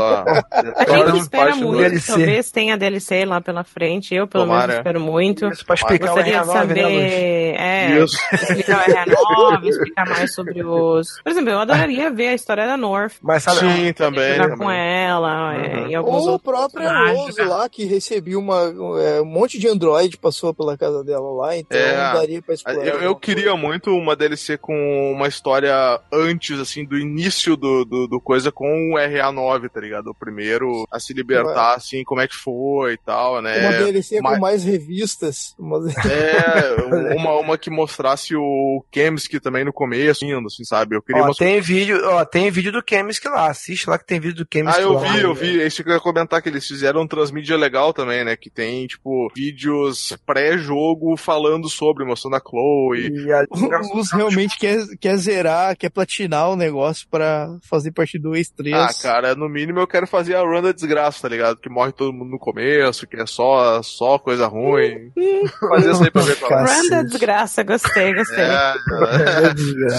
A gente espera parte muito, dois. Talvez tenha DLC lá pela frente. Eu, pelo Tomara. menos, espero muito. Isso pra explicar o de RA9, né, saber, é, Isso. explicar o RA9, explicar mais sobre os... Por exemplo, eu adoraria ver a história da North, Mas sabe, Sim, também. jogar com ela, é, Uhum. e alguns Ou o próprio Rose lá, que recebia uma, é, um monte de Android passou pela casa dela lá, então É, daria pra explorar. Eu, eu queria muito uma DLC com uma história antes, assim, do início do, do, do coisa com o RA9, tá ligado? O primeiro a se libertar, assim, como é que foi e tal, né? Uma DLC mas- com mais revistas. Uma... É, uma, uma que mostrasse o Kemsky também no começo, indo, assim, sabe? Eu queria ó, tem vídeo, ó, tem vídeo do Chemist lá. Assiste lá que tem vídeo do Chemist Ah, eu lá. vi, eu vi. Isso que eu ia comentar que eles fizeram um transmídia legal também, né? Que tem, tipo, vídeos pré-jogo falando sobre, mostrando a Chloe. E a- O Luz realmente quer, quer zerar, quer platinar o negócio pra fazer parte 2, 3. Ah, cara, no mínimo eu quero fazer a run da desgraça, tá ligado? Que morre todo mundo no começo, que é só, só coisa ruim. fazer isso aí pra ver qual é. Run da desgraça, gostei, gostei. É,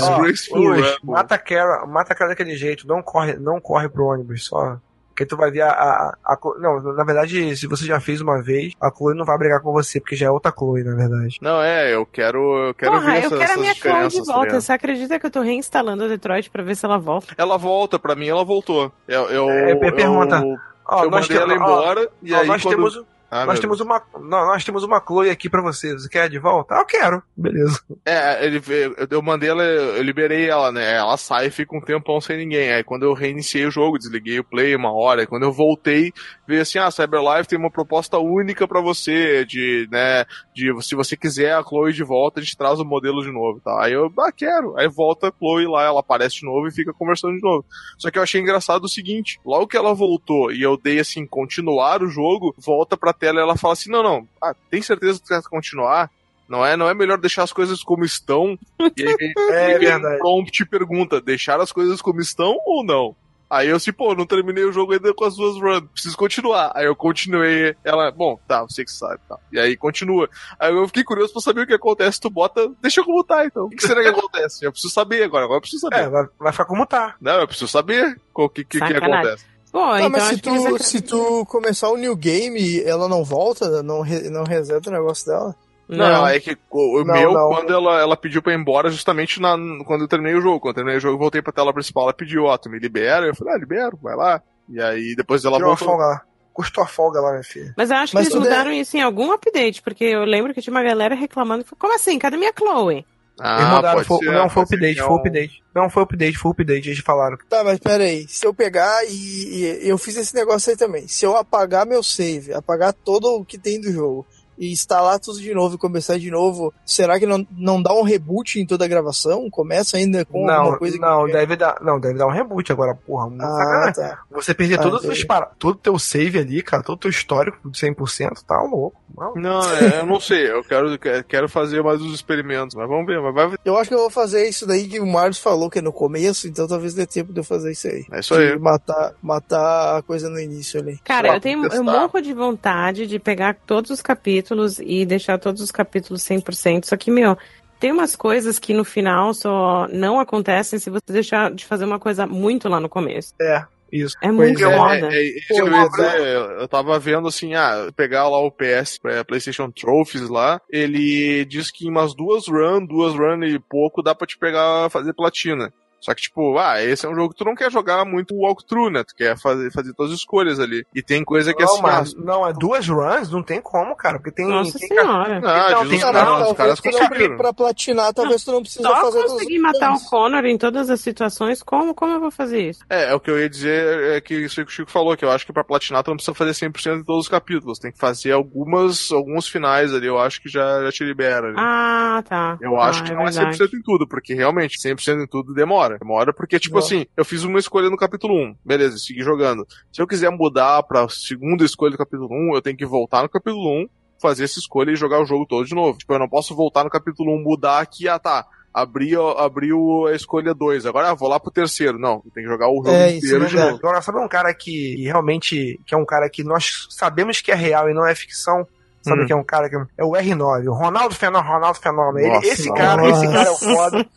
Ó, Luz, Run. mata a Kara, mata a Kara daquele jeito, não corre, não corre pro ônibus, só Porque tu vai ver a, a, a Não, na verdade, se você já fez uma vez, a Chloe não vai brigar com você, porque já é outra Chloe, na verdade. Não, é, eu quero, eu quero Porra, ver eu essas, quero a minha essas Chloe de volta. Você acredita que eu tô reinstalando a Detroit pra ver se ela volta? Ela volta, pra mim ela voltou. Eu, eu, É, eu, pergunta. Ó, eu nós mandei ela temos- ó, embora e ó, aí nós quando... temos, Ah, nós temos uma, nós temos uma Chloe aqui pra você. Você quer de volta? Ah, eu quero. Beleza. É, ele, eu- mandei ela, eu liberei ela, né? Ela sai e fica um tempão sem ninguém. Aí quando eu reiniciei o jogo, desliguei o play uma hora. Aí quando eu voltei, veio assim: ah, CyberLife tem uma proposta única pra você, de, né? De se você quiser a Chloe de volta, a gente traz o modelo de novo, tá? Aí eu, ah, quero. Aí volta a Chloe lá, ela aparece de novo e fica conversando de novo. Só que eu achei engraçado o seguinte: logo que ela voltou e eu dei assim, continuar o jogo, volta pra tela ela fala assim: não, não, ah, tem certeza que quer continuar? Não é, não é melhor deixar as coisas como estão? E aí vem, É e um prompt pergunta: deixar as coisas como estão ou não? Aí eu assim, pô, não terminei o jogo ainda com as duas runs, preciso continuar. Aí eu continuei, ela, bom, tá, você que sabe, tá. E aí continua. Aí eu fiquei curioso pra saber o que acontece, tu bota, deixa como tá então. O que será que acontece? Eu preciso saber agora, agora eu preciso saber. É, vai, vai ficar como tá. Não, eu preciso saber o que, que, que acontece. Bom, Ah, então mas acho se tu, se tu começar o new game, ela não volta, não, re- não reseta o negócio dela. Não, é que o, o Não, meu, não. quando ela, ela pediu pra ir embora, justamente na, quando eu terminei o jogo. Quando eu terminei o jogo, eu voltei pra tela principal, ela pediu, ó, tu me libera? Eu falei, ah, libero, vai lá. E aí depois ela voltou. folga lá. Custou a folga lá, minha filha. Mas eu acho Mas que eles tudo é- mudaram isso em algum update, porque eu lembro que tinha uma galera reclamando. Como assim? Cadê minha Chloe? Ah, mudaram, foi- ser, não, foi update, é foi update. Não, foi update, foi update, eles falaram. Tá, mas pera aí. Se eu pegar e, e eu fiz esse negócio aí também. Se eu apagar meu save, apagar todo o que tem do jogo e instalar tudo de novo e começar de novo, será que não, não dá um reboot em toda a gravação? Começa ainda com Não, alguma coisa que não, deve dar, não, deve dar um reboot agora, porra. Ah, tá. Você perder Ah, todos os entendi. para... todo o teu save ali, cara, todo o teu histórico de 100%, tá louco. Não. Não, é, eu não sei, eu quero, quero fazer mais uns experimentos, mas vamos ver, mas vai Eu acho que eu vou fazer isso daí que o Marlos falou, que é no começo, então talvez dê tempo de eu fazer isso aí. É isso aí. De Matar, matar a coisa no início ali. Cara, eu tenho testar. eu morro de vontade de pegar todos os capítulos e deixar todos os capítulos 100%. Só que, meu, tem umas coisas que no final só não acontecem se você deixar de fazer uma coisa muito lá no começo. É, isso. É muito é, foda. é, é isso que eu ia dizer, eu tava vendo assim, ah, pegar lá o PS, é, PlayStation Trophies lá, ele diz que em umas duas run, duas run e pouco dá pra te pegar, fazer platina. Só que, tipo, ah, esse é um jogo que tu não quer jogar muito walkthrough, né? Tu quer fazer, fazer tuas escolhas ali. E tem coisa que Não, assim, mas, ah, não, é duas runs, não tem como, cara, porque tem... Nossa tem senhora. Ah, não, diz tem Ah, caras, não, os caras não- conseguiram. pra platinar, talvez tu não precisa Só fazer todas conseguir as matar o. Connor em todas as situações, como, como eu vou fazer isso? É, é o que eu ia dizer é que isso que o Chico falou, que eu acho que pra platinar tu não precisa fazer 100% de todos os capítulos, tem que fazer algumas, alguns finais ali, eu acho que já, já te libera. ali. Ah, tá. Eu acho Ah, que é não é verdade. 100% em tudo, porque realmente 100% em tudo demora. Demora porque, tipo assim, eu fiz uma escolha no capítulo 1, beleza, segui jogando. Se eu quiser mudar pra segunda escolha do capítulo 1, eu tenho que voltar no capítulo 1, fazer essa escolha e jogar o jogo todo de novo. Tipo, eu não posso voltar no capítulo 1, mudar aqui, ah tá, abri, abri o- a escolha 2, agora ah, vou lá pro terceiro. Não, eu tenho que jogar o jogo É, inteiro não de novo. Agora, sabe um cara que, que realmente, que é um cara que nós sabemos que é real e não é ficção? Sabe Hum. que é um cara que é o R9, o Ronaldo Fenômeno, Ronaldo Fenômeno. Ele- Nossa, esse cara, nossa. esse cara é o foda.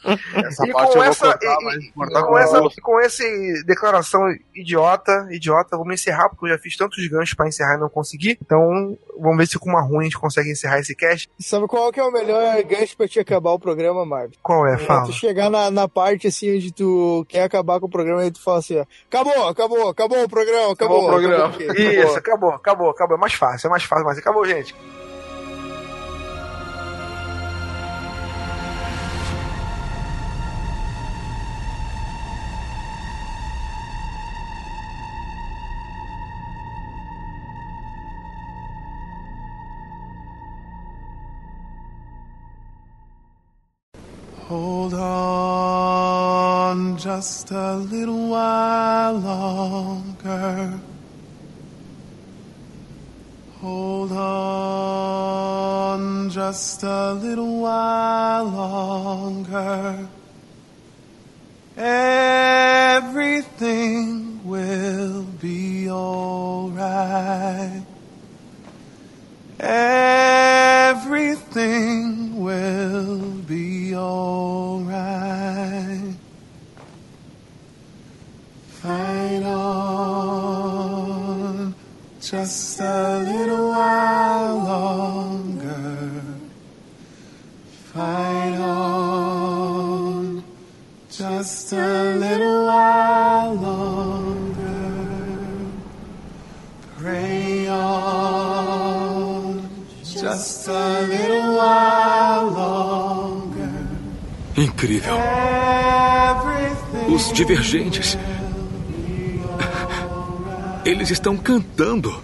Essa E parte com essa- cortar, e- E com essa, com essa declaração idiota, idiota, vamos encerrar, porque eu já fiz tantos ganchos pra encerrar e não consegui. Então, vamos ver se com uma ruim a gente consegue encerrar esse cast. Sabe qual que é o melhor gancho pra te acabar o programa, Marvel? Qual é? É Fala. tu chegar na, na parte assim onde tu quer acabar com o programa e tu fala assim, ó, acabou, acabou, acabou o programa, acabou, Acabou o programa. acabou? Isso, acabou, acabou, acabou. É mais fácil, é mais fácil, mas acabou, gente. Just a little while longer. Hold on just a little Os divergentes. Eles estão cantando.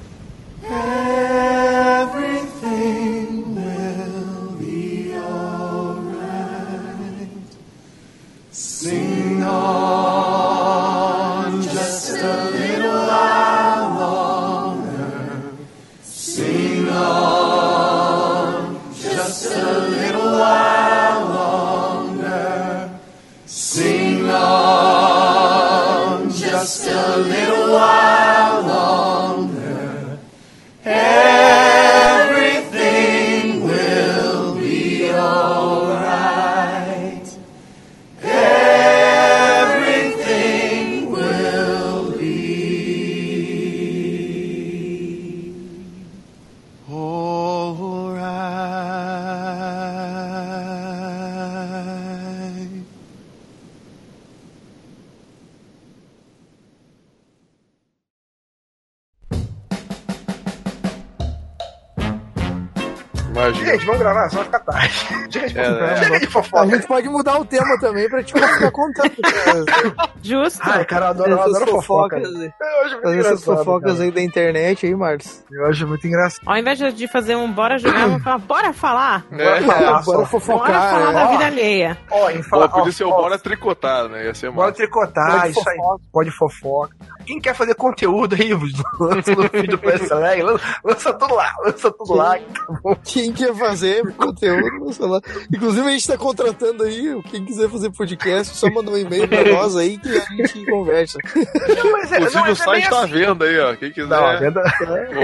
Gente, só ficar tarde. Chega de, É, né? chega de A fofoca. gente pode mudar o tema também pra tipo ficar contando. Justo. Ai, cara, eu adoro, eu adoro fofoca. fofocas, aí. Eu acho muito fazer essas engraçado, fofocas cara. aí da internet aí, Marcos. Eu acho muito engraçado. Ao invés de fazer um bora jogar, vamos falar, bora falar. É. falar, Bora fofocar. Bora falar é. da Ó. vida alheia. Ó, em Pô, falar, podia ó, ser o Bora tricotar, né? Ia ser Bora massa. tricotar, Pode isso aí. fofoca. Pode fofoca. Quem quer fazer conteúdo aí, lança no feed do PS Leg, lança, lança tudo lá, lança tudo lá. que Tá bom. Quem quer fazer conteúdo, sei lá. Inclusive a gente tá contratando aí, quem quiser fazer podcast, só manda um e-mail pra nós aí que a gente conversa. Não, mas é, Inclusive não, o mas é site tá assim. vendo aí, ó. Quem quiser. Não, a venda...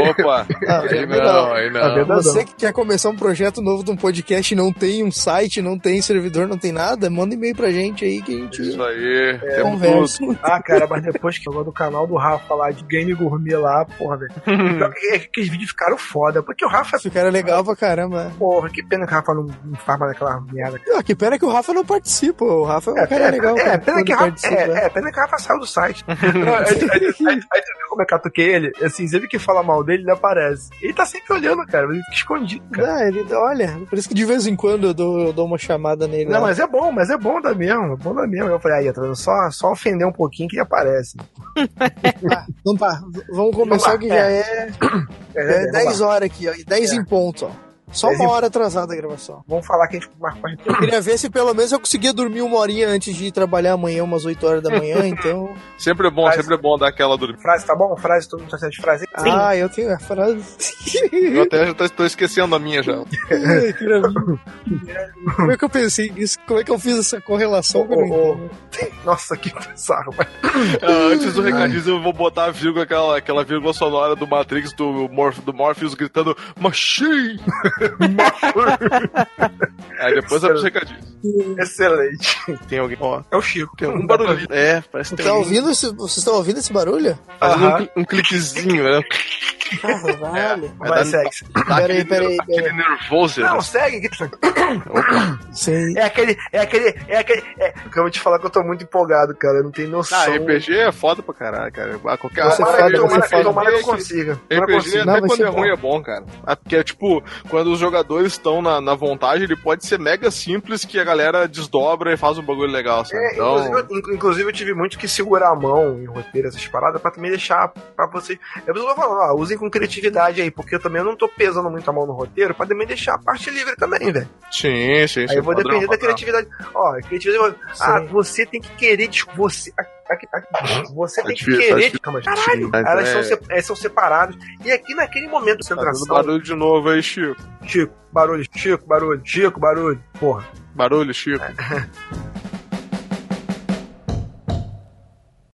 Opa! Ah, aí é não, aí não. Você que quer começar um projeto novo de um podcast e não tem um site, não tem servidor, não tem nada, manda e-mail pra gente aí que a gente Isso aí. É, conversa. Ah, cara, mas depois que eu do canal do Rafa lá de game gourmet lá, porra, velho. Pior que Aqueles vídeos ficaram foda, porque o Rafa, Esse cara é legal pra caramba. porra, que pena que o Rafa não, não faz mais aquela merda. Ah, que pena que o Rafa não participa. O Rafa é um É, cara é, legal. é, cara, pena que Rafa, participa. é, é, pena que o Rafa saiu do site. aí, tu viu como é que eu toquei ele? Assim, sempre que fala mal dele, ele aparece. Ele tá sempre olhando, cara, ele fica escondido, cara. Ah, ele, olha, por isso que de vez em quando eu dou, eu dou uma chamada nele. Não, lá. mas é bom, mas é bom da mesmo, é bom da mesmo. Eu falei, aí, tá? Só, só ofender um pouquinho que ele aparece. Então tá, v- vamos começar lá, que já é, É, é é, 10 vamos lá. horas aqui, ó. e 10 É. em ponto, ó. Só 10 uma hora atrasada a gravação. Vamos falar que a gente marcou a gente. Eu queria ver se pelo menos eu conseguia dormir uma horinha antes de ir trabalhar amanhã, umas 8 horas da manhã, então. Sempre é bom, Mas- sempre é bom dar aquela dormida. Frase, tá bom? Frase, todo mundo tá sendo de frase? Ah, eu tenho a frase. Eu até já tô, esquecendo a minha já. Ai. Como é que eu pensei nisso? Como é que eu fiz essa correlação? ô, entendo? Nossa, que bizarro. Ah, antes do recadinho, eu vou botar a vírgula, aquela, aquela vírgula sonora do Matrix do, Morph, do Morpheus gritando Machine! Aí depois vai pros recadinhos. Excelente. Tem alguém. Ó, É o Chico. tem um barulhinho. É, parece que tem Tá alguém ouvindo esse, vocês estão ouvindo esse barulho? fazendo um um, cliquezinho, né? Ah, vale. Vai Vai, dar- segue. Dá Peraí, peraí, aquele nervoso. Não, né? segue. que- Sim. É aquele, é aquele, é aquele. É, que eu vou te falar que eu tô muito empolgado, cara. Eu não tenho noção. Ah, RPG é foda pra caralho, cara. A qualquer Você fala, RPG você tomara, fala. tomara que eu consiga. Tomara RPG consiga. Não, até quando é ruim bom. é bom, cara. Ah, Porque, tipo, quando os jogadores estão na, na vontade, ele pode ser mega simples que a galera desdobra e faz um bagulho legal, sabe? É, então, inclusive, eu- inclusive, eu tive muito que segurar a mão em roteiro, essas paradas, pra também deixar pra vocês. Eu tô falando, ó, usem com criatividade aí, porque eu também não tô pesando muito a mão no roteiro, pra também deixar a parte livre também, velho. sim, sim, sim. Aí eu vou padrão, depender da padrão. criatividade. Ó, a criatividade. Ah, você tem que querer. Você, você Tá tem que difícil, tá querer. Calma, Sim, caralho. Elas é- são, elas são separadas. E aqui naquele momento de Tá concentração. barulho de novo aí, Chico. Chico, barulho, Chico, barulho, Chico, barulho. Porra. Barulho, Chico.